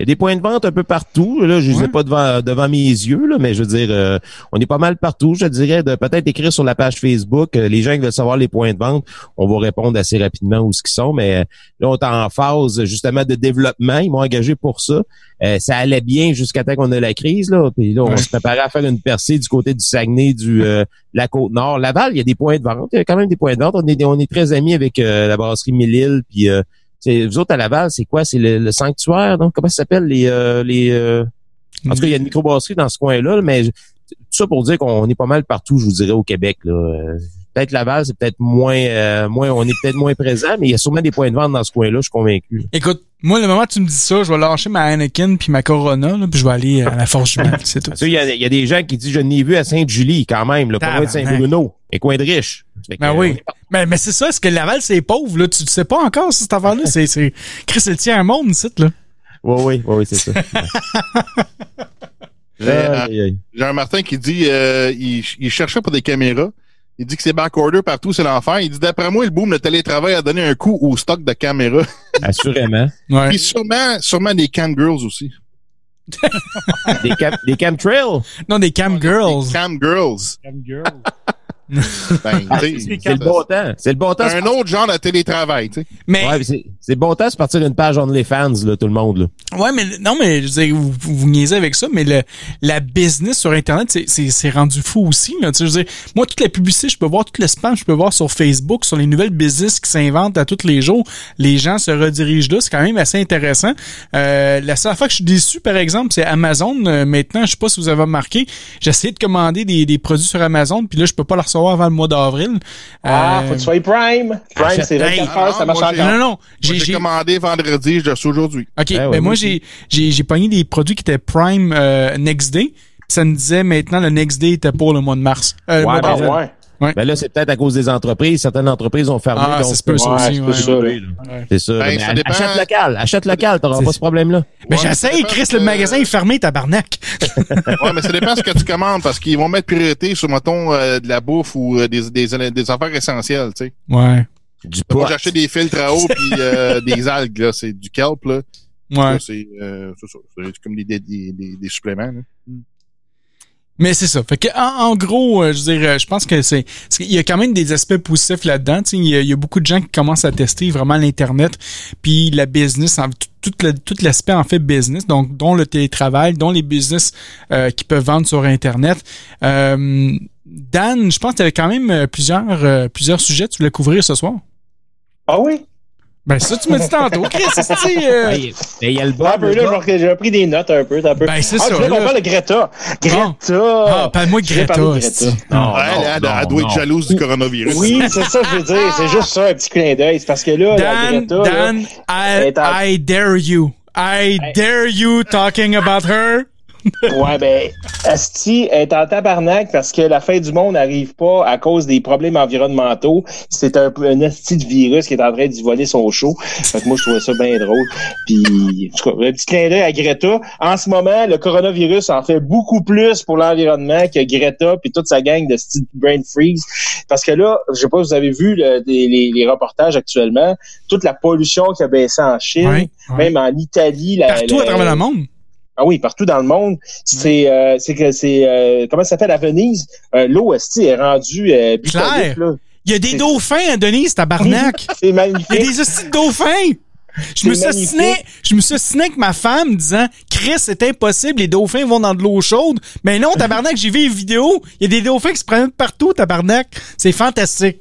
Speaker 10: Il y a des points de vente un peu partout. Là, je les ai pas devant, devant mes yeux, là, mais je veux dire, euh, on est pas mal partout. Je dirais de peut-être écrire sur la page Facebook. euh, les gens qui veulent savoir les points de vente, on va répondre assez rapidement où ce qu'ils sont. Mais euh, là, on est en phase justement de développement. Ils m'ont engagé pour ça. Euh, ça allait bien jusqu'à temps qu'on ait la crise. Là. Puis là, on
Speaker 9: Ouais.
Speaker 10: se préparait à faire une percée du côté du Saguenay, du euh, la côte nord. Laval, il y a des points de vente. Il y a quand même des points de vente. On est, on est très amis avec euh, la brasserie Mille-Îles, puis euh, c'est, vous autres à Laval, c'est quoi? C'est le, le sanctuaire, donc comment ça s'appelle? Les euh, les euh, En tout cas, il y a une microbrasserie dans ce coin-là, là, mais tout ça pour dire qu'on est pas mal partout, je vous dirais, au Québec. Là. Euh, Peut-être Laval, c'est peut-être moins euh, moins on est peut-être moins présent, mais il y a sûrement des points de vente dans ce coin-là, je suis convaincu.
Speaker 9: Écoute, moi, le moment où tu me dis ça, je vais lâcher ma Anakin puis ma Corona, là, puis je vais aller à la force du Malte, c'est tout.
Speaker 10: Tu sais, il y, a, il y a des gens qui disent je n'ai vu à Sainte-Julie quand même, là, pas loin de. Saint-Bruno, et coin de riche.
Speaker 9: Ben
Speaker 10: euh,
Speaker 9: oui.
Speaker 10: on est par-
Speaker 9: Mais, mais c'est ça, est-ce que Laval, c'est pauvre, là? Tu ne sais pas encore, cette affaire-là? C'est, c'est, Chris, c'est le tiers monde, là.
Speaker 10: Oui, oui, oui, oui, c'est ça. [laughs]
Speaker 8: J'ai euh, un Martin qui dit euh, il, il cherchait pour des caméras. Il dit que c'est backorder partout, c'est l'enfer. Il dit d'après moi, le boom, le télétravail a donné un coup au stock de caméras. [laughs]
Speaker 10: Assurément.
Speaker 9: Ouais.
Speaker 8: Puis sûrement, sûrement des cam girls aussi. [laughs]
Speaker 10: Des, cam des chemtrails.
Speaker 9: Non, des cam girls.
Speaker 8: Des cam girls.
Speaker 11: Cam girl. [laughs]
Speaker 8: Ben, tu sais,
Speaker 10: C'est le bon temps. C'est le bon temps.
Speaker 8: un autre genre de télétravail, tu sais.
Speaker 9: Mais,
Speaker 10: Ouais, c'est bon temps de partir une page OnlyFans, là, tout le monde. Là.
Speaker 9: ouais, mais, non, mais, je veux dire, vous, vous, niaisez avec ça, mais le, la business sur Internet, c'est, c'est, c'est rendu fou aussi, là. Tu sais, je veux dire, moi, toute la publicité, je peux voir tout le spam, je peux voir sur Facebook, sur les nouvelles business qui s'inventent à tous les jours. Les gens se redirigent là. C'est quand même assez intéressant. Euh, la seule fois que je suis déçu, par exemple, c'est Amazon. Euh, maintenant, je sais pas si vous avez remarqué, j'ai essayé de commander des, des produits sur Amazon, puis là, je peux pas les recevoir avant le mois d'avril.
Speaker 3: Ah, faut que tu sois Prime. Prime, c'est 24
Speaker 9: Hey,
Speaker 3: heures, ça marche encore.
Speaker 9: non, non, non. J'ai,
Speaker 8: commandé vendredi, je l'ai reçu aujourd'hui.
Speaker 9: OK,
Speaker 10: Ben ouais,
Speaker 9: ben moi j'ai j'ai j'ai pogné des produits qui étaient Prime euh, Next Day. Ça me disait maintenant le Next Day était pour le mois de mars. Euh, le
Speaker 10: Ouais,
Speaker 9: mois
Speaker 10: ben,
Speaker 3: ouais.
Speaker 10: Ben là, c'est peut-être à cause des entreprises. Certaines entreprises ont fermé.
Speaker 9: Ah,
Speaker 10: donc,
Speaker 9: ça se peut, ça
Speaker 3: Ouais,
Speaker 9: aussi.
Speaker 3: c'est
Speaker 9: ouais. Ouais.
Speaker 8: Ben,
Speaker 10: mais
Speaker 8: ça dépend-
Speaker 10: Achète local. Achète local. T'auras
Speaker 9: C'est-
Speaker 10: pas ce problème-là.
Speaker 9: Mais
Speaker 8: Ouais,
Speaker 9: j'essaye, Chris,
Speaker 8: que-
Speaker 9: le magasin est fermé, tabarnak. [laughs]
Speaker 8: Ouais, mais ça dépend ce que tu commandes parce qu'ils vont mettre priorité sur, mettons, euh, de la bouffe ou euh, des, des, des affaires essentielles, tu sais.
Speaker 9: Ouais.
Speaker 10: Du pot.
Speaker 8: des filtres à eau puis euh, [laughs] des algues, là. C'est du kelp, là.
Speaker 9: Ouais.
Speaker 8: C'est euh, comme des, des, des, des- suppléments, là.
Speaker 9: Mais c'est ça. Fait que en, en gros, euh, je veux dire, euh, je pense que c'est il y a quand même des aspects positifs là-dedans. Tu sais, Il y, a- il y a beaucoup de gens qui commencent à tester vraiment l'internet, puis la business, en- tout, tout le- tout l'aspect en fait business, donc dont le télétravail, dont les business euh, qui peuvent vendre sur internet. Euh, Dan, je pense que tu avais quand même euh, plusieurs plusieurs sujets que tu voulais couvrir ce soir.
Speaker 3: Ah oui?
Speaker 9: Ben ça, tu m'as dit tantôt, Chris. [laughs] c'est euh,
Speaker 10: Ben, il y a le
Speaker 3: là, que j'ai pris des notes un peu, un peu.
Speaker 9: Ben, c'est
Speaker 3: ah,
Speaker 9: ça,
Speaker 3: je qu'on parle de Greta. Greta.
Speaker 9: Ah, parle-moi de Greta.
Speaker 10: Non,
Speaker 8: elle, elle, elle doit être jalouse du coronavirus.
Speaker 3: Oui, c'est ça que je veux dire. C'est [laughs] juste ça, un petit clin d'œil. C'est parce que là, la
Speaker 9: Dan,
Speaker 3: Greta,
Speaker 9: Dan,
Speaker 3: en-
Speaker 9: I dare you. I dare you talking about her.
Speaker 3: Ouais, ben, Asti est en tabarnak parce que la fin du monde n'arrive pas à cause des problèmes environnementaux. C'est un, un Asti de virus qui est en train d'y voler son show. Fait que moi, je trouvais ça bien drôle. Puis, en tout cas, un petit clin d'œil à Greta. En ce moment, le coronavirus en fait beaucoup plus pour l'environnement que Greta puis toute sa gang de Steve Brain Freeze. Parce que là, je sais pas si vous avez vu le, les, les, reportages actuellement, toute la pollution qui a baissé en Chine, même en Italie. La,
Speaker 9: Partout à travers le monde.
Speaker 3: Ah oui, partout dans le monde. C'est euh, c'est que c'est euh, comment ça s'appelle à Venise, euh, l'eau est rendue euh,
Speaker 9: Claire. Il y a des dauphins à Denise, tabarnak. [laughs]
Speaker 3: c'est magnifique.
Speaker 9: Il y a des hosties de dauphins. Je me, suis je me suis avec ma femme disant Chris, c'est impossible, les dauphins vont dans de l'eau chaude. Mais non, tabarnak, j'ai vu une vidéo. Il y a des dauphins qui se prennent partout, tabarnak. C'est fantastique.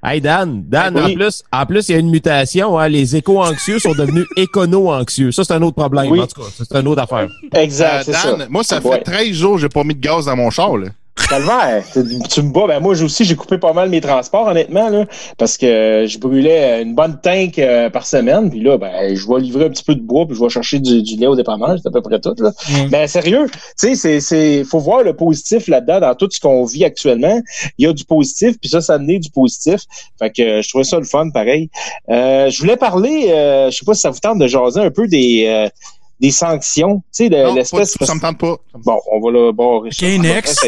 Speaker 10: Hey Dan, Dan, en plus, en plus, il y a une mutation. Hein, les éco-anxieux sont devenus [laughs] écono-anxieux. Ça, c'est un autre problème. En tout cas, c'est une autre affaire.
Speaker 3: Exact.
Speaker 8: Euh, Dan, moi, ça fait 13 jours que j'ai pas mis de gaz dans mon char. Là.
Speaker 3: Calvaire, tu me bats. Ben moi aussi, j'ai coupé pas mal mes transports, honnêtement, là, parce que je brûlais une bonne tank euh, par semaine. Puis là, ben, je vais livrer un petit peu de bois, puis je vais chercher du, lait au dépannage, c'est à peu près tout. Là. Ben sérieux, tu sais, c'est, faut voir le positif là-dedans dans tout ce qu'on vit actuellement. Il y a du positif, puis ça, ça a du positif. Fait que euh, je trouvais ça le fun, pareil. Euh, je voulais parler, je sais pas si ça vous tente de jaser un peu des des sanctions, tu sais, de l'espèce.
Speaker 8: Ça me tente pas.
Speaker 3: Bon, on va le.
Speaker 9: OK, next.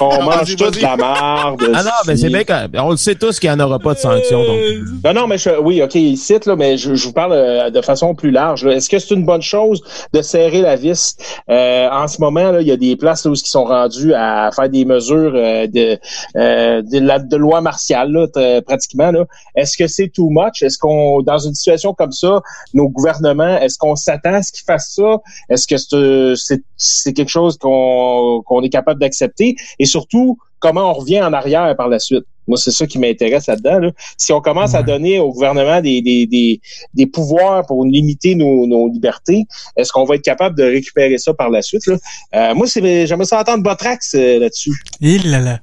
Speaker 3: On [laughs] mange toute de la marde.
Speaker 10: Ah non, mais c'est bien on le sait tous qu'il n'y en aura pas de sanctions. Donc.
Speaker 3: Non, non, mais je, oui, OK, il cite, là, mais je, je vous parle euh, de façon plus large. Est-ce que c'est une bonne chose de serrer la vis? Euh, en ce moment, là, il y a des places là, où ils sont rendus à faire des mesures euh, de, euh, de, la, de loi martiale, là, pratiquement. Là. Est-ce que c'est too much? Est-ce qu'on, dans une situation comme ça, nos gouvernements, est-ce qu'on s'attend à ce qu'ils fassent ça? Est-ce que c'est quelque chose qu'on qu'on est capable d'accepter? Et surtout, comment on revient en arrière par la suite? Moi, c'est ça qui m'intéresse là-dedans. Si on commence à donner au gouvernement des, des, des, des pouvoirs pour limiter nos, nos libertés, est-ce qu'on va être capable de récupérer ça par la suite? Là? Euh, moi, j'aimerais ça entendre Botrax euh, là-dessus.
Speaker 9: Il là là.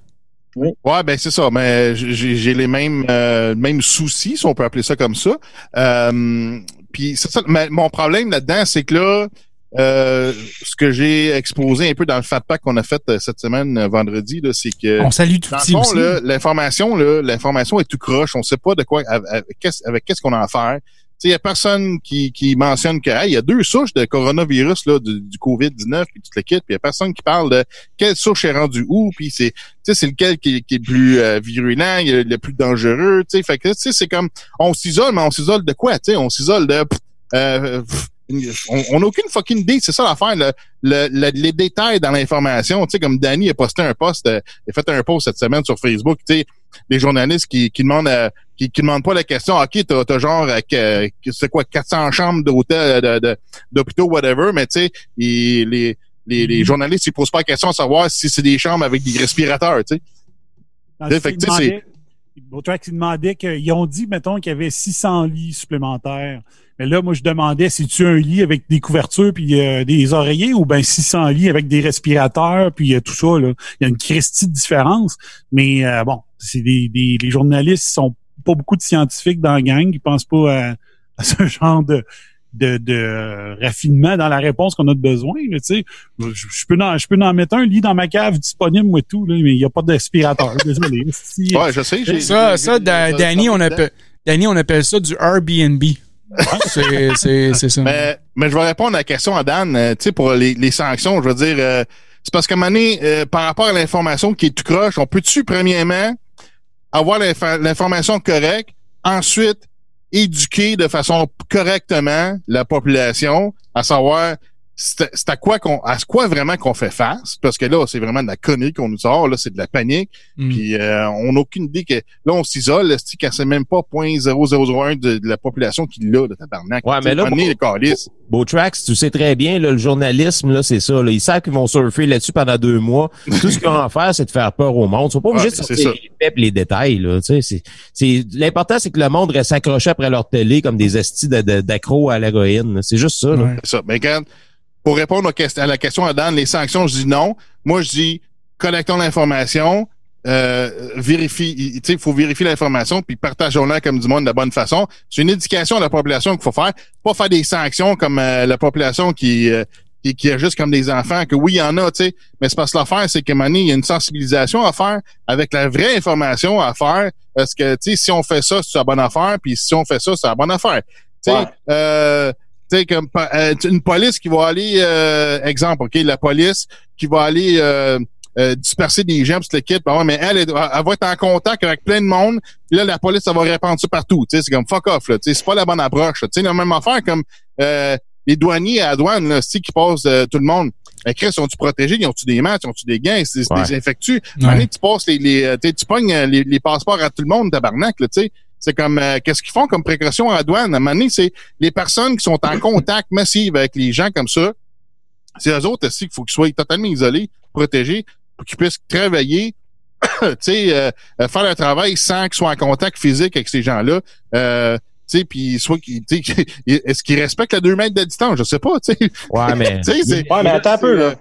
Speaker 8: Oui. Ouais, ben c'est ça. Mais j'ai les mêmes euh, mêmes soucis, si on peut appeler ça comme ça. Euh, puis ça. Mon problème là-dedans, c'est que là, euh, ce que j'ai exposé un peu dans le Fat Pack qu'on a fait euh, cette semaine euh, vendredi, c'est que
Speaker 9: on salue tout
Speaker 8: dans fond, l'information, l'information est tout croche. On sait pas de quoi avec, qu'est-ce qu'on a à faire. Il y a personne qui, qui mentionne que il y a deux souches de coronavirus là, du, COVID-19 puis toute l'équipe, puis il y a personne qui parle de quelle souche est rendue où, puis c'est c'est lequel qui, qui, est le plus euh, virulent, le plus dangereux, tu sais. Fait que c'est comme on s'isole, mais on s'isole de quoi, tu sais, on s'isole de euh, on n'a aucune fucking idée, c'est ça l'affaire, le, le, les détails dans l'information. Tu sais, comme Danny a posté un post, euh, a fait un post cette semaine sur Facebook, tu sais, les journalistes qui, qui demandent euh, qui, qui demandent pas la question, OK, t'as, as genre euh, c'est quoi, 400 chambres d'hôtel, de, d'hôpitaux, whatever, mais tu sais, les, les, les, les, journalistes, ils posent pas la question à savoir si c'est des chambres avec des respirateurs, tu sais.
Speaker 11: Fait que, ils demandaient qu'ils ont dit, mettons, qu'il y avait 600 lits supplémentaires. Mais là, moi, je demandais si tu as un lit avec des couvertures puis euh, des oreillers ou ben 600 lits avec des respirateurs puis euh, tout ça. Là. Il y a une christie de différence. Mais euh, bon, c'est des, des les journalistes sont pas beaucoup de scientifiques dans la gang. Ils pensent pas à, ce [laughs] genre de, de, de, raffinement dans la réponse qu'on a besoin. tu sais, je, peux en, je peux en mettre un lit dans ma cave disponible moi tout, là, mais il n'y a pas d'aspirateur. [laughs] Désolé.
Speaker 8: ouais, je sais.
Speaker 9: Ça, ça, Danny, on appelle, Danny, on appelle ça du Airbnb
Speaker 8: Mais, je vais répondre à la question à Dan, euh, tu sais, pour les, les, sanctions, je veux dire, euh, c'est parce qu'à un euh, par rapport à l'information qui est tout croche, on peut-tu, premièrement, avoir l'information correcte, ensuite, éduquer de façon correctement la population, à savoir c'est à quoi qu'on à quoi vraiment qu'on fait face? Parce que là c'est vraiment de la connerie qu'on nous sort là c'est de la panique. Mm. puis euh, on n'a aucune idée que là on s'isole c'est c'est même pas 0.0001 de, de, la population qui l'a de tabarnak?
Speaker 10: Ouais mais là Beau Tracks, tu sais très bien là, le journalisme là c'est ça là. ils savent qu'ils vont surfer là-dessus pendant deux mois. [laughs] Tout ce qu'ils ont à faire c'est de faire peur au monde. Ils sont pas obligés de sortir les, les détails là tu sais. C'est l'important c'est que le monde reste accroché après leur télé comme des estis d'accro à l'héroïne c'est juste ça là.
Speaker 8: c'est ça. Mais quand pour répondre à la question à Dan, les sanctions, je dis non. Moi, je dis collectons l'information, euh, vérifie, il faut vérifier l'information, puis partageons-la comme du monde de la bonne façon. C'est une éducation à la population qu'il faut faire, pas faire des sanctions comme euh, la population qui, euh, qui, qui agissent comme des enfants, que oui, il y en a, tu sais, mais c'est parce que l'affaire, c'est que Mané, il y a une sensibilisation à faire avec la vraie information à faire. Parce que, tu sais, si on fait ça, c'est la bonne affaire, puis si on fait ça, c'est la bonne affaire. Tu sais, euh, tu sais, comme euh, une police qui va aller, euh, exemple, OK, la police qui va aller euh, disperser des gens pour l'équipe, ben mais elle, elle, va être en contact avec plein de monde, puis là, la police, ça va répandre ça partout. Tu sais, c'est comme fuck off, là. Tu sais, c'est pas la bonne approche. Tu sais, la même affaire comme les douaniers à la douane, là, qui passent tout le monde. Mais Chris, sont-tu protégés? Ils ont-tu des masques? Ils ont-tu des des infectus? Ouais. tu passes les, les tu pognes les, les, passeports à tout le monde, tabarnak, là, tu sais. C'est comme euh, qu'est-ce qu'ils font comme précaution à la douane? À un moment donné, c'est les personnes qui sont en [coughs] contact massif avec les gens comme ça. C'est eux autres aussi qu'il faut qu'ils soient totalement isolés, protégés, pour qu'ils puissent travailler, [coughs] tu sais, euh, euh, faire le travail sans qu'ils soient en contact physique avec ces gens-là. Euh, sais, puis soit qu'il, [laughs] est-ce qu'il respecte la 2 mètres de distance? Je sais pas, tu sais.
Speaker 10: Ouais, mais. [laughs]
Speaker 3: ouais, mais attends un peu, là.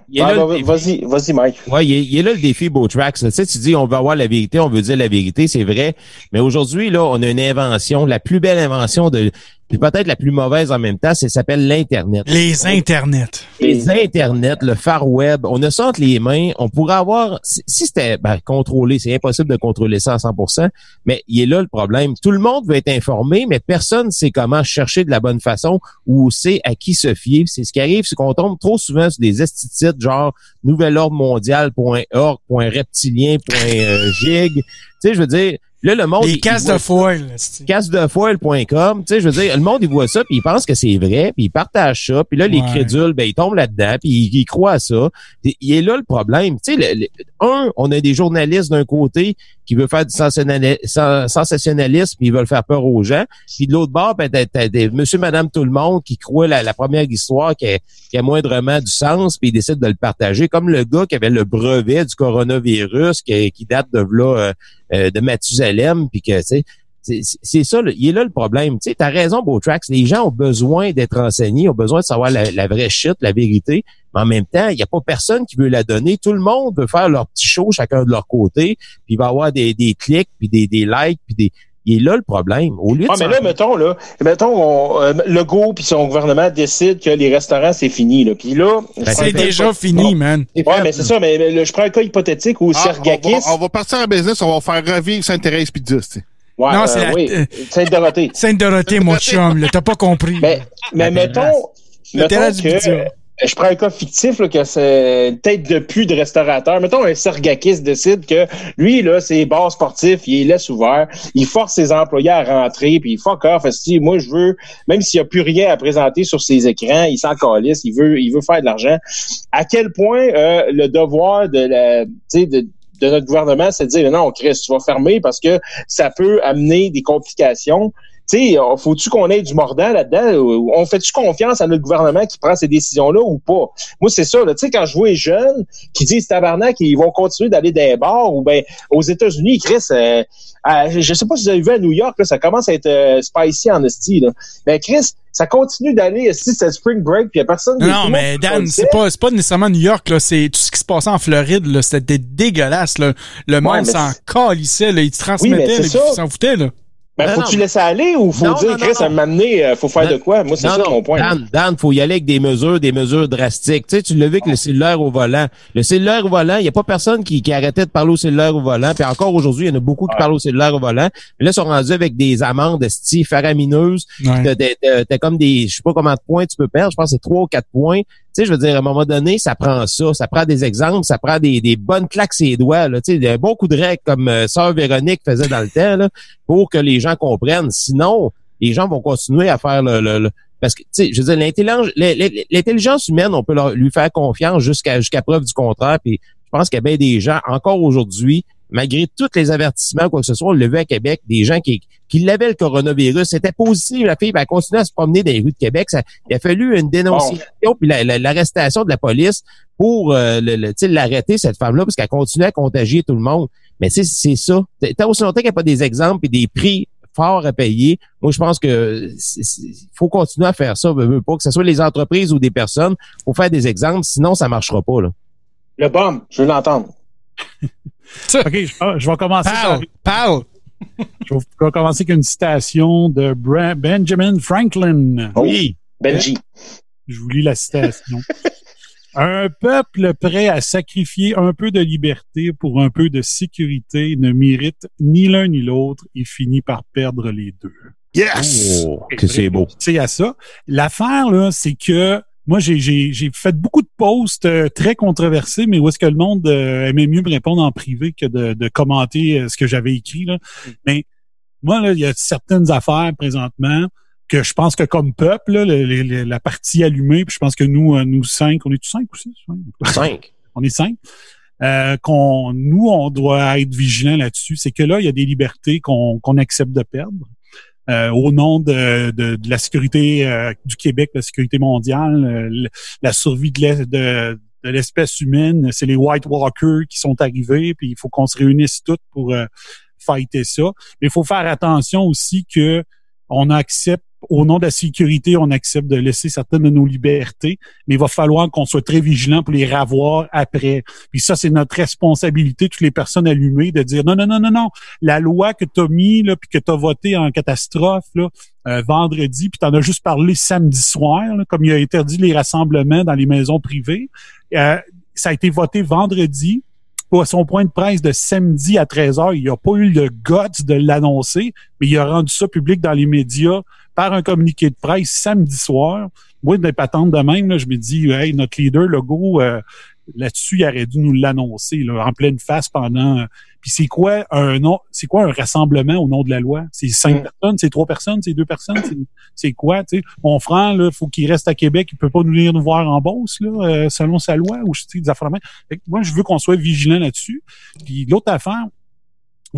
Speaker 3: vas-y, vas-y, Mike.
Speaker 10: Ouais, il est, là le défi Botrax. Tu sais, tu dis, on veut avoir la vérité, on veut dire la vérité, c'est vrai. Mais aujourd'hui, là, on a une invention, la plus belle invention de, puis peut-être la plus mauvaise en même temps, c'est s'appelle l'Internet.
Speaker 9: Les Internets.
Speaker 10: Les Internets, le Far Web. On a ça entre les mains. On pourrait avoir, si, c'était ben, contrôlé, c'est impossible de contrôler ça à 100%, mais il est là le problème. Tout le monde veut être informé, mais personne sait comment chercher de la bonne façon ou sait à qui se fier. C'est ce qui arrive, c'est qu'on tombe trop souvent sur des estitites genre nouvelordremondial.org, reptilien.gig. tu sais, je veux dire, Là, le monde.
Speaker 9: Les casse de foil.
Speaker 10: Cassedefoil.com. Tu sais, je veux dire, le monde, il voit ça, puis il pense que c'est vrai, puis il partage ça, puis là, les crédules, ben, ils tombent là-dedans, puis ils, croient à ça. Il est là le problème. Tu sais, un, on a des journalistes d'un côté qui veulent faire du sensationnalisme, puis ils veulent faire peur aux gens. Puis de l'autre bord, ben, t'as, des monsieur, madame, tout le monde qui croit la, la première histoire qui a, qui a moindrement du sens, puis ils décident de le partager. Comme le gars qui avait le brevet du coronavirus, qui, qui date de là, euh, euh, de Mathusalem, puis que, tu sais, c'est ça, il est là le problème. Tu sais, t'as raison, Botrax, les gens ont besoin d'être enseignés, ont besoin de savoir la, vraie shit, la vérité, mais en même temps, il n'y a pas personne qui veut la donner. Tout le monde veut faire leur petit show, chacun de leur côté, puis il va avoir des, des clics, puis des, des likes, puis des... Il est là le problème. Au lieu
Speaker 3: ah, mais là, mettons, là, mettons, euh, le go puis son gouvernement décide que les restaurants, c'est fini, là. Puis là.
Speaker 9: Ben, c'est déjà fini, man.
Speaker 3: Ouais, mais c'est ça, mais, je prends un cas hypothétique où ah, Sergakis.
Speaker 8: On, va, partir en business, on va faire revivre Sainte-Thérèse Pizza, tu
Speaker 3: Ouais, non, c'est euh, oui. Sainte-Dorothée.
Speaker 9: Sainte-Dorothée, mon chum, là. T'as pas compris.
Speaker 3: Mais, mais mettons, mettons que, je prends un cas fictif, là, que c'est une tête de pu de restaurateur. Mettons, un Sergakis décide que lui, là, c'est bar sportif, il laisse ouvert, il force ses employés à rentrer, puis fuck off, si moi je veux, même s'il n'y a plus rien à présenter sur ses écrans, il s'en calisse, il veut, il veut faire de l'argent. À quel point euh, le devoir de notre gouvernement, c'est de dire non, Chris, tu vas fermer parce que ça peut amener des complications sais, faut-tu qu'on ait du mordant là-dedans? On fait-tu confiance à notre gouvernement qui prend ces décisions-là ou pas? Moi, c'est ça. Tu sais, quand je vois les jeunes qui disent tabarnak, ils vont continuer d'aller dans les bars ou ben aux États-Unis, Chris, euh, je sais pas si vous avez vu à New York, là, ça commence à être euh, spicy en esti. Là. Ben Chris, ça continue d'aller si c'est spring break puis y a personne
Speaker 9: Non, mais Dan, c'est pas c'est pas nécessairement New York là, c'est tout ce qui se passait en Floride là, c'était dégueulasse là. Le monde s'en calissait là, ils transmettaient, ils s'en foutaient là.
Speaker 3: Ben, faut-tu laisser aller ou faut dire, Chris, à m'amener, euh, faut faire de quoi? Moi, c'est ça mon point.
Speaker 10: Dan, Dan, faut y aller avec des mesures, des mesures drastiques. Tu sais, tu l'as vu avec le cellulaire au volant. Le cellulaire au volant, il n'y a pas personne qui, qui arrêtait de parler au cellulaire au volant. Puis encore aujourd'hui, il y en a beaucoup qui parlent au cellulaire au volant. Mais là, ils sont rendus avec des amendes style faramineuses. T'as comme des, je sais pas comment de points tu peux perdre. Je pense que c'est trois ou quatre points. Sais, je veux dire, à un moment donné, ça prend ça, ça prend des exemples, ça prend des, des bonnes claques ses doigts, là, tu sais, un bon coup de règle comme euh, Sœur Véronique faisait dans le temps, là, pour que les gens comprennent. Sinon, les gens vont continuer à faire le, le, parce que, tu sais, je veux dire, l'intelligence humaine, on peut lui faire confiance jusqu'à jusqu'à preuve du contraire. Puis je pense qu'il y a bien des gens, encore aujourd'hui, malgré tous les avertissements, quoi que ce soit, on l'a vu à Québec, des gens qui, qui l'avaient le coronavirus, c'était positif, la fille, ben, elle continuait à se promener dans les rues de Québec. Ça, il a fallu une dénonciation puis l'arrestation de la police pour euh, l'arrêter, cette femme-là, parce qu'elle continuait à contagier tout le monde. Mais c'est ça. Tant aussi longtemps qu'il n'y a pas des exemples et des prix forts à payer, moi, je pense que faut continuer à faire ça, pas que ce soit les entreprises ou des personnes, pour faire des exemples, sinon ça marchera pas. Là.
Speaker 3: Le bombe, je veux l'entendre.
Speaker 11: OK, je, vais commencer.
Speaker 9: Parle,
Speaker 11: je vais commencer avec une citation de Benjamin Franklin.
Speaker 3: Oui, Benji.
Speaker 11: Je vous lis la citation. [laughs] Un peuple prêt à sacrifier un peu de liberté pour un peu de sécurité ne mérite ni l'un ni l'autre et finit par perdre les deux.
Speaker 8: Yes!
Speaker 10: Oh, que c'est beau.
Speaker 11: C'est à ça. L'affaire, là, c'est que moi, j'ai, fait beaucoup de posts euh, très controversés, mais où est-ce que le monde euh, aimait mieux me répondre en privé que de, de commenter euh, ce que j'avais écrit. Là. Mais moi, là, il y a certaines affaires présentement que je pense que comme peuple, là, le- le- le- la partie allumée, puis je pense que nous, euh, nous cinq, on est tous cinq aussi?
Speaker 10: Cinq.
Speaker 11: on est cinq. Euh, qu'on nous, on doit être vigilants là-dessus. C'est que là, il y a des libertés qu'on qu'on accepte de perdre. Euh, au nom de, de, la sécurité euh, du Québec, la sécurité mondiale, euh, la survie de l'es- de, de l'espèce humaine. C'est les White Walkers qui sont arrivés, puis il faut qu'on se réunisse tous pour euh, fighter ça. Mais il faut faire attention aussi que on accepte, au nom de la sécurité, on accepte de laisser certaines de nos libertés, mais il va falloir qu'on soit très vigilant pour les ravoir après. Puis ça, c'est notre responsabilité, toutes les personnes allumées, de dire non, non, non, non, non, la loi que tu as mis, là, puis que tu as voté en catastrophe là, euh, vendredi, puis tu en as juste parlé samedi soir, comme il a interdit les rassemblements dans les maisons privées. Euh, ça a été voté vendredi. Pour son point de presse de samedi à 13h, il n'a pas eu le guts de l'annoncer, mais il a rendu ça public dans les médias par un communiqué de presse samedi soir. Moi, des patentes de même, là, je me dis, hey, notre leader, Legault, euh, là-dessus, il aurait dû nous l'annoncer en pleine face pendant. Puis c'est quoi un nom C'est quoi un rassemblement au nom de la loi? C'est cinq personnes, c'est trois personnes, c'est deux personnes, c'est- quoi mon frère, là, faut qu'il reste à Québec, il peut pas nous venir nous voir en Beauce, là, euh, selon sa loi ou des affaires moi, je veux qu'on soit vigilant là-dessus. Puis l'autre affaire,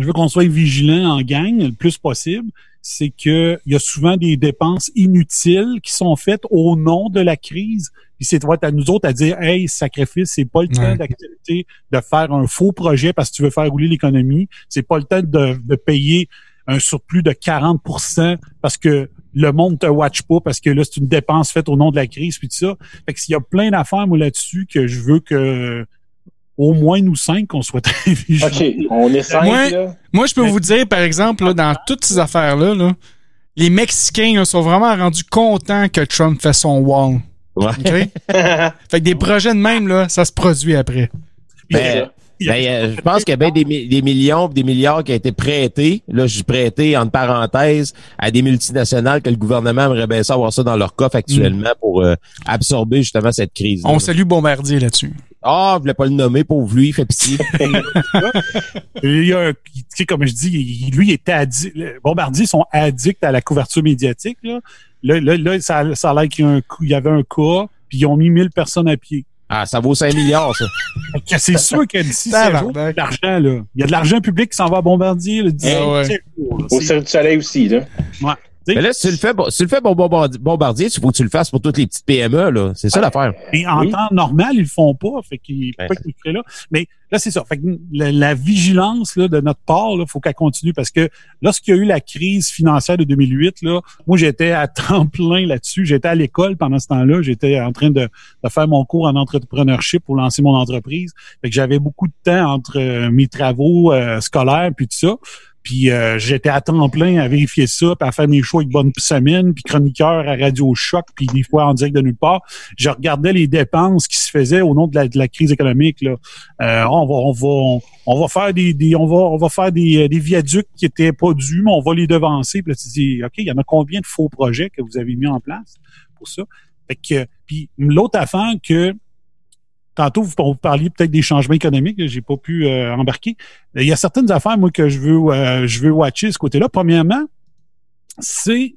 Speaker 11: je veux qu'on soit vigilant en gang le plus possible, c'est que il y a souvent des dépenses inutiles qui sont faites au nom de la crise. Puis c'est à nous autres à dire Hey, sacrifice, c'est pas le temps
Speaker 9: Ouais.
Speaker 11: d'accepter de faire un faux projet parce que tu veux faire rouler l'économie. C'est pas le temps de, de payer un surplus de 40% parce que le monde te watch pas parce que là, c'est une dépense faite au nom de la crise puis tout ça. Fait que s'il y a plein d'affaires, moi, là-dessus, que je veux que au moins nous cinq, qu'on soit [laughs] très vigilants.
Speaker 3: OK, on est cinq,
Speaker 9: Moi,
Speaker 3: là.
Speaker 9: moi, je peux vous dire, par exemple, là, dans toutes ces affaires-là, là, les Mexicains là, sont vraiment rendus contents que Trump fait son wall.
Speaker 10: Ouais. [laughs]
Speaker 9: Fait que des projets de même, là, ça se produit après.
Speaker 10: Ben, ben, euh, je pense qu'il y a bien des, des millions des milliards qui ont été prêtés. Là, je suis prêté, entre parenthèses, à des multinationales que le gouvernement aimerait bien ça avoir ça dans leur coffre actuellement pour euh, absorber justement cette crise.
Speaker 9: On salue Bombardier là-dessus.
Speaker 10: Ah, je voulais pas le nommer, pauvre lui, il fait pitié. [laughs]
Speaker 11: Il y a un- tu sais, comme je dis, lui, il était addict. les Bombardier sont addicts à la couverture médiatique. Là, là, là, là, ça, ça a l'air qu'il y, a un coup- il y avait un cas, puis ils ont mis 1000 personnes à pied.
Speaker 10: Ah, ça vaut 5 milliards, ça.
Speaker 11: C'est sûr que d'ici jours, il y a de l'argent, là. Il y a de l'argent public qui s'en va à Bombardier, là, d'ici
Speaker 9: Ah ouais.
Speaker 11: jours.
Speaker 3: Au Cirque du Soleil aussi, là.
Speaker 11: ouais.
Speaker 10: Mais là, si tu le fais, si tu le fais pour Bombardier, il faut que tu le fasses pour toutes les petites PME, là. C'est ça l'affaire.
Speaker 11: Mais en
Speaker 3: Oui.
Speaker 11: temps normal, ils le font pas. Fait qu'ils
Speaker 10: Ouais.
Speaker 11: pas qu'ils là. Mais là, c'est ça. Fait que la, la vigilance là, de notre part, il faut qu'elle continue parce que lorsqu'il y a eu la crise financière de 2008, là, moi, j'étais à [laughs] temps plein là-dessus. J'étais à l'école pendant ce temps-là. J'étais en train de, de faire mon cours en entrepreneurship pour lancer mon entreprise. Fait que j'avais beaucoup de temps entre euh, mes travaux euh, scolaires puis tout ça. Puis euh, j'étais à temps plein à vérifier ça, puis à faire mes choix avec Bonne Semaine, puis chroniqueur à Radio Choc, puis des fois en direct de nulle part. Je regardais les dépenses qui se faisaient au nom de la, crise économique. Là. Euh, on va, on va, on, va faire des, des- on va, on va faire des, euh, des viaducs qui étaient pas dus, mais on va les devancer. Puis là, tu dis, ok, il y en a combien de faux projets que vous avez mis en place pour ça? Fait que, puis l'autre affaire que tantôt vous, vous parliez peut-être des changements économiques, j'ai pas pu euh, embarquer. Il y a certaines affaires moi que je veux euh, je veux watcher de ce côté-là. Premièrement, c'est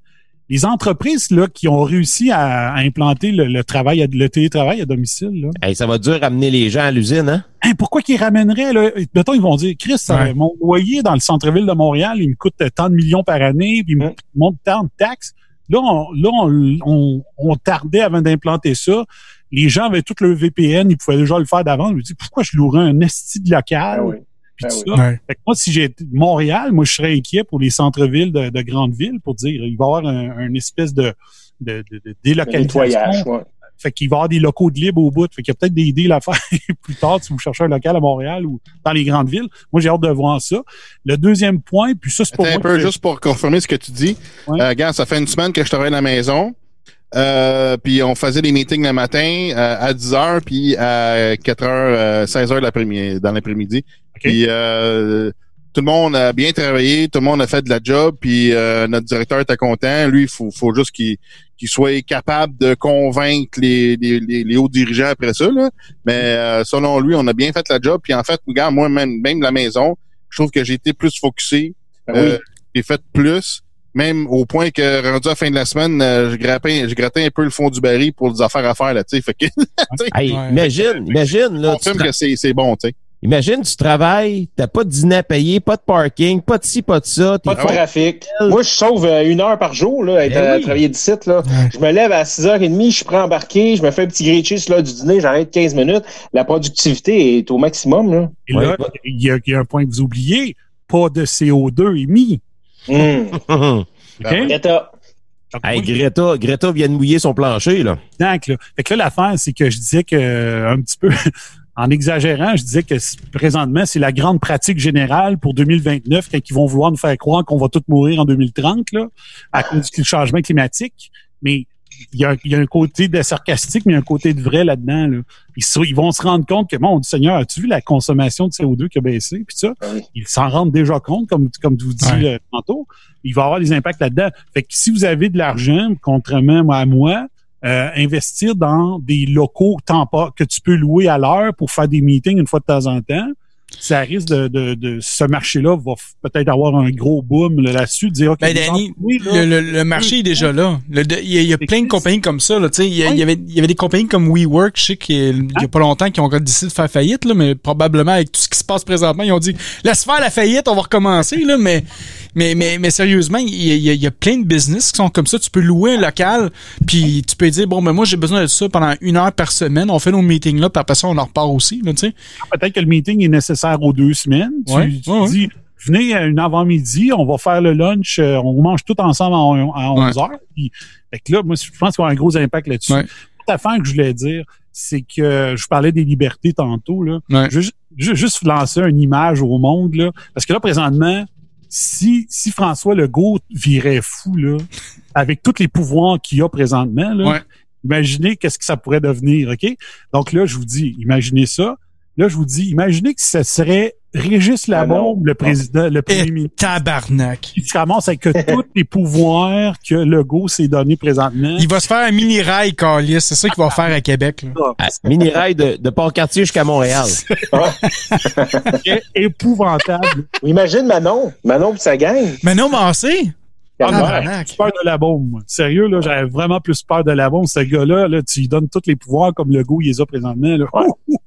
Speaker 11: les entreprises là qui ont réussi à, à implanter le, le travail, le télétravail à domicile. Là.
Speaker 10: Hey, ça va dur ramener les gens à l'usine, hein?
Speaker 11: Hein, pourquoi qu'ils ramèneraient là? Mettons, ils vont dire, Chris,
Speaker 9: Ouais.
Speaker 11: euh, mon loyer dans le centre-ville de Montréal, il me coûte tant de millions par année, puis il me
Speaker 3: Hein?
Speaker 11: monte tant de taxes. Là, on, là, on, on- on tardait avant d'implanter ça. Les gens avaient tout le VPN, ils pouvaient déjà le faire d'avant. Je me dis, pourquoi je louerais un esti de local?
Speaker 3: Ah oui.
Speaker 11: puis
Speaker 3: Ah
Speaker 11: tout
Speaker 3: oui.
Speaker 11: ça.
Speaker 9: Ouais.
Speaker 11: Fait que moi, si j'étais Montréal, moi, je serais inquiet pour les centres-villes de, de grandes villes pour dire, il va y avoir un, un espèce de, de, de, délocalisation.
Speaker 3: nettoyage, ouais.
Speaker 11: Fait qu'il va y avoir des locaux de libre au bout. Fait qu'il y a peut-être des idées à faire [laughs] plus tard si vous cherchez un local à Montréal ou dans les grandes villes. Moi, j'ai hâte de voir ça. Le deuxième point, puis ça, c'est pour
Speaker 8: Attends
Speaker 11: moi.
Speaker 8: un peu, juste pour confirmer ce que tu dis.
Speaker 11: Ouais.
Speaker 8: Euh, regarde, ça fait une semaine que je travaille à la maison. Euh, puis on faisait des meetings le matin euh, à 10 h puis à 4 h 16 h l'après-midi, dans l'après-midi. Puis tout le monde a bien travaillé, tout le monde a fait de la job, puis notre directeur était content. Lui, il faut, faut juste qu'il qu'il soit capable de convaincre les, les, les, hauts dirigeants après ça. Là. Mais selon lui, on a bien fait la job. Puis en fait, regarde, moi, même, même la maison, je trouve que j'ai été plus focusé. Ben j'ai fait plus même au point que rendu à la fin de la semaine, euh, je grattais, je grattais un peu le fond du baril pour des affaires à faire là, tu sais. Fait que, [laughs]
Speaker 10: hey, imagine, imagine là.
Speaker 8: On que c'est, c'est bon, tu sais.
Speaker 10: Imagine, tu travailles, t'as pas de dîner à payer, pas de parking, pas de ci, pas de ça.
Speaker 3: Pas de trafic. Moi, je sauve euh, une heure par jour, là, être, ben travailler d'ici, là. Je me lève à 6h30, je suis prêt à embarquer, je me fais un petit grilled cheese, là, du dîner, j'arrête 15 minutes. La productivité est au maximum, là.
Speaker 11: Et là, il y, a, y, a un point que vous oubliez. Pas de CO2 émis. [laughs]
Speaker 3: Mmh.
Speaker 10: Greta. Hey, Greta, Greta vient de mouiller son plancher, là.
Speaker 11: Donc, là. Fait que là, l'affaire, c'est que je disais que, un petit peu, [laughs] en exagérant, je disais que présentement, c'est la grande pratique générale pour 2029, quand ils vont vouloir nous faire croire qu'on va tous mourir en 2030, là, à cause du changement climatique. Mais il y, a, il y a un côté de sarcastique, mais un côté de vrai là-dedans. Là. Ils, ils, vont se rendre compte que, mon Seigneur, as-tu vu la consommation de CO2 qui a baissé? Puis ça, ils s'en rendent déjà compte, comme, comme tu vous dis euh, tantôt. Il va y avoir des impacts là-dedans. Fait que si vous avez de l'argent, contrairement à moi, euh, investir dans des locaux que tu peux louer à l'heure pour faire des meetings une fois de temps en temps, ça risque de, de, de ce marché-là va peut-être avoir un gros boom là-dessus, dire OK.
Speaker 9: Ben, Danny, le, le, marché est déjà là. Il y, a, plein de compagnies comme ça. Là, il, y, y avait, il y avait des compagnies comme WeWork, je sais qu'il y a pas longtemps qui ont décidé de faire faillite, là, mais probablement avec tout ce qui se passe présentement, ils ont dit laisse faire la faillite, on va recommencer. Là, mais mais, mais, mais sérieusement, il y, a, y, a, plein de business qui sont comme ça. Tu peux louer un local, puis tu peux dire, bon, ben moi, j'ai besoin de ça pendant une heure par semaine. On fait nos meetings là, puis après ça, on en repart aussi. Là,
Speaker 11: Peut-être que le meeting est nécessaire aux deux semaines. Tu, dis, venez à une avant-midi, on va faire le lunch, euh, on mange tout ensemble à, 11 heures. Puis, fait que là, moi, je pense qu'il y a un gros impact là-dessus. L'autre affaire que je voulais dire, c'est que je parlais des libertés tantôt. Là. Je, je, juste lancer une image au monde. Là, parce que là, présentement, si, si François Legault virait fou, là, avec tous les pouvoirs qu'il a présentement, là, imaginez qu'est-ce que ça pourrait devenir, OK? Donc là, je vous dis, imaginez ça. Là, je vous dis, imaginez que ce serait Régis ah Labombe, le président, le premier ministre.
Speaker 9: Tabarnak.
Speaker 11: Il se ramasse avec [laughs] tous les pouvoirs que Legault s'est donné présentement.
Speaker 9: Il va se faire un mini-rail, Carlis. C'est ça qu'il va faire à Québec.
Speaker 10: Ah, mini-rail de, de Port-Cartier jusqu'à Montréal. [laughs] [laughs]
Speaker 11: Épouvantable.
Speaker 3: Imagine Manon. Manon pis sa gang.
Speaker 9: Manon Massé?
Speaker 11: Ah, peur de la bombe. Sérieux, là, j'avais vraiment plus peur de la bombe. Ce gars-là, là, tu lui donnes tous les pouvoirs comme le goût il les a présentement. Là.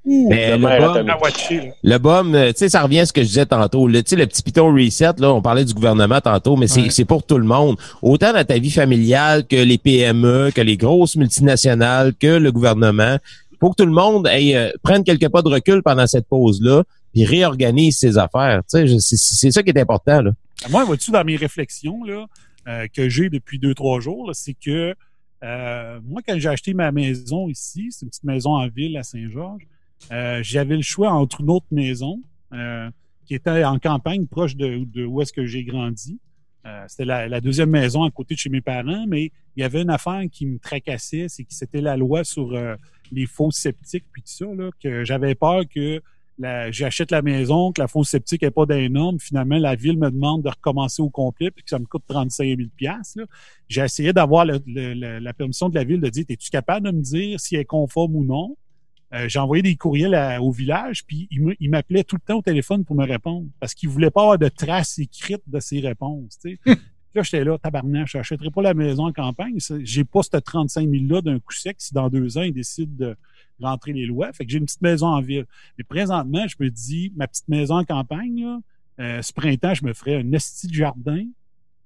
Speaker 10: Mais le BOM, le tu sais, ça revient à ce que je disais tantôt. Le, le petit piton reset, là, on parlait du gouvernement tantôt, mais c'est pour tout le monde. Autant dans ta vie familiale que les PME, que les grosses multinationales, que le gouvernement. Faut que tout le monde aille, euh, prenne quelques pas de recul pendant cette pause-là, puis réorganise ses affaires. C'est ça qui est important. Là.
Speaker 11: Moi, vois-tu, dans mes réflexions là, euh, que j'ai depuis deux, trois jours, c'est que euh, moi, quand j'ai acheté ma maison ici, c'est une petite maison en ville à Saint-Georges, euh, j'avais le choix entre une autre maison qui était en campagne proche de, où est-ce que j'ai grandi. c'était la, deuxième maison à côté de chez mes parents, mais il y avait une affaire qui me tracassait, c'est que c'était la loi sur les faux sceptiques puis tout ça, là, que j'avais peur que j'achète la maison, que la fosse septique n'est pas d'un norme. Finalement, la ville me demande de recommencer au complet puis que ça me coûte 35 000 J'ai essayé d'avoir la permission de la ville de dire, es-tu capable de me dire si elle est conforme ou non? Euh, j'ai envoyé des courriels au village, puis il m'appelait tout le temps au téléphone pour me répondre parce qu'il voulait pas avoir de traces écrites de ses réponses. là, j'étais là, tabarnak, je n'achèterai pas la maison en campagne. J'ai pas ce 35 000-là d'un coup sec si dans deux ans, il décide de, rentrer les lois. Fait que j'ai une petite maison en ville. Mais présentement, je me dis, ma petite maison en campagne, euh, ce printemps, je me ferais un esti de jardin.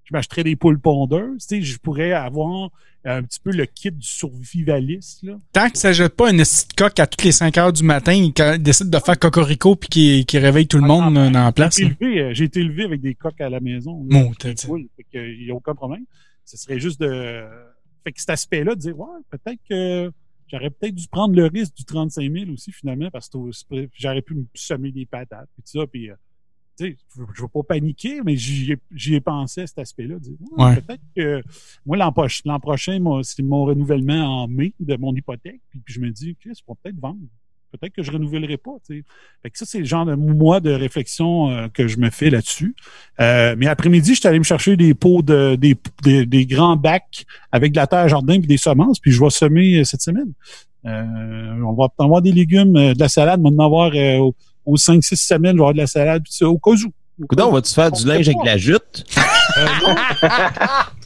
Speaker 11: Je m'achèterais des poules pondeuses. Tu sais, je pourrais avoir un petit peu le kit du survivaliste. Là.
Speaker 9: Tant que ça jette pas un esti de coq à toutes les 5 heures du matin, il décide de faire cocorico puis qui, qui réveille tout le monde dans la place.
Speaker 11: Euh, j'ai été, élevé, avec des coqs à la maison.
Speaker 9: Bon,
Speaker 11: il n'y a aucun problème. Ce serait juste de... Fait que cet aspect-là, de dire, ouais, peut-être que J'aurais peut-être dû prendre le risque du 35 000 aussi, finalement, parce que j'aurais pu me semer des patates, puis tout ça, puis... Euh, sais, je ne veux pas paniquer, mais j'y ai, pensé à cet aspect-là. Peut-être que moi, l'an prochain, c'est mon renouvellement en mai de mon hypothèque. Puis, je me dis, OK, c'est pour peut-être vendre. Peut-être que je renouvellerai pas. Fait que ça, c'est le genre de mois de réflexion euh, que je me fais là-dessus. Euh, mais après-midi, je suis allé me chercher des pots de des, des, grands bacs avec de la terre jardin et des semences, puis je vais semer cette semaine. on va avoir des légumes, de la salade, on va en avoir aux 5-6 semaines, je vais avoir de la salade, puis au cas où.
Speaker 10: on va-tu faire du linge avec de la jute? [laughs]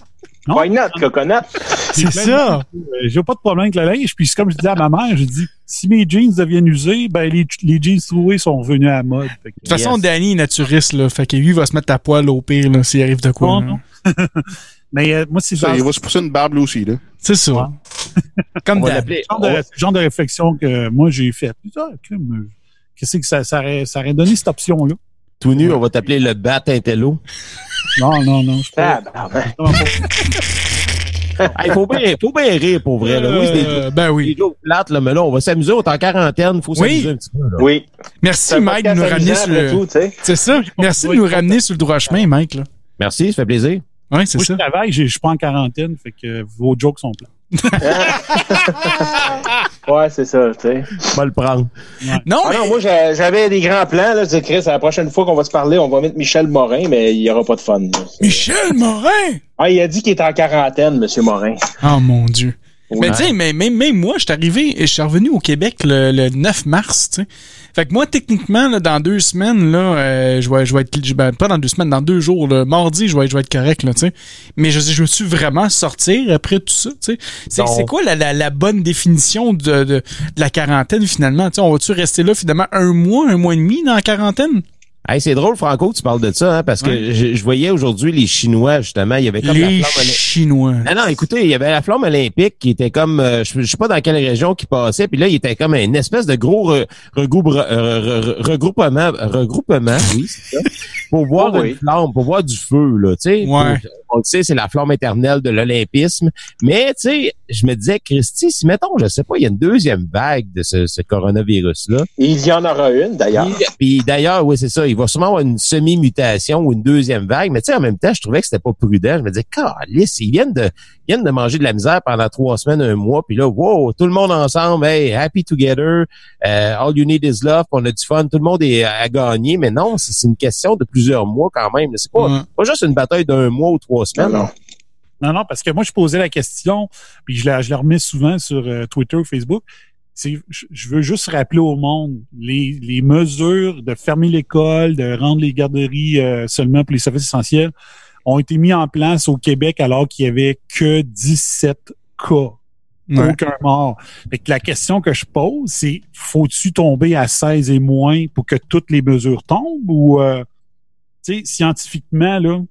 Speaker 10: Euh,
Speaker 3: non? Why not, coconut?
Speaker 11: C'est ça. Euh, j'ai pas de problème avec le linge. Puis comme je disais à ma mère, je dis si mes jeans deviennent usés, ben les, les jeans troués sont revenus à la mode.
Speaker 9: de toute façon, Danny est naturiste, là. Fait que lui va se mettre à poil au pire s'il arrive de quoi. Non, [laughs]
Speaker 11: Mais euh, moi, c'est
Speaker 8: ça. Il va se pousser une barbe aussi, là.
Speaker 9: C'est ça. [laughs]
Speaker 11: Comme on genre, de, genre de réflexion que moi j'ai faite. Ah, Qu'est-ce que ça, ça, aurait, ça aurait donné cette option-là?
Speaker 10: Tout nu, on va t'appeler le Bat Intello.
Speaker 11: Non, non, non.
Speaker 3: Ah, ben,
Speaker 10: Il faut, bien, faut bien rire pour vrai. Là. Oui,
Speaker 9: des, euh, ben oui.
Speaker 10: Des plates, là, mais là, on va s'amuser. On est en quarantaine. Il faut s'amuser un petit peu. Là.
Speaker 3: Oui.
Speaker 9: Merci, Mike, de nous ramener sur le. C'est ça. Merci de nous ramener sur le droit chemin, Mike. Là.
Speaker 10: Merci, ça fait plaisir.
Speaker 9: Oui, c'est ça.
Speaker 11: Je travaille, je suis pas en quarantaine, fait que vos jokes sont plats. [laughs]
Speaker 3: ouais, c'est ça, tu sais.
Speaker 10: Va le prendre.
Speaker 3: Non, ah non, moi, j'avais des grands plans, là. Chris, la prochaine fois qu'on va se parler, on va mettre Michel Morin, mais il n'y aura pas de fun.
Speaker 9: Michel Morin?
Speaker 3: Ah, il a dit qu'il était en quarantaine, Monsieur Morin.
Speaker 9: Oh, mon Dieu. Mais tu sais, mais même, moi, je suis arrivé, je suis revenu au Québec le, le 9 mars, tu sais. Fait que moi, techniquement, là, dans deux semaines, là, euh, je vais, je vais être, ben, pas dans deux semaines, dans deux jours, là, mardi, je vais, je vais être correct, là, tu sais. Mais je, je me suis vraiment sortir après tout ça, tu sais. C'est, c'est quoi la, la, la, bonne définition de, de, de la quarantaine, finalement? Tu sais, on va-tu rester là, finalement, un mois, un mois et demi dans la quarantaine?
Speaker 10: Hey, c'est drôle, Franco, que tu parles de ça, hein, parce que je, voyais aujourd'hui les Chinois, justement, il y avait comme
Speaker 9: les la flamme Chinois.
Speaker 10: Non, non, écoutez, il y avait la flamme olympique qui était comme, euh, je, sais pas dans quelle région qui passait, puis là, il était comme une espèce de gros regroupement, regroupement, oui, c'est ça, pour voir oh, une flamme, pour voir du feu, là, tu sais.
Speaker 9: Ouais
Speaker 10: on le sait, c'est la flamme éternelle de l'olympisme. Mais, tu sais, je me disais, Christy, si, mettons, je sais pas, il y a une deuxième vague de ce, coronavirus-là.
Speaker 3: Il y en aura une, d'ailleurs.
Speaker 10: Puis, d'ailleurs, oui, c'est ça. Il va sûrement avoir une semi-mutation ou une deuxième vague. Mais, tu sais, en même temps, je trouvais que c'était pas prudent. Je me disais, calice, ils viennent de, ils viennent de manger de la misère pendant trois semaines, un mois. Puis là, wow, tout le monde ensemble, hey, happy together. Uh, all you need is love. On a du fun. Tout le monde est à gagner. Mais non, c'est une question de plusieurs mois quand même. C'est pas, pas juste une bataille d'un mois ou trois
Speaker 11: non, non. parce que moi, je posais la question, puis je la, je la remets souvent sur euh, Twitter ou Facebook. Je veux juste rappeler au monde les, les mesures de fermer l'école, de rendre les garderies euh, seulement pour les services essentiels ont été mis en place au Québec alors qu'il y avait que 17 cas. Aucun mort. Fait que la question que je pose, c'est faut-tu tomber à 16 et moins pour que toutes les mesures tombent ou euh, scientifiquement, là,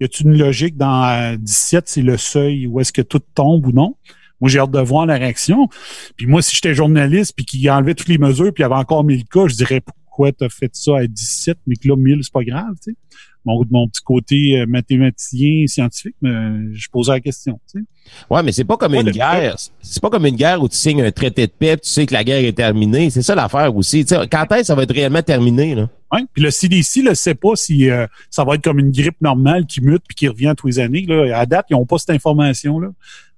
Speaker 11: y a-t-il une logique dans 17, euh, c'est le seuil où est-ce que tout tombe ou non? Moi, j'ai hâte de voir la réaction. Puis moi, si j'étais journaliste puis qu'il enlevait toutes les mesures puis il y avait encore 1000 cas, je dirais pourquoi tu as fait ça à 17, mais que là, 1000, c'est pas grave, tu sais. Mon, mon petit côté euh, mathématicien, scientifique, mais je posais la question, tu sais.
Speaker 10: Ouais, mais c'est pas comme une guerre. C'est pas comme une guerre où tu signes un traité de paix, tu sais que la guerre est terminée. C'est ça l'affaire aussi. sais, quand est-ce que ça va être réellement terminé, là?
Speaker 11: Oui, puis le CDC ne sait pas si euh, ça va être comme une grippe normale qui mute puis qui revient tous les années. Là. À date, ils n'ont pas cette information-là.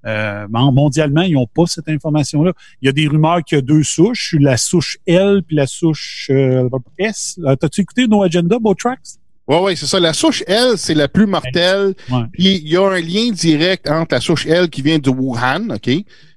Speaker 11: Euh, mondialement, ils n'ont pas cette information-là. Il y a des rumeurs qu'il y a deux souches, la souche L puis la souche euh, S. T'as-tu écouté No Agenda, Botrax?
Speaker 8: Oui, oui, c'est ça. La souche L, c'est la plus mortelle. Puis il y a un lien direct entre la souche L qui vient de Wuhan, OK?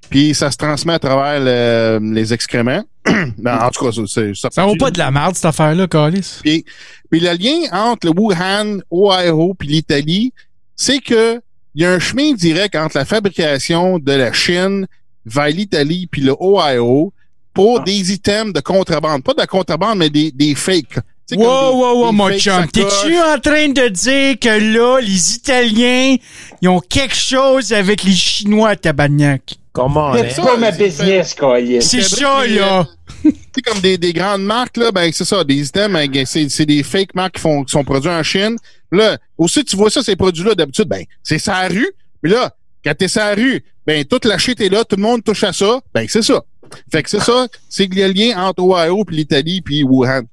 Speaker 8: Puis ça se transmet à travers les excréments. [clears throat] Ben, en tout cas, c'est
Speaker 9: ça. Ça vaut pas de la merde, cette affaire-là, Calis.
Speaker 8: Puis, puis le lien entre le Wuhan, Ohio puis l'Italie, c'est que il y a un chemin direct entre la fabrication de la Chine vers l'Italie puis le Ohio pour ah. des items de contrebande. Pas de contrebande, mais des, des fakes.
Speaker 9: Wow, wow, wow, mon chum. T'es-tu en train de dire que là, les Italiens, ils ont quelque chose avec les Chinois à Tabagnac?
Speaker 10: Comment?
Speaker 3: C'est pas ma business, quoi.
Speaker 9: C'est ça, là.
Speaker 8: C'est comme des, des grandes marques, là, ben, c'est ça, des items, ben, c'est des fake marques qui, font, qui sont produits en Chine. Là, aussi, tu vois ça, ces produits-là, d'habitude, ben, c'est sa rue. Mais là, quand t'es sa rue, ben, toute la shit est là, tout le monde touche à ça. Ben, c'est ça. Fait que c'est ça, c'est le lien entre Ohio puis l'Italie puis Wuhan.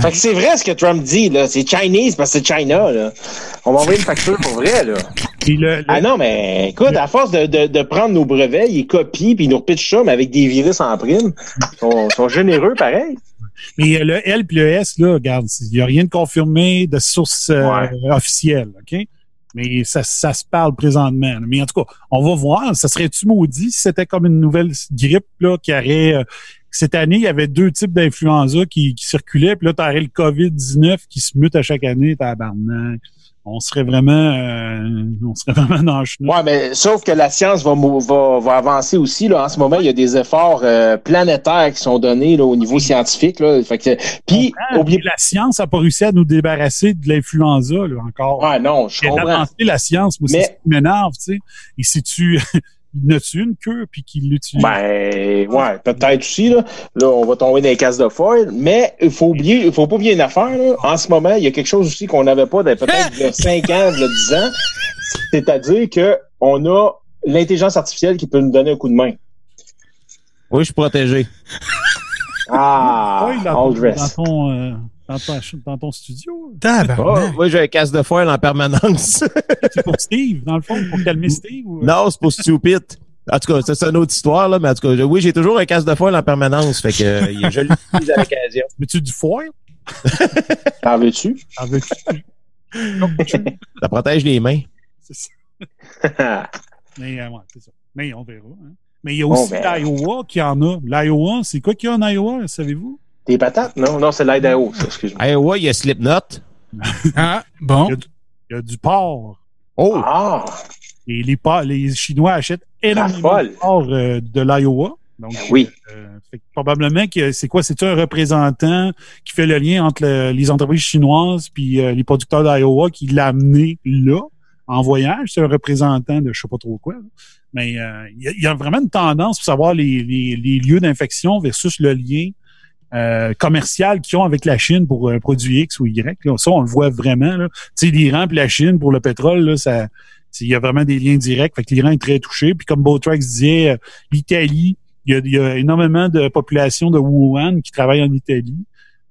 Speaker 3: Fait que c'est vrai ce que Trump dit, là. C'est Chinese parce que c'est China, là. On va envoyer une facture pour vrai, là. Ah non, mais écoute, à force de, de, de, prendre nos brevets, ils copient puis ils nous repitchent ça, mais avec des virus en prime. Ils sont, sont généreux, pareil.
Speaker 11: Mais le L puis le S, là, regarde, il n'y a rien de confirmé de source euh, officielle, OK? Mais ça, ça se parle présentement. Mais en tout cas, on va voir. Ça serait-tu maudit si c'était comme une nouvelle grippe là, qui aurait euh, cette année, il y avait deux types d'influenza qui, qui circulaient, puis là, tu aurais le COVID-19 qui se mute à chaque année, tabarnak. On serait vraiment euh, on serait [laughs] vraiment dans le chemin.
Speaker 3: Ouais, mais sauf que la science va, va, va avancer aussi. Là. En ce moment, il y a des efforts euh, planétaires qui sont donnés là, au niveau scientifique. Là. Fait que, puis,
Speaker 11: oubliez... La science n'a pas réussi à nous débarrasser de l'influenza encore.
Speaker 3: Ouais, non, je comprends.
Speaker 11: la science, moi, mais... c'est ce qui m'énerve, tu sais. Et si tu il a tu une queue puis qu'il l'utilise?
Speaker 3: Ben, ouais, peut-être aussi, là. Là, on va tomber dans les cases de foil. Mais il faut oublier, il faut pas oublier une affaire, là. En ce moment, il y a quelque chose aussi qu'on n'avait pas peut-être il y a [laughs] 5 ans, il y a 10 ans. C'est-à-dire que on a l'intelligence artificielle qui peut nous donner un coup de main.
Speaker 10: Oui, je suis protégé.
Speaker 3: Ah,
Speaker 11: dans ton, euh, dans, ton, dans ton studio?
Speaker 10: Oh, oui, j'ai un casse de foil en permanence. [laughs]
Speaker 11: c'est pour Steve, dans le fond, pour calmer Steve? Ou...
Speaker 10: Non, c'est pour Stupid. En tout cas, c'est une autre histoire, là, mais en tout cas, oui, j'ai toujours un casse de foil en permanence, fait que euh, je l'utilise à l'occasion. [laughs]
Speaker 11: Mets-tu du foil? [laughs]
Speaker 3: T'en veux-tu?
Speaker 11: T'en veux-tu?
Speaker 10: ça protège les mains.
Speaker 11: C'est ça. mais, euh, ouais, c'est ça. Mais on verra. Hein. Mais il y a aussi l'Iowa qui en a. L'Iowa, c'est quoi qu'il y a en Iowa, savez-vous?
Speaker 3: Des patates? Non, non, c'est l'Idaho, ça, excuse-moi.
Speaker 10: Iowa, il y a Slipknot. [laughs]
Speaker 9: ah, bon.
Speaker 11: Il y, a du, porc.
Speaker 3: Oh! Ah!
Speaker 11: Et les, les Chinois achètent énormément de porc euh, de l'Iowa.
Speaker 3: Donc, oui.
Speaker 11: Euh, fait probablement que c'est quoi? C'est un représentant qui fait le lien entre les entreprises chinoises puis euh, les producteurs d'Iowa qui l'a amené là en voyage. C'est un représentant de je sais pas trop quoi. Mais il y, a vraiment une tendance pour savoir les, les, les lieux d'infection versus le lien euh, commercial qu'ils ont avec la Chine pour un produit X ou Y. Là. Ça, on le voit vraiment. L'Iran et la Chine pour le pétrole, là, ça, il y a vraiment des liens directs. Fait que l'Iran est très touché. Puis comme Botrax disait, euh, l'Italie, il y, a, énormément de population de Wuhan qui travaille en Italie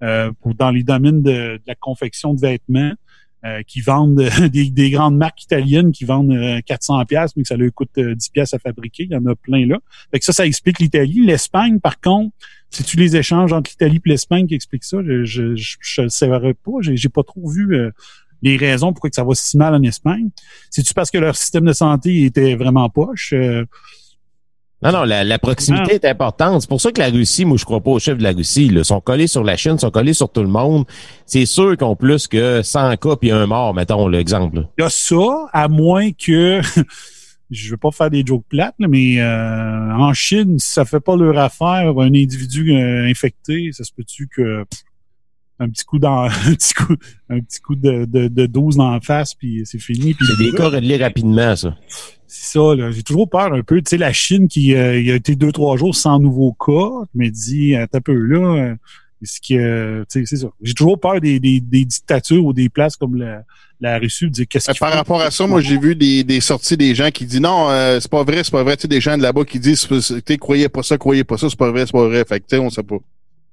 Speaker 11: euh, dans les domaines de, la confection de vêtements. Euh, qui vendent [laughs] des, grandes marques italiennes qui vendent 400 pièces mais que ça leur coûte 10 pièces à fabriquer. Il y en a plein là. Fait que ça, ça explique l'Italie. L'Espagne, par contre, c'est-tu les échanges entre l'Italie et l'Espagne qui expliquent ça? Je ne je, le savais pas. J'ai pas trop vu euh, les raisons pourquoi que ça va si mal en Espagne. C'est-tu parce que leur système de santé était vraiment poche? Euh?
Speaker 10: Non, non, la, proximité est importante. C'est pour ça que la Russie, moi, je crois pas au chef de la Russie. Ils sont collés sur la Chine, sont collés sur tout le monde. C'est sûr qu'ils ont plus que 100 cas puis un mort, mettons l'exemple.
Speaker 11: Il y a ça, à moins que [laughs] je veux pas faire des jokes plates, mais euh, en Chine, si ça fait pas leur affaire, un individu euh, infecté, ça se peut-tu que un petit coup dans [laughs] un petit coup un petit coup de, de, de dose dans la face puis c'est fini
Speaker 10: c'est des cas réglés rapidement ça
Speaker 11: c'est ça là j'ai toujours peur un peu tu sais la Chine qui euh, il a été deux trois jours sans nouveaux cas je me dis un peu là ce que c'est ça j'ai toujours peur des, des, des dictatures ou des places comme la la Russie dire qu'est-ce
Speaker 8: Par rapport à ça, moi j'ai vu des, des sorties des gens qui disent non, euh, c'est pas vrai, c'est pas vrai. Tu sais, des gens de là-bas qui disent tu croyez pas ça, croyez pas ça, c'est pas vrai, c'est pas vrai. Fait que tu sais, on sait pas.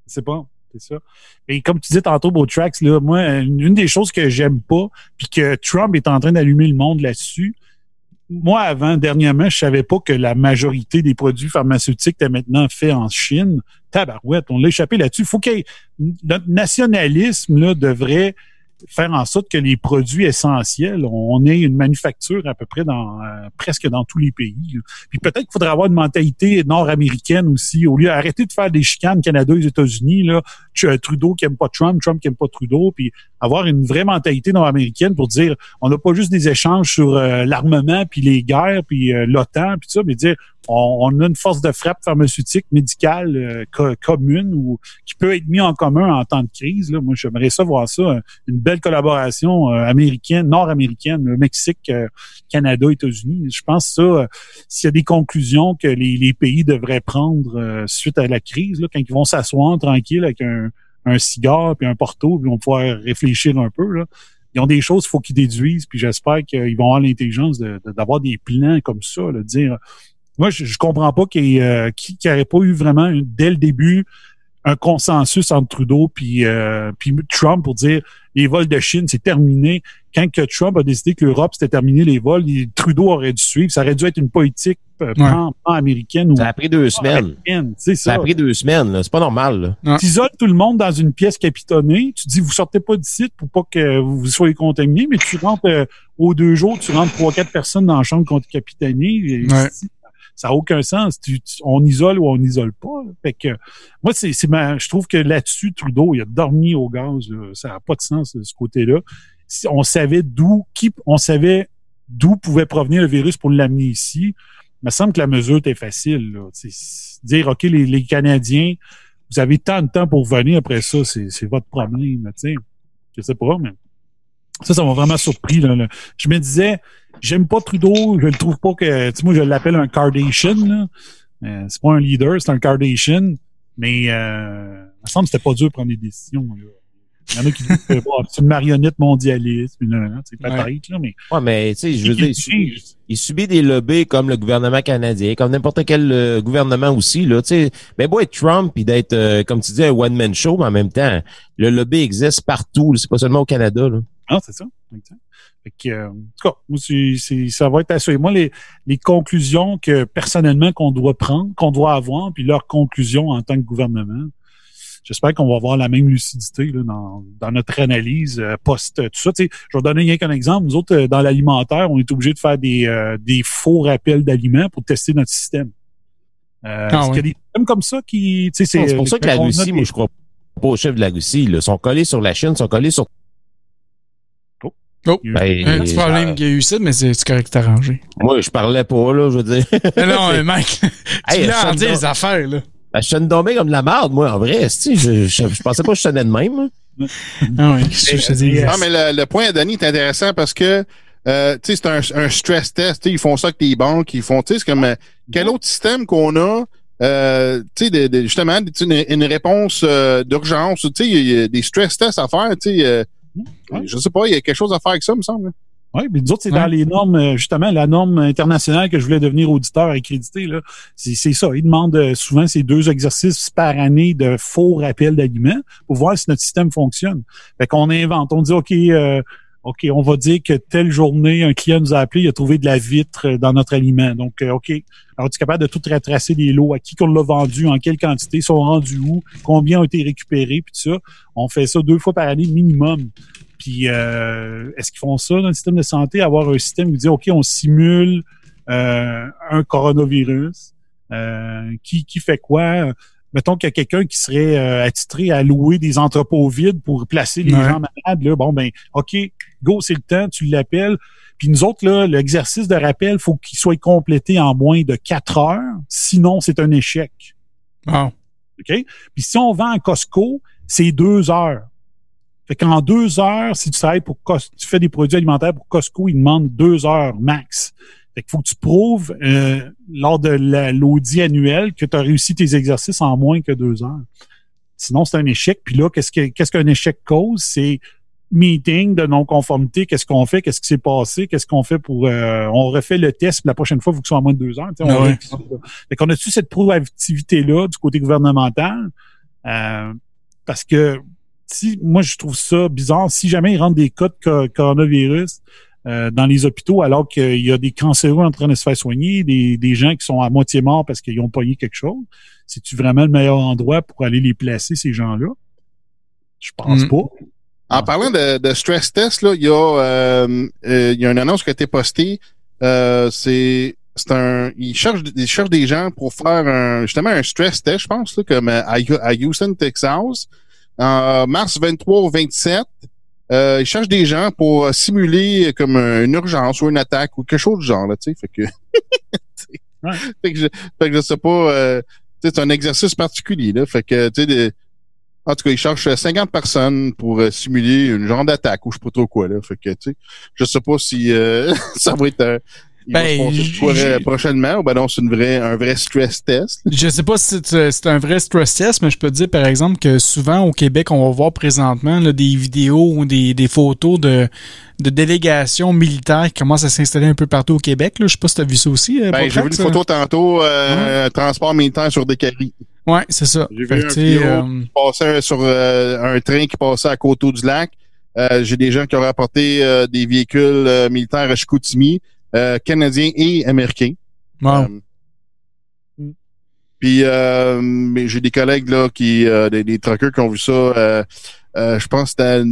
Speaker 11: C'est pas. C'est ça. Et comme tu disais tantôt, Beau Tracks, là, moi, une des choses que j'aime pas, puis que Trump est en train d'allumer le monde là-dessus, moi, avant, dernièrement, je savais pas que la majorité des produits pharmaceutiques étaient maintenant faits en Chine. Tabarouette, on l'a échappé là-dessus. Faut que notre nationalisme là, devrait faire en sorte que les produits essentiels, on ait une manufacture à peu près dans euh, presque dans tous les pays. Puis peut-être qu'il faudrait avoir une mentalité nord-américaine aussi, au lieu d'arrêter de faire des chicanes Canada et États-Unis, là, Trudeau qui aime pas Trump, Trump qui aime pas Trudeau, puis avoir une vraie mentalité nord-américaine pour dire on n'a pas juste des échanges sur euh, l'armement puis les guerres puis euh, l'OTAN puis tout ça, mais dire on, a une force de frappe pharmaceutique médicale euh, commune ou qui peut être mis en commun en temps de crise. Là. Moi, j'aimerais ça voir ça, une belle collaboration américaine, nord-américaine, Mexique, Canada, États-Unis. Je pense ça, s'il y a des conclusions que les, les pays devraient prendre suite à la crise, là, quand ils vont s'asseoir tranquille avec un un cigare puis un porto, puis on va pouvoir réfléchir un peu. Là. Ils ont des choses qu'il faut qu'ils déduisent, puis j'espère qu'ils vont avoir l'intelligence d'avoir des plans comme ça, là, de dire. Moi, je, je comprends pas qu'il n'y euh, pas eu vraiment dès le début un consensus entre Trudeau puis euh, puis Trump pour dire les vols de Chine c'est terminé. Quand que Trump a décidé que l'Europe c'était terminé les vols, Trudeau aurait dû suivre. Ça aurait dû être une politique euh, américaine ou
Speaker 10: ça a pris deux semaines. Ça. ça. a pris deux semaines. C'est pas normal.
Speaker 11: Tu isoles tout le monde dans une pièce capitonnée. Tu dis vous sortez pas d'ici pour pas que vous soyez contaminé, mais tu rentres euh, aux deux jours, tu rentres trois quatre personnes dans la chambre contre capitonnée. Ouais ça n'a aucun sens. on isole ou on n'isole pas. Fait que moi, c'est, je trouve que là-dessus, Trudeau, il a dormi au gaz. Ça n'a pas de sens de ce côté-là. On savait d'où, qui, on savait d'où pouvait provenir le virus pour l'amener ici. Il me semble que la mesure était facile. Là. Dire, OK, les, Canadiens, vous avez tant de temps pour venir après ça, c'est, votre problème. sais. Je sais pas, mais ça, ça m'a vraiment surpris. Là, Je me disais, j'aime pas Trudeau, je le trouve pas que. Tu sais, moi, je l'appelle un Kardashian. Euh, c'est pas un leader, c'est un Kardashian. Mais euh, il me semble que c'était pas dur de prendre des décisions. Là. Il y en a qui disent que c'est une marionnette mondialiste, c'est peut-être, là, mais.
Speaker 10: Ouais, mais tu sais, je veux dire, il, subit des lobbies comme le gouvernement canadien, comme n'importe quel euh, gouvernement aussi, là, tu sais. Mais bon, être Trump, puis d'être, euh, comme tu dis, un one-man show, mais en même temps, le lobby existe partout, c'est pas seulement au Canada, là.
Speaker 11: Ah, c'est ça. Que, euh, en tout cas, moi, ça va être assez. Moi, les, les conclusions que personnellement qu'on doit prendre, qu'on doit avoir, puis leurs conclusions en tant que gouvernement, j'espère qu'on va avoir la même lucidité là, dans, dans notre analyse euh, post tout ça. je vais donner rien qu'un exemple. Nous autres, euh, dans l'alimentaire, on est obligé de faire des, euh, des faux rappels d'aliments pour tester notre système. Euh, ah, qu'il y a des systèmes comme ça qui.
Speaker 10: C'est, c'est pour ça que la Russie, moi, je crois pas au chef de la Russie. Ils sont collés sur la Chine, sont collés sur
Speaker 9: Oh. Ben, un petit problème qu'il y a eu ça, mais c'est correct, arrangé.
Speaker 10: Moi, je parlais pas, là, je veux dire. [laughs]
Speaker 9: non, mec, [laughs] tu hey, en dire les affaires, là.
Speaker 10: Ben, je sonne tombé comme de la merde, moi, en vrai. Je, je, je, pensais pas que je sonnais de même. [laughs]
Speaker 9: ah oui, je
Speaker 8: dis? Ah, mais le, le point, Danny, est intéressant parce que euh, c'est un, un stress test. Ils font ça avec les banques. Ils font, tu sais, c'est comme euh, quel autre système qu'on a euh, tu sais, de, de, justement, une, une réponse euh, d'urgence, tu sais, il y a des stress tests à faire, tu sais, euh, je sais pas, il y a quelque chose à faire avec ça, me semble.
Speaker 11: Oui, mais nous autres, c'est dans les normes, euh, justement, la norme internationale que je voulais devenir auditeur accrédité. Là, c'est, ça. Ils demandent euh, souvent ces deux exercices par année de faux rappels d'aliments pour voir si notre système fonctionne. Fait qu'on invente, on dit OK, euh, OK, on va dire que telle journée, un client nous a appelé, il a trouvé de la vitre dans notre aliment. Donc, OK. Alors, tu es capable de tout retracer les lots, à qui qu'on l'a vendu, en quelle quantité, sont rendus où, combien ont été récupérés, puis ça. On fait ça deux fois par année minimum. Puis euh, est-ce qu'ils font ça dans le système de santé, avoir un système qui dit OK, on simule euh, un coronavirus, euh, qui fait quoi? Mettons qu'il y a quelqu'un qui serait attitré à louer des entrepôts vides pour placer les gens malades. Là, bon, ben, OK, go, c'est le temps, tu l'appelles. Puis nous autres, là, l'exercice de rappel, faut qu'il soit complété en moins de quatre heures. Sinon, c'est un échec.
Speaker 9: OK?
Speaker 11: Puis si on vend à Costco, c'est deux heures. Fait qu'en deux heures, si tu travailles pour tu fais des produits alimentaires pour Costco, ils demandent deux heures max. Fait qu'il faut que tu prouves euh, lors de l'audit annuel que tu as réussi tes exercices en moins que deux heures. Sinon, c'est un échec. Puis là, qu'est-ce qu'un échec cause? C'est meeting de non-conformité, qu'est-ce qu'on fait, qu'est-ce qui s'est passé, qu'est-ce qu'on fait pour euh, on refait le test, puis la prochaine fois, il faut que ce soit en moins de deux heures. On ah fait qu'on a-tu cette proactivité-là du côté gouvernemental? Euh, parce que si moi je trouve ça bizarre, si jamais ils rentrent des cas de coronavirus euh, dans les hôpitaux alors qu'il y a des cancéreux en train de se faire soigner, des, des gens qui sont à moitié morts parce qu'ils ont pogné quelque chose, c'est-tu vraiment le meilleur endroit pour aller les placer, ces gens-là? Je pense mm. pas.
Speaker 8: En parlant de, de, stress test, là, il y a euh, euh, il y a une annonce qui a été postée. c'est c'est un ils cherchent ils cherchent des gens pour faire un justement un stress test, je pense, là, comme à, à Houston, Texas en mars 23 ou 27, euh, ils cherchent des gens pour simuler comme une urgence ou une attaque ou quelque chose du genre, là, tu sais. Fait que, [laughs] fait que je, fait que je sais pas, euh, c'est un exercice particulier, là. Fait que, tu sais, en tout cas, ils cherchent 50 personnes pour euh, simuler une genre d'attaque ou je sais pas trop quoi, là. Fait que, tu sais, je sais pas si euh, [laughs] ça va être ben, prochainement ou ben non, c'est une vraie, un vrai stress test?
Speaker 9: Je sais pas si c'est un vrai stress test, mais je peux te dire, par exemple, que souvent au Québec, on va voir présentement là, des vidéos ou des, des photos de, de délégations militaires qui commencent à s'installer un peu partout au Québec. Là. Je sais pas si tu as vu ça aussi.
Speaker 8: Euh, ben, j'ai vu une photo tantôt, euh, transport militaire sur des carrés.
Speaker 9: Ouais, c'est ça.
Speaker 8: J'ai vu un vidéo qui passait sur un train qui passait à Coteau du Lac. J'ai des gens qui ont rapporté des véhicules militaires à Chicoutimi, canadiens et américains.
Speaker 9: Wow.
Speaker 8: Puis mais j'ai des collègues là qui des, des truckers qui ont vu ça. je pense que c'était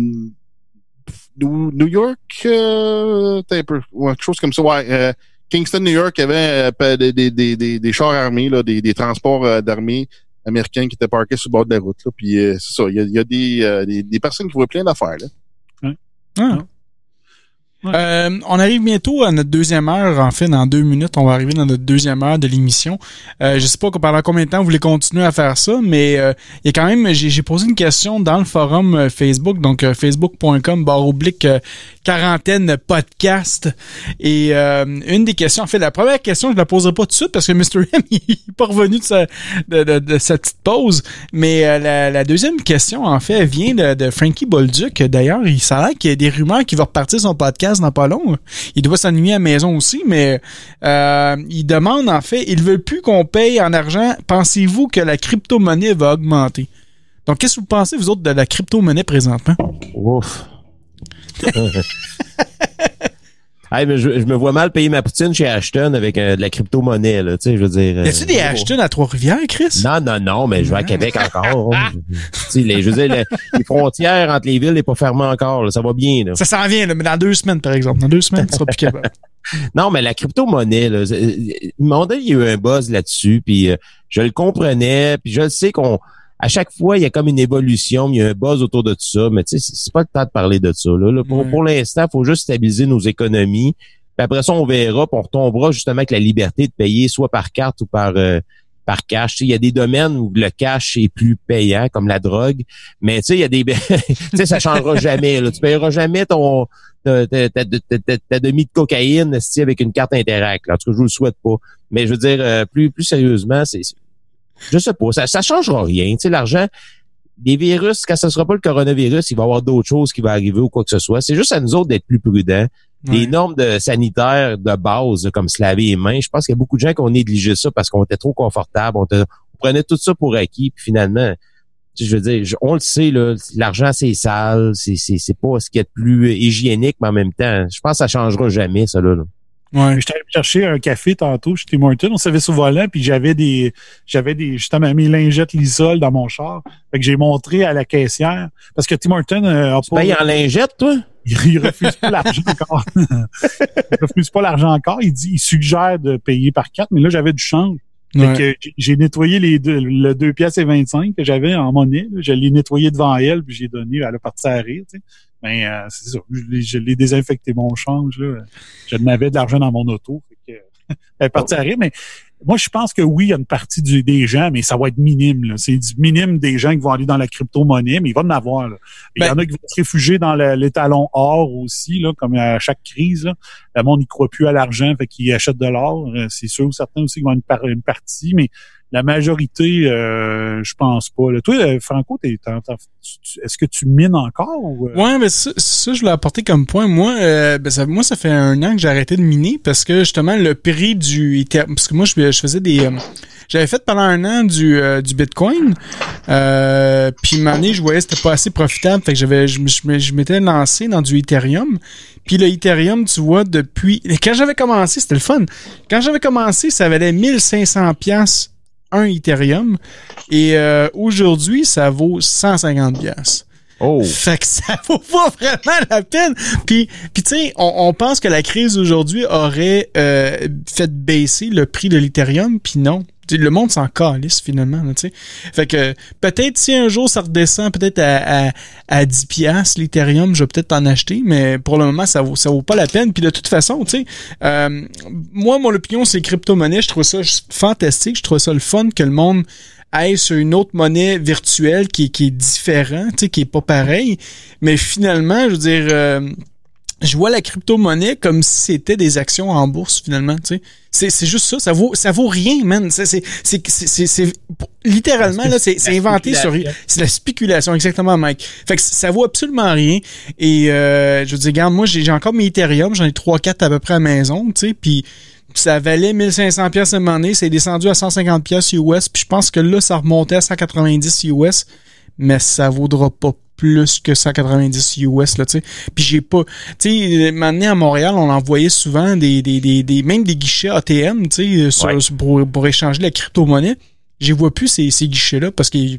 Speaker 8: New, York, euh, un peu, quelque chose comme ça. Ouais, euh, Kingston, New York, il y avait euh, des, des, des, des, chars armés, là, des, des transports euh, d'armée américains qui étaient parqués sur le bord de la route. Là. Puis c'est ça, il y a, y a des, des, des, personnes qui voient plein d'affaires. Là.
Speaker 9: Ouais. Ah. Euh, on arrive bientôt à notre deuxième heure. En fait, dans deux minutes, on va arriver dans notre deuxième heure de l'émission. Euh, je sais pas pendant combien de temps vous voulez continuer à faire ça, mais euh, il y a quand même, j'ai posé une question dans le forum euh, Facebook, donc facebook.com barre oblique quarantaine podcast. Et une des questions, en fait, la première question, je la poserai pas tout de suite parce que Mr. M [laughs] il est pas revenu de sa, de, de, sa petite pause. Mais la, la, deuxième question, en fait, vient de, de Frankie Bolduc. D'ailleurs, il s'arrête qu'il y a des rumeurs qui va repartir son podcast dans pas long. Il doit s'ennuyer à la maison aussi, mais euh, il demande en fait, il veut plus qu'on paye en argent. Pensez-vous que la crypto-monnaie va augmenter? Donc, qu'est-ce que vous pensez, vous autres, de la crypto-monnaie présentement?
Speaker 10: Ouf. [laughs] mais je, me vois mal payer ma poutine chez Ashton avec euh, de la crypto-monnaie, là, tu sais, je veux dire.
Speaker 9: y a-tu des euh, Ashton à Trois-Rivières, Chris?
Speaker 10: Non, non, non, mais je vais à Québec encore. [laughs] tu sais, je veux dire, les, frontières entre les villes n'est pas fermées encore, ça va bien, là.
Speaker 9: Ça s'en vient, là, mais dans deux semaines, par exemple. Dans deux semaines, tu seras plus capable. [laughs]
Speaker 10: non, mais la crypto-monnaie, là, il il y a eu un buzz là-dessus, puis euh, je le comprenais, puis je sais qu'on à chaque fois, il y a comme une évolution, il y a un buzz autour de tout ça, mais tu sais, c'est pas le temps de parler de ça. Là. pour pour l'instant, il faut juste stabiliser nos économies. Puis après ça, on verra, puis on retombera justement avec la liberté de payer soit par carte ou par euh, par cash. Il y a des domaines où le cash est plus payant, comme la drogue, mais tu sais, il y a des... [laughs] tu sais, ça changera jamais. Là. Tu payeras jamais ton ta, demi de cocaïne avec une carte Interact. Là. En tout cas, je vous le souhaite pas. Mais je veux dire, euh, plus plus sérieusement, c'est je sais pas, ça, ça changera rien. Tu sais, l'argent, des virus, quand ce sera pas le coronavirus, il va y avoir d'autres choses qui vont arriver ou quoi que ce soit. C'est juste à nous autres d'être plus prudents. Des normes de sanitaires de base, comme se laver les mains, je pense qu'il y a beaucoup de gens qui ont négligé ça parce qu'on était trop confortable, on, prenait tout ça pour acquis, puis finalement, je veux dire, on le sait, l'argent c'est sale, c'est, c'est, pas ce qui est le plus hygiénique, mais en même temps, je pense que ça changera jamais, ça là.
Speaker 11: Ouais. J'étais allé chercher un café tantôt chez Tim Hortons. On savait sous volant, puis j'avais des, j'avais des, justement mes lingettes Lysol dans mon char. Fait que j'ai montré à la caissière parce que Tim Hortons
Speaker 10: euh, a tu pas. en lingettes, toi?
Speaker 11: Il, refuse pas l'argent encore. [laughs] il refuse pas l'argent encore. Il dit, il suggère de payer par carte, mais là j'avais du change. Que j'ai nettoyé les deux, le 2 pièces et 25 que j'avais en monnaie. Je l'ai nettoyé devant elle, puis j'ai donné, elle a parti à rire. Tu sais. Mais euh, c'est ça. Je, l'ai désinfecté mon change. Là. Je n'avais de l'argent dans mon auto. Fait que, [laughs] elle est partie à rire, mais moi, je pense que oui, il y a une partie du, des gens, mais ça va être minime. C'est du minime des gens qui vont aller dans la crypto-monnaie, mais il va en avoir. Il y en ben a qui vont se réfugier dans l'étalon or aussi, là, comme à chaque crise. Là. Le monde n'y croit plus à l'argent, fait qu'ils achètent de l'or. Euh, c'est sûr ou certains aussi qui vont avoir une, une partie, mais la majorité, euh, je pense pas. Là. Toi, euh, Franco, est-ce que tu mines encore? Ou,
Speaker 9: euh? Ouais, mais ça, ça, je l'ai apporté comme point. Moi, euh, ben ça, moi, ça fait un an que j'ai arrêté de miner parce que justement le prix du parce que moi, je, faisais des j'avais fait pendant un an du, du Bitcoin. Euh, puis une année, je voyais c'était pas assez profitable. Fait que j'avais, je, je m'étais lancé dans du Ethereum. Puis le Ethereum, tu vois, depuis. Quand j'avais commencé, c'était le fun. Quand j'avais commencé, ça valait 1500 pièces un Ethereum. Et euh, aujourd'hui, ça vaut 150 pièces.
Speaker 10: Oh.
Speaker 9: Fait que ça vaut [laughs] pas vraiment la peine. Puis, puis tu sais, on, on, pense que la crise aujourd'hui aurait euh, fait baisser le prix de l'Ethereum, puis non le monde s'en calisse finalement. tu sais. fait que peut-être si un jour ça redescend peut-être à, à, à 10 piastres l'Ethereum, je vais peut-être en acheter, mais pour le moment, ça vaut, ça vaut pas la peine. Puis de toute façon, tu sais, euh, moi, mon opinion, c'est crypto-monnaie. Je trouve ça fantastique. Je trouve ça le fun que le monde aille sur une autre monnaie virtuelle qui, qui est différent, tu sais, qui est pas pareil. Mais finalement, je veux dire... Euh, je vois la crypto-monnaie comme si c'était des actions en bourse finalement, tu sais. C'est, juste ça, ça vaut ça vaut rien, man. C'est c'est c'est c'est littéralement là, c'est inventé sur c'est la spéculation. Exactement, Mike. Fait que ça vaut absolument rien. Et euh, je veux dire, regarde, moi j'ai encore mes Ethereum, j'en ai trois quatre à peu près à la maison, tu sais, puis ça valait 1500 pièces à un moment donné, c'est descendu à 150 pièces US, puis je pense que là, ça remontait à 190 US, mais ça vaudra pas plus que 190 US là tu sais. Puis j'ai pas tu sais maintenant à Montréal on envoyait souvent des, des, des, des même des guichets ATM tu sais pour, pour échanger la crypto-monnaie. Je vois plus ces, ces guichets là parce qu'il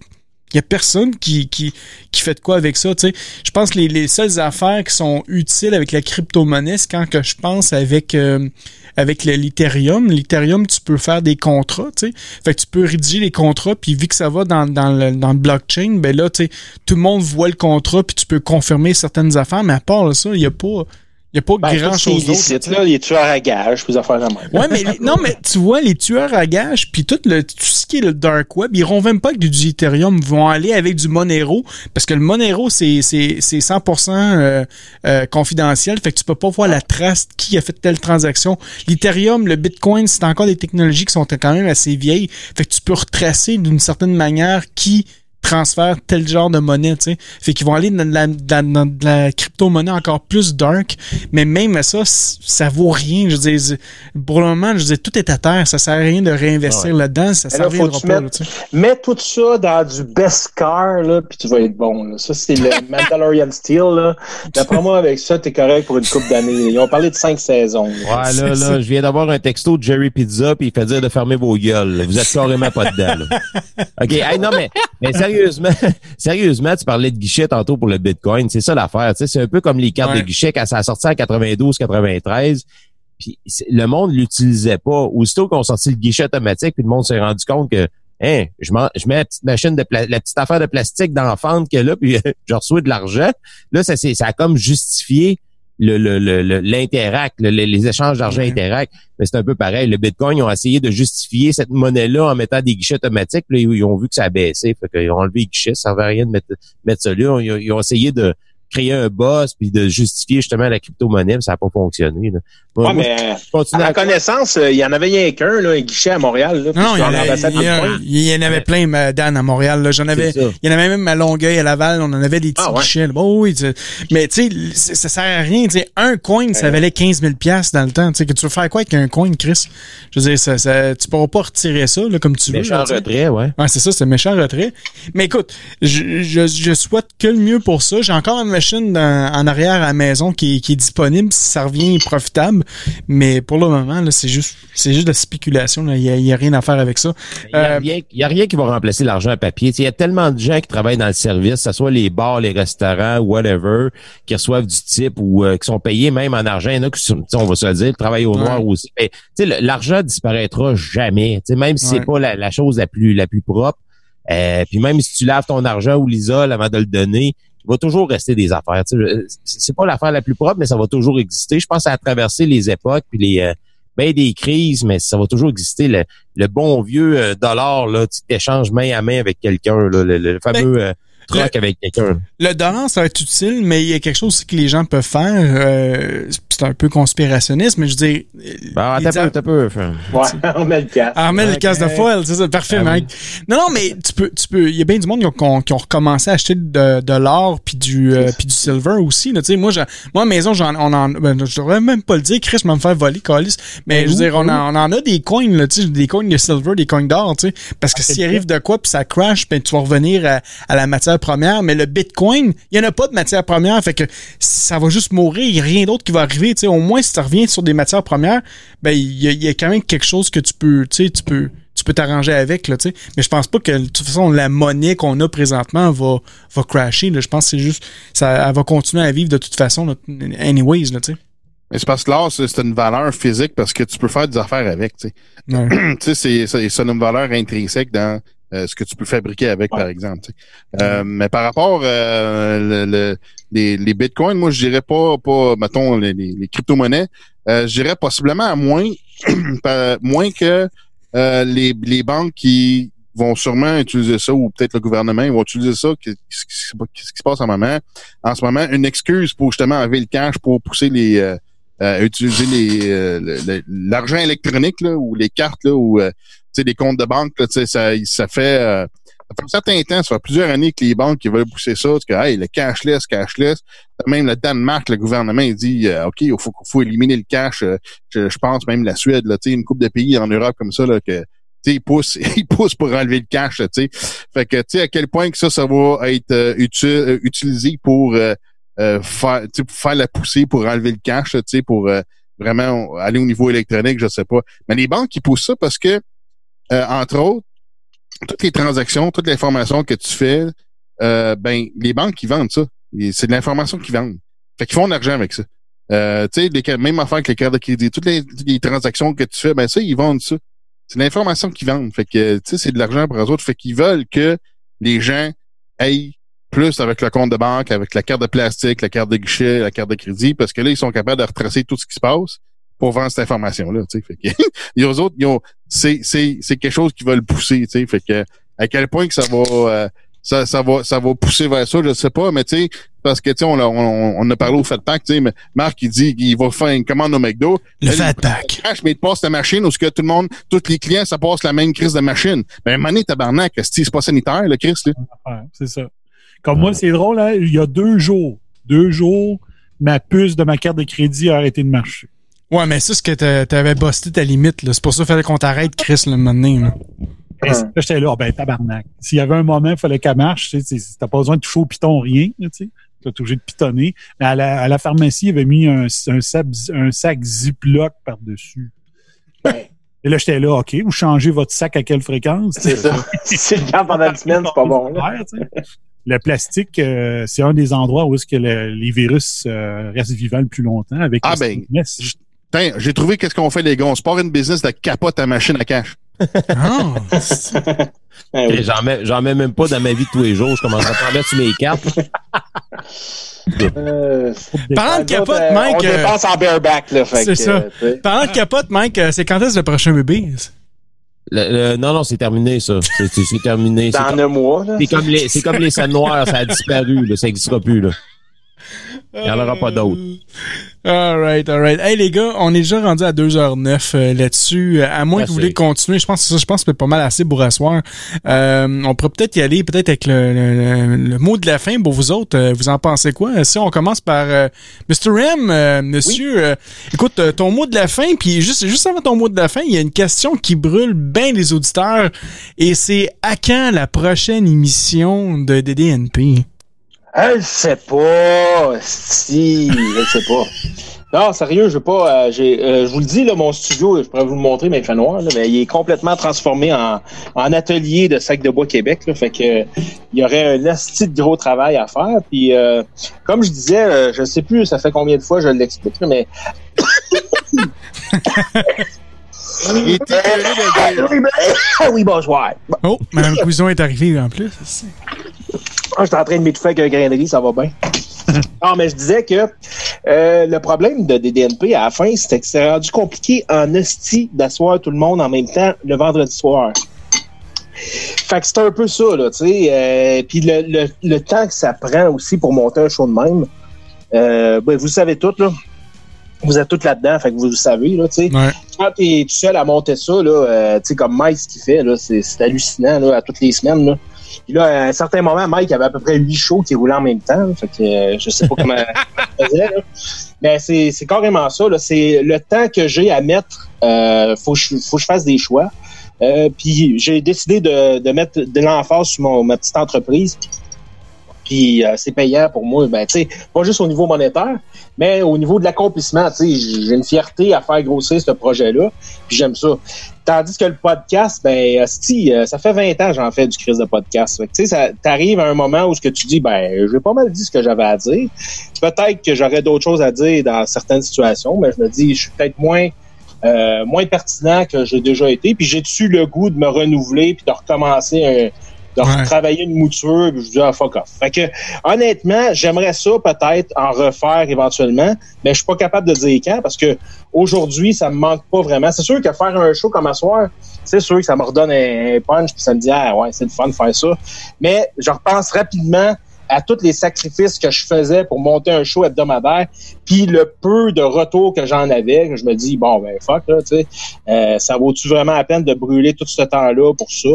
Speaker 9: il y a personne qui, qui, qui fait de quoi avec ça. Je pense que les, les seules affaires qui sont utiles avec la crypto-monnaie, c'est quand que je pense avec euh, avec l'Ethereum. L'Ethereum, tu peux faire des contrats. Tu sais. Fait tu peux rédiger les contrats, puis vu que ça va dans, dans, le, dans le blockchain, ben là, tout le monde voit le contrat, puis tu peux confirmer certaines affaires, mais à part ça, il n'y a pas il n'y a pas
Speaker 3: ben,
Speaker 9: grand chose d'autre.
Speaker 3: là, les tueurs à gages, puis affaires même.
Speaker 9: Ouais, mais non, mais tu vois, les tueurs à gages, puis tout le tout ce qui est le dark web, ils vont même pas avec du Ethereum, ils vont aller avec du Monero, parce que le Monero, c'est c'est c'est 100% euh, euh, confidentiel, fait que tu peux pas voir la trace de qui a fait telle transaction. L'Ethereum, le Bitcoin, c'est encore des technologies qui sont quand même assez vieilles, fait que tu peux retracer d'une certaine manière qui transfère tel genre de monnaie, tu sais. Fait qu'ils vont aller dans la, dans, la crypto-monnaie encore plus dark, mais même à ça, ça vaut rien. Je dis, pour le moment, je dis, tout est à terre, ça sert à rien de réinvestir là-dedans, ça sert à rien
Speaker 3: mets tout ça dans du best car, là, puis tu vas être bon. Là. Ça, c'est le [laughs] Mandalorian Steel, là. D'après moi, avec ça, t'es correct pour une coupe d'années. Ils ont parlé de cinq saisons.
Speaker 10: Ouais, là, là, je viens d'avoir un texto de Jerry Pizza, puis il fait dire de fermer vos gueules. Vous êtes carrément pas dedans, [laughs] OK, hey, non, mais, mais sérieusement, [laughs] sérieusement, tu parlais de guichet tantôt pour le Bitcoin. C'est ça l'affaire. C'est un peu comme les cartes de guichet quand ça a sorti en 92, 93. Puis le monde l'utilisait pas. Aussitôt qu'on sorti le guichet automatique, puis le monde s'est rendu compte que hein, je, je mets la petite machine de la petite affaire de plastique d'enfant que là, puis [laughs] je reçois de l'argent. Là, ça, ça a comme justifié le, le, l'interact, les échanges d'argent interact. Mais c'est un peu pareil. Le Bitcoin, ils ont essayé de justifier cette monnaie-là en mettant des guichets automatiques. Puis ils ont vu que ça a baissé. Fait qu'ils ont enlevé les guichets. Ça servait à rien de mettre, mettre ça là. ils ont essayé de, créer un boss puis de justifier justement la crypto-monnaie, ça n'a pas fonctionné. Là.
Speaker 3: ouais, mais à ma connaissance, euh, il y en avait rien qu'un, là, un guichet à Montréal. Là,
Speaker 9: non, il y, en avait, il, y en avait plein, Dan, à Montréal. J'en avais, il y en avait même à Longueuil, à Laval, on en avait des petits ah, guichets. Bon, oui, mais tu sais, ça sert à rien. sais un coin, ça valait 15 000 dans le temps. sais que tu veux faire quoi avec un coin, Chris? Je veux dire, ça, ça, tu pourras pas retirer ça là, comme tu
Speaker 10: veux. Méchant retrait, ouais.
Speaker 9: Ouais, c'est ça, c'est méchant retrait. Mais écoute, je, je, je souhaite que le mieux pour ça. J'ai encore une machine en arrière à la maison qui, qui est disponible si ça revient profitable. Mais pour le moment, là, c'est juste c'est juste de la spéculation. Il n'y a, a, rien à faire avec ça.
Speaker 10: Il n'y a, rien qui va remplacer l'argent à papier. Il y a tellement de gens qui travaillent dans le service, que ce soit les bars, les restaurants, whatever, qui reçoivent du type ou euh, qui sont payés même en argent. Il y en a qui, on va se le dire, travaillent au noir aussi. l'argent disparaîtra jamais. même si c'est pas la, la, chose la plus la plus propre. Euh, puis même si tu laves ton argent ou l'isoles avant de le donner, il va toujours rester des affaires. C'est pas l'affaire la plus propre, mais ça va toujours exister. Je pense a traversé les époques puis les euh, ben des crises, mais ça va toujours exister. Le, bon vieux euh, dollar, là, tu t'échanges main à main avec quelqu'un, le, le, fameux. Ben, le, avec quelqu'un.
Speaker 9: Le dollar, ça va être utile, mais il y a quelque chose que les gens peuvent faire. Euh, c'est un peu conspirationniste, mais je veux dire.
Speaker 10: Bah, t'as peu, peu.
Speaker 3: Ouais, [laughs] on met le casque.
Speaker 9: On met le casque de foil, c'est ça, parfait, ah mec. Non, non, mais tu peux, tu peux. Il y a bien du monde qui ont, qui ont recommencé à acheter de, de l'or puis du, euh, puis du silver aussi. Là, tu sais, moi, moi, à maison, j'en, on en, ben, je devrais même pas le dire. Chris m'a me faire voler, Calis. Mais je veux dire, on, en, on en a des coins, là, tu sais, des coins de silver, des coins d'or, tu sais, parce que ah, s'il arrive de quoi puis ça crash, ben tu vas revenir à, à la matière première. Mais le Bitcoin, il y en a pas de matière première, fait que ça va juste mourir. Il y a rien d'autre qui va arriver. Tu au moins si ça revient sur des matières premières, ben il y, a quand même quelque chose que tu peux, tu sais, tu peux tu peux t'arranger avec là, tu sais. Mais je pense pas que de toute façon la monnaie qu'on a présentement va va crasher. Là. Je pense que c'est juste ça elle va continuer à vivre de toute façon, là, anyways, là, tu sais.
Speaker 8: Mais c'est parce que l'or, c'est une valeur physique parce que tu peux faire des affaires avec, tu sais. [clears throat] tu sais, c'est une valeur intrinsèque dans euh, ce que tu peux fabriquer avec, par exemple. Euh, mais par rapport euh, le, les, les bitcoins, moi, je dirais pas, pas, mettons, les, les crypto-monnaies, euh, je dirais possiblement à moins, [clears throat] moins que euh, les, les banques qui vont sûrement utiliser ça, ou peut-être le gouvernement, ils vont utiliser ça, qu'est-ce qui se passe en moment, en ce moment, une excuse pour justement enlever le cash pour pousser les euh, utiliser les l'argent électronique là, ou les cartes là, ou sais, des comptes de banque, là, ça, ça fait euh, Ça fait un certain temps, ça fait plusieurs années que les banques qui veulent pousser ça, que hey, le cashless, cashless. Même le Danemark, le gouvernement, il dit euh, OK, il faut, faut éliminer le cash. Euh, je, pense même la Suède, là, une coupe de pays en Europe comme ça, là, que ils poussent, [laughs] ils poussent pour enlever le cash. sais Fait que tu sais à quel point que ça, ça va être euh, utile, utilisé pour faire, faire la poussée pour enlever le cash, pour vraiment aller au niveau électronique, je sais pas. Mais les banques, ils poussent ça parce que, entre autres, toutes les transactions, toute l'information que tu fais, euh, ben les banques qui vendent ça. C'est de l'information qu'ils vendent. Fait qu'ils font de l'argent avec ça. Euh, tu sais, même affaire avec les cartes de crédit, toutes les, transactions que tu fais, ben ça, ils vendent ça. C'est l'information qu'ils vendent. Fait que, tu sais, c'est de l'argent pour eux autres. Fait qu'ils veulent que les gens aillent plus avec le compte de banque, avec la carte de plastique, la carte de guichet, la carte de crédit, parce que là, ils sont capables de retracer tout ce qui se passe pour vendre cette information-là. Fait que, [laughs] les autres, ils ont, c'est, c'est, c'est quelque chose qu'ils veulent pousser. tu sais Fait que à quel point que ça va euh, ça, ça va ça va pousser vers ça, je sais pas, mais tu sais, parce que tu sais, on, on, on, a parlé au Fat Pack, tu sais, mais Marc il dit qu'il va faire une commande au McDo.
Speaker 9: Le Fat Pack.
Speaker 8: mais il passe ta machine où ce que tout le monde, tous les clients, ça passe la même crise de machine. Ben mané tabarnak, c'est pas sanitaire, le Chris, là?
Speaker 11: Ouais, c'est ça. Comme moi, c'est drôle, hein, il y a deux jours, deux jours, ma puce de ma carte de crédit a arrêté de marcher.
Speaker 9: Ouais, mais c'est ce que t'avais busté ta limite. C'est pour ça qu'il fallait qu'on t'arrête, Chris, le moment
Speaker 11: Là, j'étais là, oh, ben tabarnak. S'il y avait un moment, il fallait qu'elle marche. Tu sais, t'as pas besoin de toucher au piton, rien. Tu sais. T'as obligé de pitonner. Mais à la, à la pharmacie, il avait mis un, un, sac, un sac Ziploc par-dessus. Et là, j'étais là, OK, vous changez votre sac à quelle fréquence?
Speaker 3: C'est ça. [laughs] si le temps pendant une semaine, c'est pas bon.
Speaker 11: Le plastique, euh, c'est un des endroits où est-ce que les virus euh, restent vivants le plus longtemps avec
Speaker 8: ah, ben, j'ai trouvé qu'est-ce qu'on fait, les gars. On se part une business de capote à machine à cash.
Speaker 10: Ah! [laughs] j'en, mets, j'en mets même pas dans ma vie de tous les jours. Je commence à prendre sur mes cartes.
Speaker 9: Euh, Parlant de capote, Mike. On
Speaker 3: euh, dépense en bareback, là.
Speaker 9: c'est ça. Parlant de capote, Mike, c'est quand est-ce le prochain bébé?
Speaker 10: Non, non, c'est terminé, ça. C'est, terminé.
Speaker 3: Dans un mois,
Speaker 10: C'est comme les, c'est comme les scènes noires, ça a disparu, là. Ça n'existera plus, là. Il n'y en aura pas d'autres.
Speaker 9: Alright, alright. Hey les gars, on est déjà rendu à 2h09 euh, là-dessus. Euh, à moins que vous voulez continuer, je pense que ça, je pense que c'est pas mal assez pour asseoir. Euh, on pourrait peut-être y aller peut-être avec le, mot de la fin pour vous autres. vous en pensez quoi? Si on commence par Mr. M, monsieur, écoute, ton mot de la fin, puis juste, juste avant ton mot de la fin, il y a une question qui brûle bien les auditeurs et c'est à quand la prochaine émission de DDNP?
Speaker 3: Je sais pas. Si, je sais pas. Non, sérieux, je veux pas. Euh, euh, je vous le dis, là, mon studio, je pourrais vous le montrer, mais il fait noir. mais il est complètement transformé en, en atelier de sac de bois Québec. Là, fait que il y aurait un asti de gros travail à faire. Puis, euh, comme je disais, je sais plus, ça fait combien de fois je l'explique, mais. [laughs] [laughs] il était ah oui, [laughs] bonsoir.
Speaker 9: Oh, Mme Couison est arrivée en plus.
Speaker 3: Ah, j'étais en train de m'étouffer avec un grainerie, ça va bien. [laughs] ah, mais je disais que euh, le problème de DDNP à la fin, c'était que c'est rendu compliqué en hostie d'asseoir tout le monde en même temps le vendredi soir. Fait que c'est un peu ça, là, tu sais. Euh, Puis le, le, le, temps que ça prend aussi pour monter un show de même, euh, ben, vous savez tout, là. Vous êtes tous là-dedans, fait que vous le savez, là, tu sais. Quand t'es tout seul à monter ça, là, euh, tu sais, comme Mike, ce qu'il fait, là, c'est hallucinant, là, à toutes les semaines, là. Puis là, à un certain moment, Mike avait à peu près huit shows qui roulaient en même temps. Fait que euh, je sais pas comment [laughs] il faisait. Là. Mais c'est, c'est carrément ça. Là. C'est le temps que j'ai à mettre. Euh, faut, que faut que je fasse des choix. Euh, puis j'ai décidé de, de mettre de l'emphase sur mon, ma petite entreprise puis euh, c'est payant pour moi, ben tu sais, pas juste au niveau monétaire, mais au niveau de l'accomplissement, tu sais, j'ai une fierté à faire grossir ce projet-là, puis j'aime ça. Tandis que le podcast, ben si, euh, ça fait 20 ans que j'en fais du crise de podcast. Tu sais, t'arrives à un moment où ce que tu dis, ben j'ai pas mal dit ce que j'avais à dire. Peut-être que j'aurais d'autres choses à dire dans certaines situations, mais je me dis, je suis peut-être moins euh, moins pertinent que j'ai déjà été, puis j'ai dessus le goût de me renouveler puis de recommencer de travailler une mouture, puis je dis ah fuck off. Fait que honnêtement, j'aimerais ça peut-être en refaire éventuellement, mais je suis pas capable de dire quand parce que aujourd'hui, ça me manque pas vraiment. C'est sûr que faire un show comme un soir, c'est sûr que ça me redonne un punch puis ça me dit ah ouais, c'est le fun de faire ça. Mais je repense rapidement à tous les sacrifices que je faisais pour monter un show hebdomadaire, puis le peu de retour que j'en avais, je me dis, bon, ben fuck, là, tu sais, euh, ça vaut-tu vraiment la peine de brûler tout ce temps-là pour ça?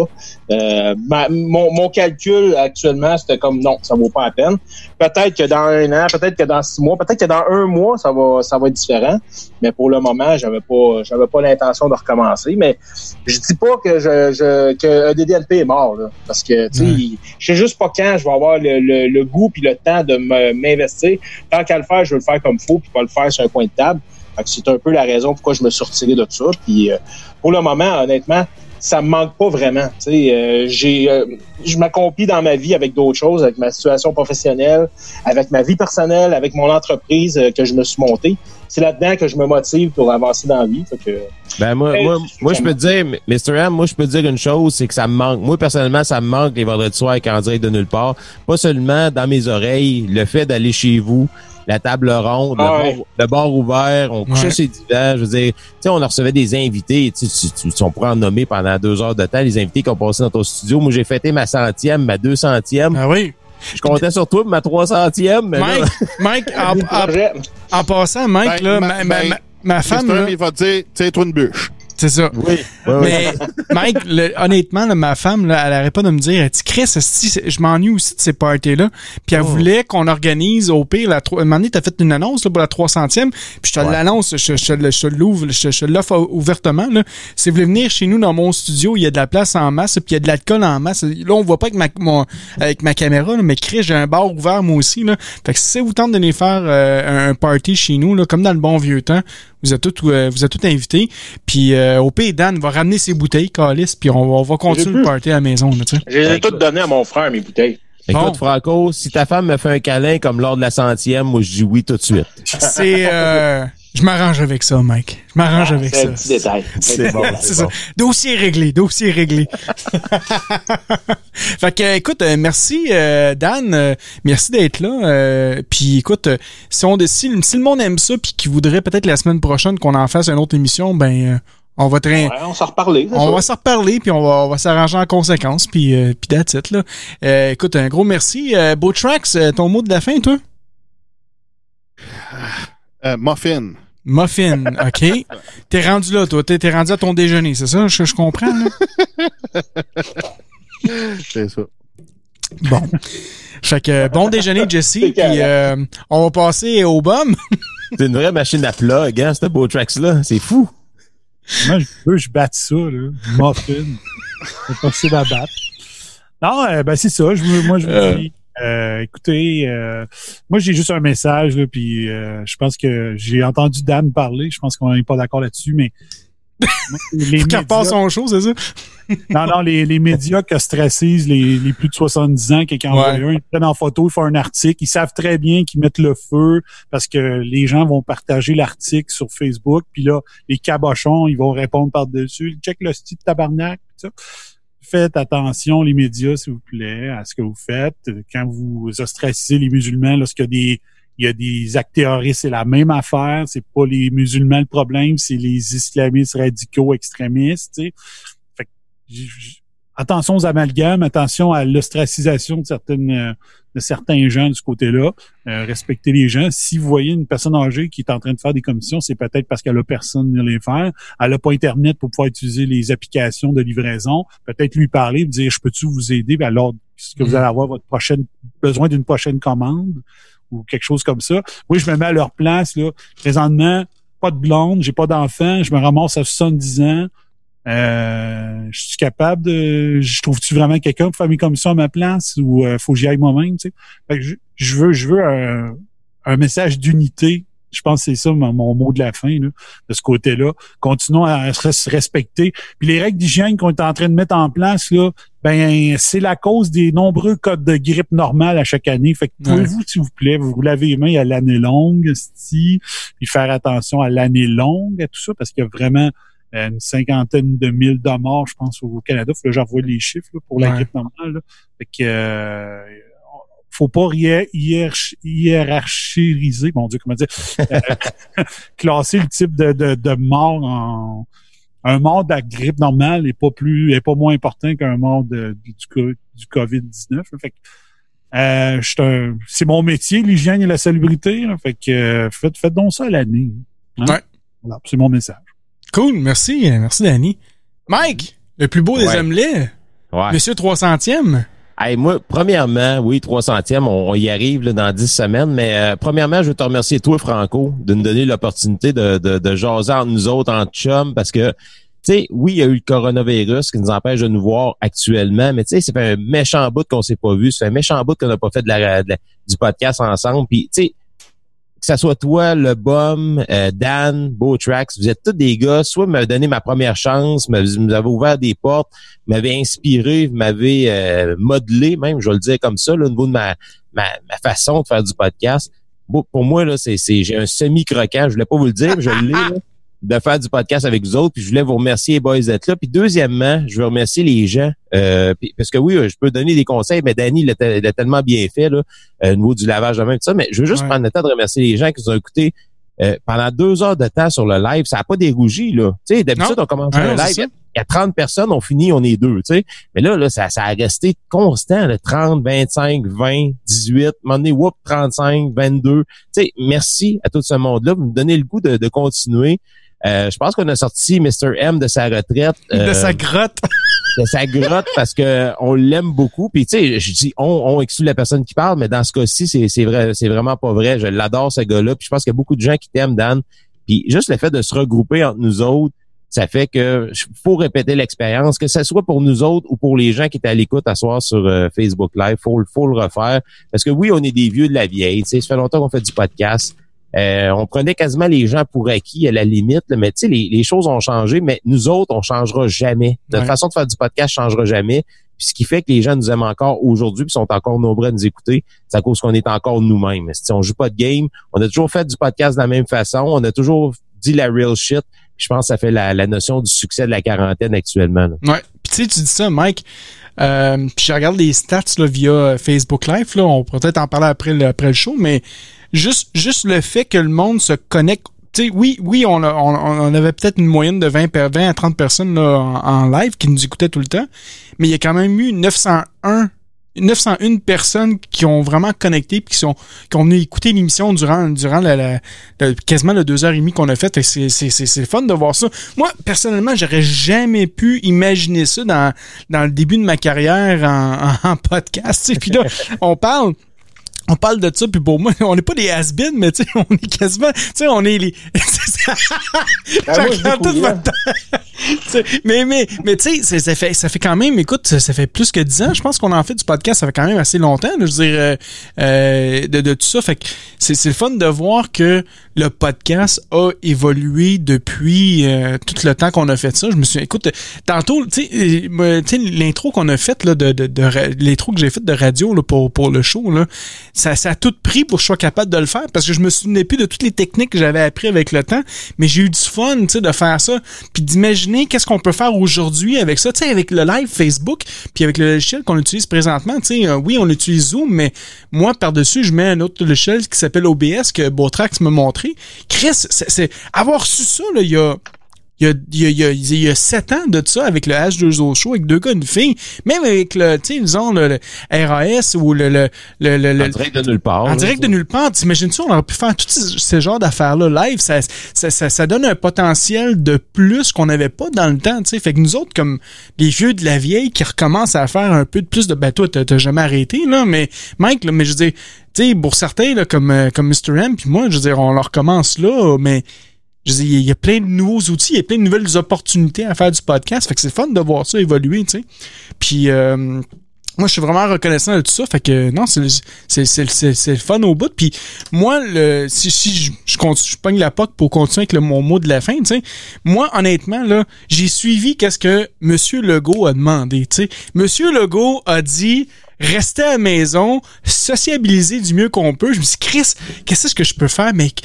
Speaker 3: Euh, mon, mon, calcul actuellement, c'était comme, non, ça vaut pas la peine. Peut-être que dans un an, peut-être que dans six mois, peut-être que dans un mois, ça va ça va être différent, mais pour le moment, j'avais pas j'avais pas l'intention de recommencer, mais je dis pas que je, je que DDLP est mort, là, parce que, tu sais, je sais juste pas quand je vais avoir le, le, goût puis le temps de m'investir. Tant qu'à le faire, je veux le faire comme faut puis pas le faire sur un coin de table. C'est un peu la raison pourquoi je me suis retiré de ça. Puis euh, pour le moment, honnêtement, ça me manque pas vraiment. Euh, j'ai, euh, je m'accomplis dans ma vie avec d'autres choses, avec ma situation professionnelle, avec ma vie personnelle, avec mon entreprise euh, que je me suis montée. C'est là-dedans que je me motive pour avancer dans la vie. que,
Speaker 10: ben moi, moi, moi je peux te dire, Mr. M, moi je peux te dire une chose, c'est que ça me manque. Moi personnellement, ça me manque les vendredis soirs en direct de nulle part. Pas seulement dans mes oreilles, le fait d'aller chez vous, la table ronde, le, bar, ouvert, on couchait ses divers. Je veux dire, tu sais, on recevait des invités. Tu, tu, tu, on pourrait en nommer pendant deux heures de temps, les invités qui ont passé dans ton studio. Moi, j'ai fêté ma centième, ma deux centième.
Speaker 9: Ah oui.
Speaker 10: Je comptais sur toi pour ma trois centième. Mais
Speaker 9: Mike, Mike en, passant, Mike, ben, là, ma, ma, ben, ma, femme. Là,
Speaker 8: il va dire, tiens-toi une bûche.
Speaker 9: C'est ça.
Speaker 10: Oui.
Speaker 9: mais Mike, honnêtement, ma femme, là, elle arrête pas de me dire, elle dit, Chris, je m'ennuie aussi de ces parties-là. Puis elle oh. voulait qu'on organise au pire la un moment donné, t'as fait une annonce là, pour la 300e, puis je te l'annonce, je, je, je, l'ouvre, je, je l'offre ouvertement. Là. Si vous voulez venir chez nous dans mon studio, il y a de la place en masse, puis il y a de l'alcool en masse. Là, on voit pas avec ma, mon, avec ma caméra, là, mais Chris, j'ai un bar ouvert moi aussi. Là. Fait que si vous tente de venir faire euh, un party chez nous, là, comme dans le bon vieux temps, vous êtes tous, euh, vous êtes tous invités. Puis euh, au pays, Dan va ramener ses bouteilles, Calis, puis on, va continuer le party à la maison.
Speaker 3: J'ai toutes donné à mon frère, mes bouteilles.
Speaker 10: Écoute, Franco, si ta femme me fait un câlin comme lors de la centième, moi, je dis oui tout de suite.
Speaker 9: C'est... Euh, je m'arrange avec ça, Mike. Je m'arrange avec ça.
Speaker 3: C'est détail. [laughs]
Speaker 9: C'est bon. [laughs] c'est ça. Dossier réglé, dossier réglé. [laughs] fait que, écoute, euh, merci euh, Dan, euh, merci d'être là. puis écoute, si on si, si le monde aime ça, puis qu'il voudrait peut-être la semaine prochaine qu'on en fasse une autre émission, ben on va très,
Speaker 3: ouais, on s'en reparler.
Speaker 9: On va s'en reparler puis on va, on va s'arranger en conséquence puis euh, puis that's it, là. Euh, écoute, un gros merci. Euh, Beau Tracks, ton mot de la fin, toi?
Speaker 8: Muffin.
Speaker 9: Muffin, [laughs] OK. t'es rendu là, toi. T'es, rendu à ton déjeuner, c'est ça? Je, je comprends, là? [laughs]
Speaker 8: c'est ça.
Speaker 9: Bon. Fait que bon déjeuner, Jesse. Puis on va passer au bum. [laughs]
Speaker 10: c'est une vraie machine à plug, hein, ce Beau Tracks-là. C'est fou.
Speaker 11: Moi, je veux je batte ça, là. Muffin. C'est possible à battre. Non, euh, ben c'est ça. Je, moi, je vous euh. dis, euh, écoutez, euh, moi j'ai juste un message là, puis je pense que j'ai entendu Dan parler. Je pense qu'on n'est pas d'accord là-dessus, mais [laughs]
Speaker 9: les médias... passe son show, c'est ça? [laughs]
Speaker 11: non, non, les, les médias qui ostracisent les, les plus de 70 ans, qui envoient un, ils prennent en photo, ils font un article, ils savent très bien qu'ils mettent le feu parce que les gens vont partager l'article sur Facebook, puis là, les cabochons, ils vont répondre par-dessus. Check le style de tabarnak, ça. Faites attention, les médias, s'il vous plaît, à ce que vous faites. Quand vous ostracisez les musulmans, lorsqu'il y a des actes terroristes, c'est la même affaire. C'est pas les musulmans le problème, c'est les islamistes radicaux extrémistes. Fait attention aux amalgames, attention à l'ostracisation de certaines euh, de certains gens de ce côté-là. Euh, respectez les gens. Si vous voyez une personne âgée qui est en train de faire des commissions, c'est peut-être parce qu'elle a personne à les faire. Elle n'a pas Internet pour pouvoir utiliser les applications de livraison. Peut-être lui parler, dire je peux-tu vous aider? Ben alors, est-ce que vous mm. allez avoir votre prochaine besoin d'une prochaine commande? ou quelque chose comme ça. Oui, je me mets à leur place. Là. Présentement, pas de blonde, j'ai pas d'enfant, je me ramasse à 70 ans. Euh, je suis capable de. Je trouve-tu vraiment quelqu'un pour faire mes commissions à ma place ou euh, faut que j'y aille moi-même, tu sais? je, veux, je veux un, un message d'unité je pense que c'est ça mon, mot de la fin de ce côté-là. Continuons à se respecter. Puis les règles d'hygiène qu'on est en train de mettre en place, là, ben c'est la cause des nombreux cas de grippe normale à chaque année. Fait que pouvez-vous, s'il vous plaît, vous, lavez les mains à l'année longue, si, puis faire attention à l'année longue, à tout ça, parce qu'il y a vraiment une cinquantaine de mille de morts, je pense, au Canada. Faut que j'envoie les chiffres pour la grippe normale. Fait que euh, faut pas hiérarchiser, mon Dieu, comment dire, [laughs] euh, [laughs] classer le type de, de, de, mort en un mort de la grippe normale est pas plus est pas moins important qu'un mort de, du, du COVID-19. Fait Euh, c'est mon métier, l'hygiène et la salubrité. fait que euh, faites, faites donc ça à l'année.
Speaker 9: Hein. Ouais.
Speaker 11: Voilà, c'est mon message.
Speaker 9: Cool, merci, merci Danny. Mike, le plus beau des omelets. Ouais. Monsieur 300e.
Speaker 10: Hey, moi, premièrement, oui, 300e, on, y arrive là, dans 10 semaines, mais euh, premièrement, je veux te remercier toi, Franco, de nous donner l'opportunité de, de, de jaser entre nous autres, en chum, parce que tu sais, oui, il y a eu le coronavirus qui nous empêche de nous voir actuellement, mais tu sais, c'est fait un méchant bout qu'on s'est pas vu, c'est un méchant bout qu'on n'a pas fait de la, du podcast ensemble. Puis, tu sais, que ce soit toi, le Bum, euh, Dan, Beautrax, vous êtes tous des gars, soit m'avez donné ma première chance, vous m'avez ouvert des portes, m'avez inspiré, vous m'avez euh, modelé, même, je vais le dire comme ça, là, au niveau de ma, ma, façon de faire du podcast. pour moi, là, c'est, j'ai un semi-croquant, je voulais pas vous le dire, mais je l'ai, [laughs] de faire du podcast avec vous autres. Puis je voulais vous remercier, boys, d'être là. Puis deuxièmement, je veux remercier les gens. Euh, parce que oui, je peux donner des conseils, mais Danny l'a tellement bien fait là, euh, au niveau du lavage de main, tout ça. Mais je veux juste prendre le temps de remercier les gens qui nous ont écoutés euh, pendant deux heures de temps sur le live. Ça n'a pas dérougi, là. Tu sais, d'habitude, on commence un live. Il y a 30 personnes, on finit, on est deux, tu sais. Mais là, là, ça, ça a resté constant, là, 30, 25, 20, 18, à un moment donné, whoop, 35, 22. Tu sais, merci à tout ce monde-là. Vous me donnez le goût de, de continuer. Euh, je pense qu'on a sorti Mr. M de sa retraite.
Speaker 9: de sa euh, grotte. [laughs]
Speaker 10: de sa grotte parce que on l'aime beaucoup. Puis tu sais, je dis on, on exclut la personne qui parle, mais dans ce cas-ci, c'est, c'est vrai, c'est vraiment pas vrai. Je l'adore ce gars-là. Puis je pense qu'il y a beaucoup de gens qui t'aiment, Dan. Puis juste le fait de se regrouper entre nous autres, ça fait que faut répéter l'expérience, que ce soit pour nous autres ou pour les gens qui étaient à l'écoute à soir sur euh, Facebook Live, faut, faut le refaire. Parce que oui, on est des vieux de la vieille. Tu sais, ça fait longtemps qu'on fait du podcast. Euh, on prenait quasiment les gens pour acquis à la limite, mais tu sais, les, choses ont changé, mais nous autres, on changera jamais. Notre façon de faire du podcast changera jamais. Puis ce qui fait que les gens nous aiment encore aujourd'hui, puis sont encore nombreux à nous écouter, c'est à cause qu'on est encore nous-mêmes. Si on joue pas de game, on a toujours fait du podcast de la même façon, on a toujours dit la real shit. je pense que ça fait la, notion du succès de la quarantaine actuellement.
Speaker 9: Ouais. Puis tu dis ça, Mike. Euh, puis je regarde les stats là, via Facebook Live. Là, on pourrait peut-être en parler après le, après le show, mais juste, juste le fait que le monde se connecte sais, oui, oui, on, on, avait peut-être une moyenne de 20, 20 à 30 personnes là, en, live qui nous écoutaient tout le temps, mais il y a quand même eu 901 901 personnes qui ont vraiment connecté puis qui sont qui ont écouter l'émission durant durant la, quasiment le deux heures et demie qu'on a fait. C'est c'est fun de voir ça. Moi personnellement, j'aurais jamais pu imaginer ça dans dans le début de ma carrière en, [laughs] en, podcast. Puis là, on parle on parle de ça, puis pour moi, [laughs] on n'est pas des has mais tu sais, on est quasiment, tu sais, on est les... [laughs] ben mais mais mais tu sais, ça fait ça fait quand même, écoute, ça fait plus que dix ans. Je pense qu'on en fait du podcast, ça fait quand même assez longtemps. je veux dire, euh, euh, de, de tout ça, fait que c'est c'est le fun de voir que le podcast a évolué depuis euh, tout le temps qu'on a fait ça. Je me suis, écoute, tantôt, tu sais, l'intro qu'on a faite de, de, que j'ai faite de radio pour pour le show là ça, a tout pris pour que je sois capable de le faire parce que je me souvenais plus de toutes les techniques que j'avais appris avec le temps, mais j'ai eu du fun, tu sais, de faire ça, puis d'imaginer qu'est-ce qu'on peut faire aujourd'hui avec ça, tu sais, avec le live Facebook, puis avec le logiciel qu'on utilise présentement, tu sais, euh, oui, on utilise Zoom, mais moi, par-dessus, je mets un autre logiciel qui s'appelle OBS que Botrax m'a Chris, c'est avoir su ça, là, il y a il y a, il y a, il y a, sept ans de ça avec le H2O Show, avec deux gars, une fille. Même avec le, tu sais, disons, le, RAS ou le, le, le,
Speaker 10: En direct de nulle part.
Speaker 9: En direct de nulle part. T'imagines-tu, on aurait pu faire tous ces, genres d'affaires-là live. Ça, ça, ça, ça, donne un potentiel de plus qu'on n'avait pas dans le temps, tu sais. Fait que nous autres, comme les vieux de la vieille qui recommencent à faire un peu de plus de, ben toi, t'as jamais arrêté, là, mais Mike, là, mais je dire, pour certains, comme, euh, comme Mr. M, puis moi, je veux dire, on leur commence là, mais il y a plein de nouveaux outils, il y a plein de nouvelles opportunités à faire du podcast. Fait que c'est fun de voir ça évoluer, tu sais. Puis euh, moi, je suis vraiment reconnaissant de tout ça. Fait que non, c'est le fun au bout. Puis moi, si, je, je, je pogne la POC pour continuer avec le, mon mot de la fin, tu sais, moi, honnêtement, là, j'ai suivi qu'est-ce que Monsieur Legault a demandé. Tu sais, Monsieur Legault a dit rester à la maison, sociabiliser du mieux qu'on peut. Je me suis dit, Chris, qu'est-ce que je peux faire, mec?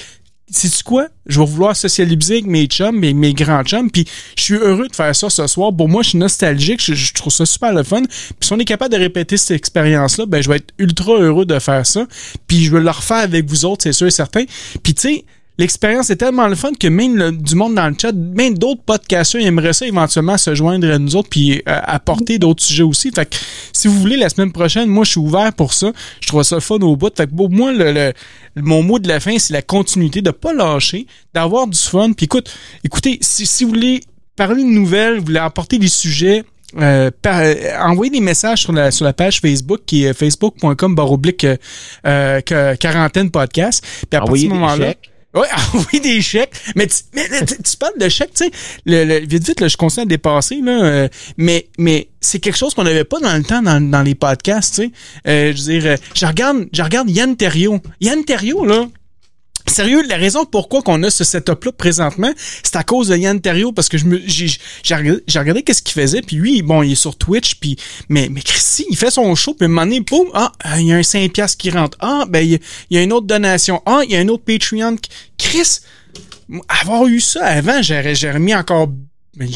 Speaker 9: c'est quoi? Je vais vouloir socialiser avec mes chums, mes, grands chums, puis je suis heureux de faire ça ce soir. Pour moi, je suis nostalgique, je, trouve ça super le fun. Puis si on est capable de répéter cette expérience-là, ben je vais être ultra heureux de faire ça. Puis je vais le refaire avec vous autres, c'est sûr et certain. Puis tu sais, l'expérience est tellement le fun que même du monde dans le chat, même d'autres podcasteurs aimeraient ça éventuellement se joindre à nous autres puis euh, apporter d'autres sujets aussi. Fait que si vous voulez, la semaine prochaine, moi, je suis ouvert pour ça. Je trouve ça fun au bout. Fait que pour moi, le, mon mot de la fin, c'est la continuité, de pas lâcher, d'avoir du fun. Puis écoute, écoutez, si, si vous voulez parler de nouvelles, vous voulez apporter des sujets, euh, euh, envoyez des messages sur la sur la page Facebook qui est facebook.com baroblique quarantaine podcast. Puis à partir de ce moment-là. Oui, [laughs] envoyer des chèques. Mais tu, mais, tu, parles de chèques, tu sais. Le, vite, vite, là, je continue à dépasser, là. Euh, mais mais c'est quelque chose qu'on n'avait pas dans le temps dans, dans les podcasts, tu sais. Euh, je veux dire, je regarde, je regarde Yann Terrio. Yann Terrio, là, Sérieux, la raison pourquoi qu'on a ce setup-là présentement, c'est à cause de Yann Terrio, parce que je me, j'ai, j'ai regardé, qu'est-ce qu'il faisait, puis lui, bon, il est sur Twitch, puis mais, mais Christy, il fait son show, puis à un moment donné, boum, ah, il y a un 5 piastres qui rentre. Ah, ben, il y, a une autre donation. Ah, il y a un autre Patreon. Chris, avoir eu ça avant, j'aurais, j'aurais mis encore mais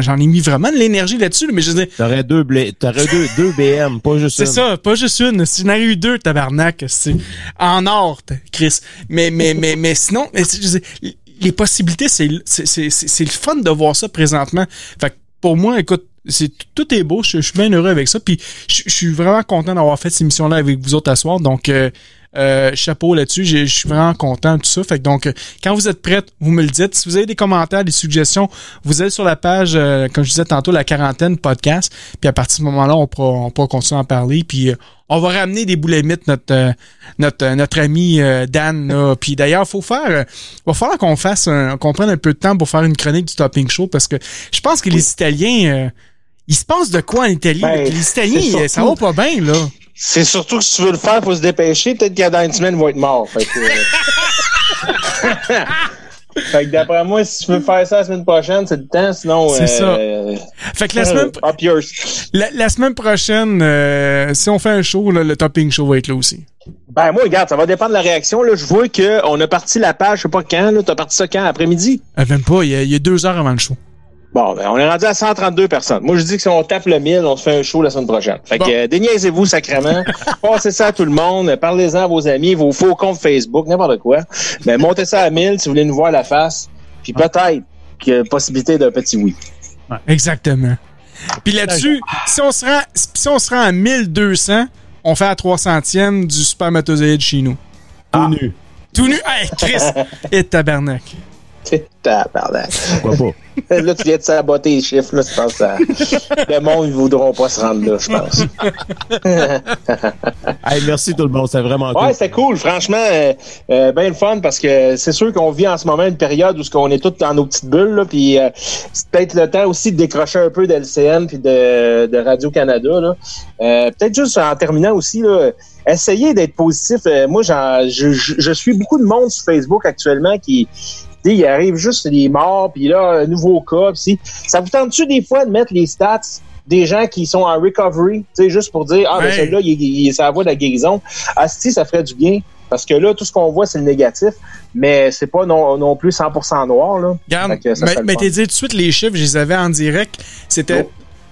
Speaker 9: j'en ai mis vraiment de l'énergie là-dessus, mais je disais.
Speaker 10: T'aurais deux, t'aurais deux, deux BM, pas juste
Speaker 9: une. C'est ça, pas juste une. Si j'en avais eu deux, tabarnak, c'est en or, Chris. Mais, mais, mais, mais sinon, mais, je disais, les possibilités, c'est, le fun de voir ça présentement. Fait que pour moi, écoute, c'est tout est beau, je, suis bien heureux avec ça, puis je, suis vraiment content d'avoir fait cette émission là avec vous autres à soir. Donc, euh, euh, chapeau là-dessus. Je suis vraiment content de tout ça. Fait que donc, quand vous êtes prête, vous me le dites. Si vous avez des commentaires, des suggestions, vous allez sur la page, euh, comme je disais tantôt, la quarantaine podcast. Puis à partir de ce moment-là, on pourra, on pourra continuer à en parler. Puis euh, on va ramener des boulemites notre notre notre ami Dan. Puis d'ailleurs, faut faire, va falloir qu'on fasse, qu'on prenne un peu de temps pour faire une chronique du Topping Show parce que je pense que les Italiens, il se passe de quoi en Italie? Ben, les Italiens, ça va pas bien là.
Speaker 3: C'est surtout que si tu veux le faire, il faut se dépêcher. Peut-être a dans une semaine, il va être mort. Fait que, [laughs] fait que d'après moi, si tu veux faire ça la semaine prochaine, c'est le temps. Sinon,
Speaker 9: c'est ça. Euh, fait que la semaine, la, la, semaine prochaine, euh, si on fait un show, le topping show va être là aussi.
Speaker 3: Ben moi, regarde, ça va dépendre de la réaction. Là. Je vois qu'on a parti la page, je sais pas quand. Tu as parti ça quand? Après-midi?
Speaker 9: Euh, même pas. Il y, a, il y a deux heures avant le show.
Speaker 3: Bon, ben, on est rendu à 132 personnes. Moi, je dis que si on tape le 1000, on se fait un show la semaine prochaine. Fait que euh, déniaisez-vous sacrément. [laughs] Passez ça à tout le monde. Parlez-en à vos amis, vos faux comptes Facebook, n'importe quoi. Mais ben, montez ça à 1000 si vous voulez nous voir la face. Puis peut-être qu'il y a possibilité d'un petit oui.
Speaker 9: exactement. Puis là-dessus, si on se rend, si on se rend à 1200, on fait la 300e du spermatozoïde chez nous.
Speaker 3: Tout nu.
Speaker 9: Tout nu. Hey, Chris! [laughs] Et tabernacle.
Speaker 3: Tabarnak. Pourquoi pas? [laughs] là, tu viens de saboter les chiffres, là, je pense que le monde, ils voudront pas se rendre là, je pense. [laughs]
Speaker 10: hey, merci tout le monde, c'est vraiment cool.
Speaker 3: Ouais, c'est cool, franchement, euh, euh, bien le fun parce que c'est sûr qu'on vit en ce moment une période où on est tous dans nos petites bulles, là, puis euh, c'est peut-être le temps aussi de décrocher un peu d'LCN puis de, de Radio-Canada. Peut-être juste en terminant aussi, là, essayez d'être positif. moi, je, je suis beaucoup de monde sur Facebook actuellement qui il arrive juste des morts, puis là, un nouveau cas. Pis ça vous tente-tu des fois de mettre les stats des gens qui sont en recovery, tu sais, juste pour dire, ah, ben celui-là, il, il, ça va de la guérison. Asti, ça ferait du bien. Parce que là, tout ce qu'on voit, c'est le négatif, mais c'est pas non, non plus 100% noir. Là.
Speaker 9: Regarde, mais, t'es dit tout de suite les chiffres, je les avais en direct. C'était oh.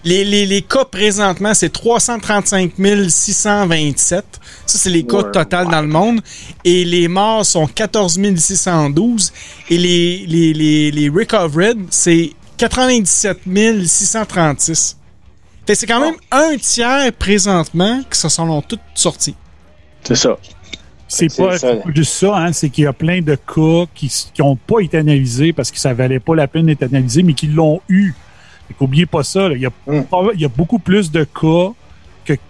Speaker 9: Les, les, les, cas présentement, c'est 335 627. Ça, c'est les cas total dans le monde. Et les morts sont 14 612. Et les, les, les, les recovered, c'est 97 636. Fait c'est quand même un tiers présentement qui se sont toutes sortis.
Speaker 3: C'est ça.
Speaker 11: C'est pas, juste ça, hein, c'est qu'il y a plein de cas qui n'ont pas été analysés parce que ça valait pas la peine d'être analysé, mais qui l'ont eu. N'oubliez pas ça. Il, y a, il y a beaucoup plus de cas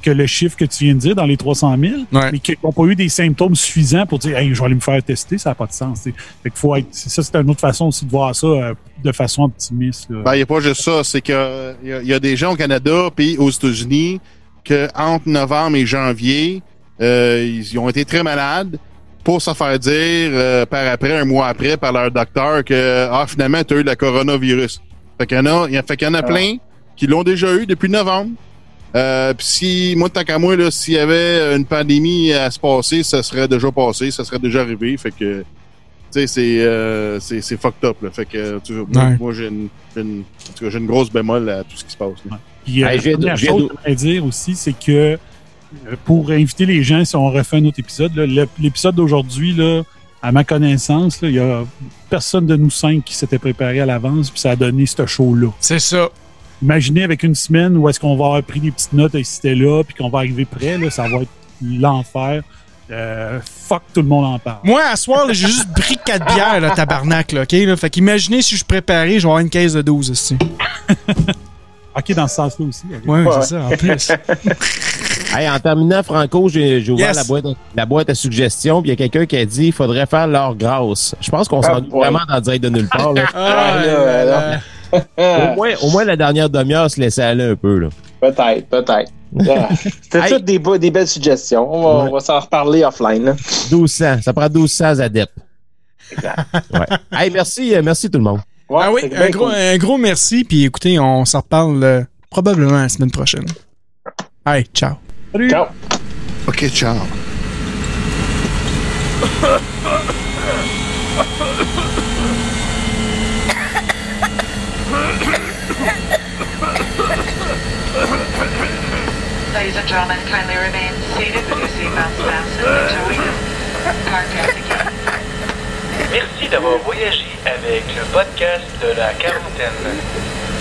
Speaker 11: que, le chiffre que tu viens de dire dans les 300 000, mais qui n'ont pas eu des symptômes suffisants pour dire hey, je vais aller me faire tester, ça n'a pas de sens. Fait faut être, ça, c'est une autre façon aussi de voir ça euh, de façon optimiste.
Speaker 8: Ben, il n'y a pas juste ça. C'est qu'il y, y, a des gens au Canada puis aux États-Unis que entre novembre et janvier, euh, ils ont été très malades pour se faire dire euh, par après, un mois après, par leur docteur que ah, finalement, tu as eu le coronavirus. Fait qu'il y en a, fait qu'il y en a ah. plein qui l'ont déjà eu depuis novembre. Euh, puis si, moi, tant qu'à moi, là, s'il y avait une pandémie à se passer, ça serait déjà passé, ça serait déjà arrivé. Fait que, tu sais, c'est, euh, c'est, c'est fucked up. Là. Fait que, tu, moi, j'ai une, une, j'ai une grosse bémol à tout ce qui se passe. Là.
Speaker 11: Puis, euh, hey, la chose à dire aussi, c'est que euh, pour inviter les gens, si on refait un autre épisode, l'épisode d'aujourd'hui, là, à ma connaissance, il y a personne de nous cinq qui s'était préparé à l'avance, puis ça a donné ce show-là.
Speaker 9: C'est ça.
Speaker 11: Imaginez avec une semaine où est-ce qu'on va avoir pris des petites notes et c'était là, puis qu'on va arriver prêt, là, ça va être l'enfer. Euh, fuck, tout le monde en parle.
Speaker 9: Moi, à soir, j'ai juste pris 4 bières, là, tabarnak, là, OK? Là? Fait qu'imaginez si je suis préparé, je vais avoir une caisse de 12 aussi. [laughs]
Speaker 11: OK, dans ce sens-là aussi.
Speaker 9: Ouais, c'est ça, en plus. [laughs]
Speaker 10: hey, en terminant, Franco, j'ai ouvert la, boîte, la boîte à suggestions, puis il y a quelqu'un qui a dit il faudrait faire l'or grâce. Je pense qu'on s'en ah, vraiment dans le direct de nulle part. Là. [laughs] Ah, [laughs] au, moins, au moins, la dernière demi-heure se laissait aller un peu. Là.
Speaker 3: Peut-être, peut-être. [laughs] C'était toutes des, des, belles suggestions. On va, s'en reparler offline. Là.
Speaker 10: 1200. Ça prend 1200 adeptes. Exact. Ouais. Hey, merci, euh, merci tout le monde.
Speaker 9: ah oui, un gros, un gros, merci. Puis écoutez, on s'en reparle euh, probablement la semaine prochaine. Hey, ciao.
Speaker 3: Salut. Ciao.
Speaker 8: OK, ciao.
Speaker 12: Ladies and gentlemen, kindly remain seated with your seatbelts fastened until we park again.
Speaker 13: Merci d'avoir voyagé avec le podcast de la quarantaine.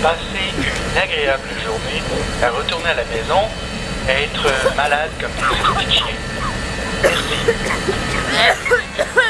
Speaker 13: Passez une agréable journée à retourner à la maison, être malade comme chiens. Merci. [laughs]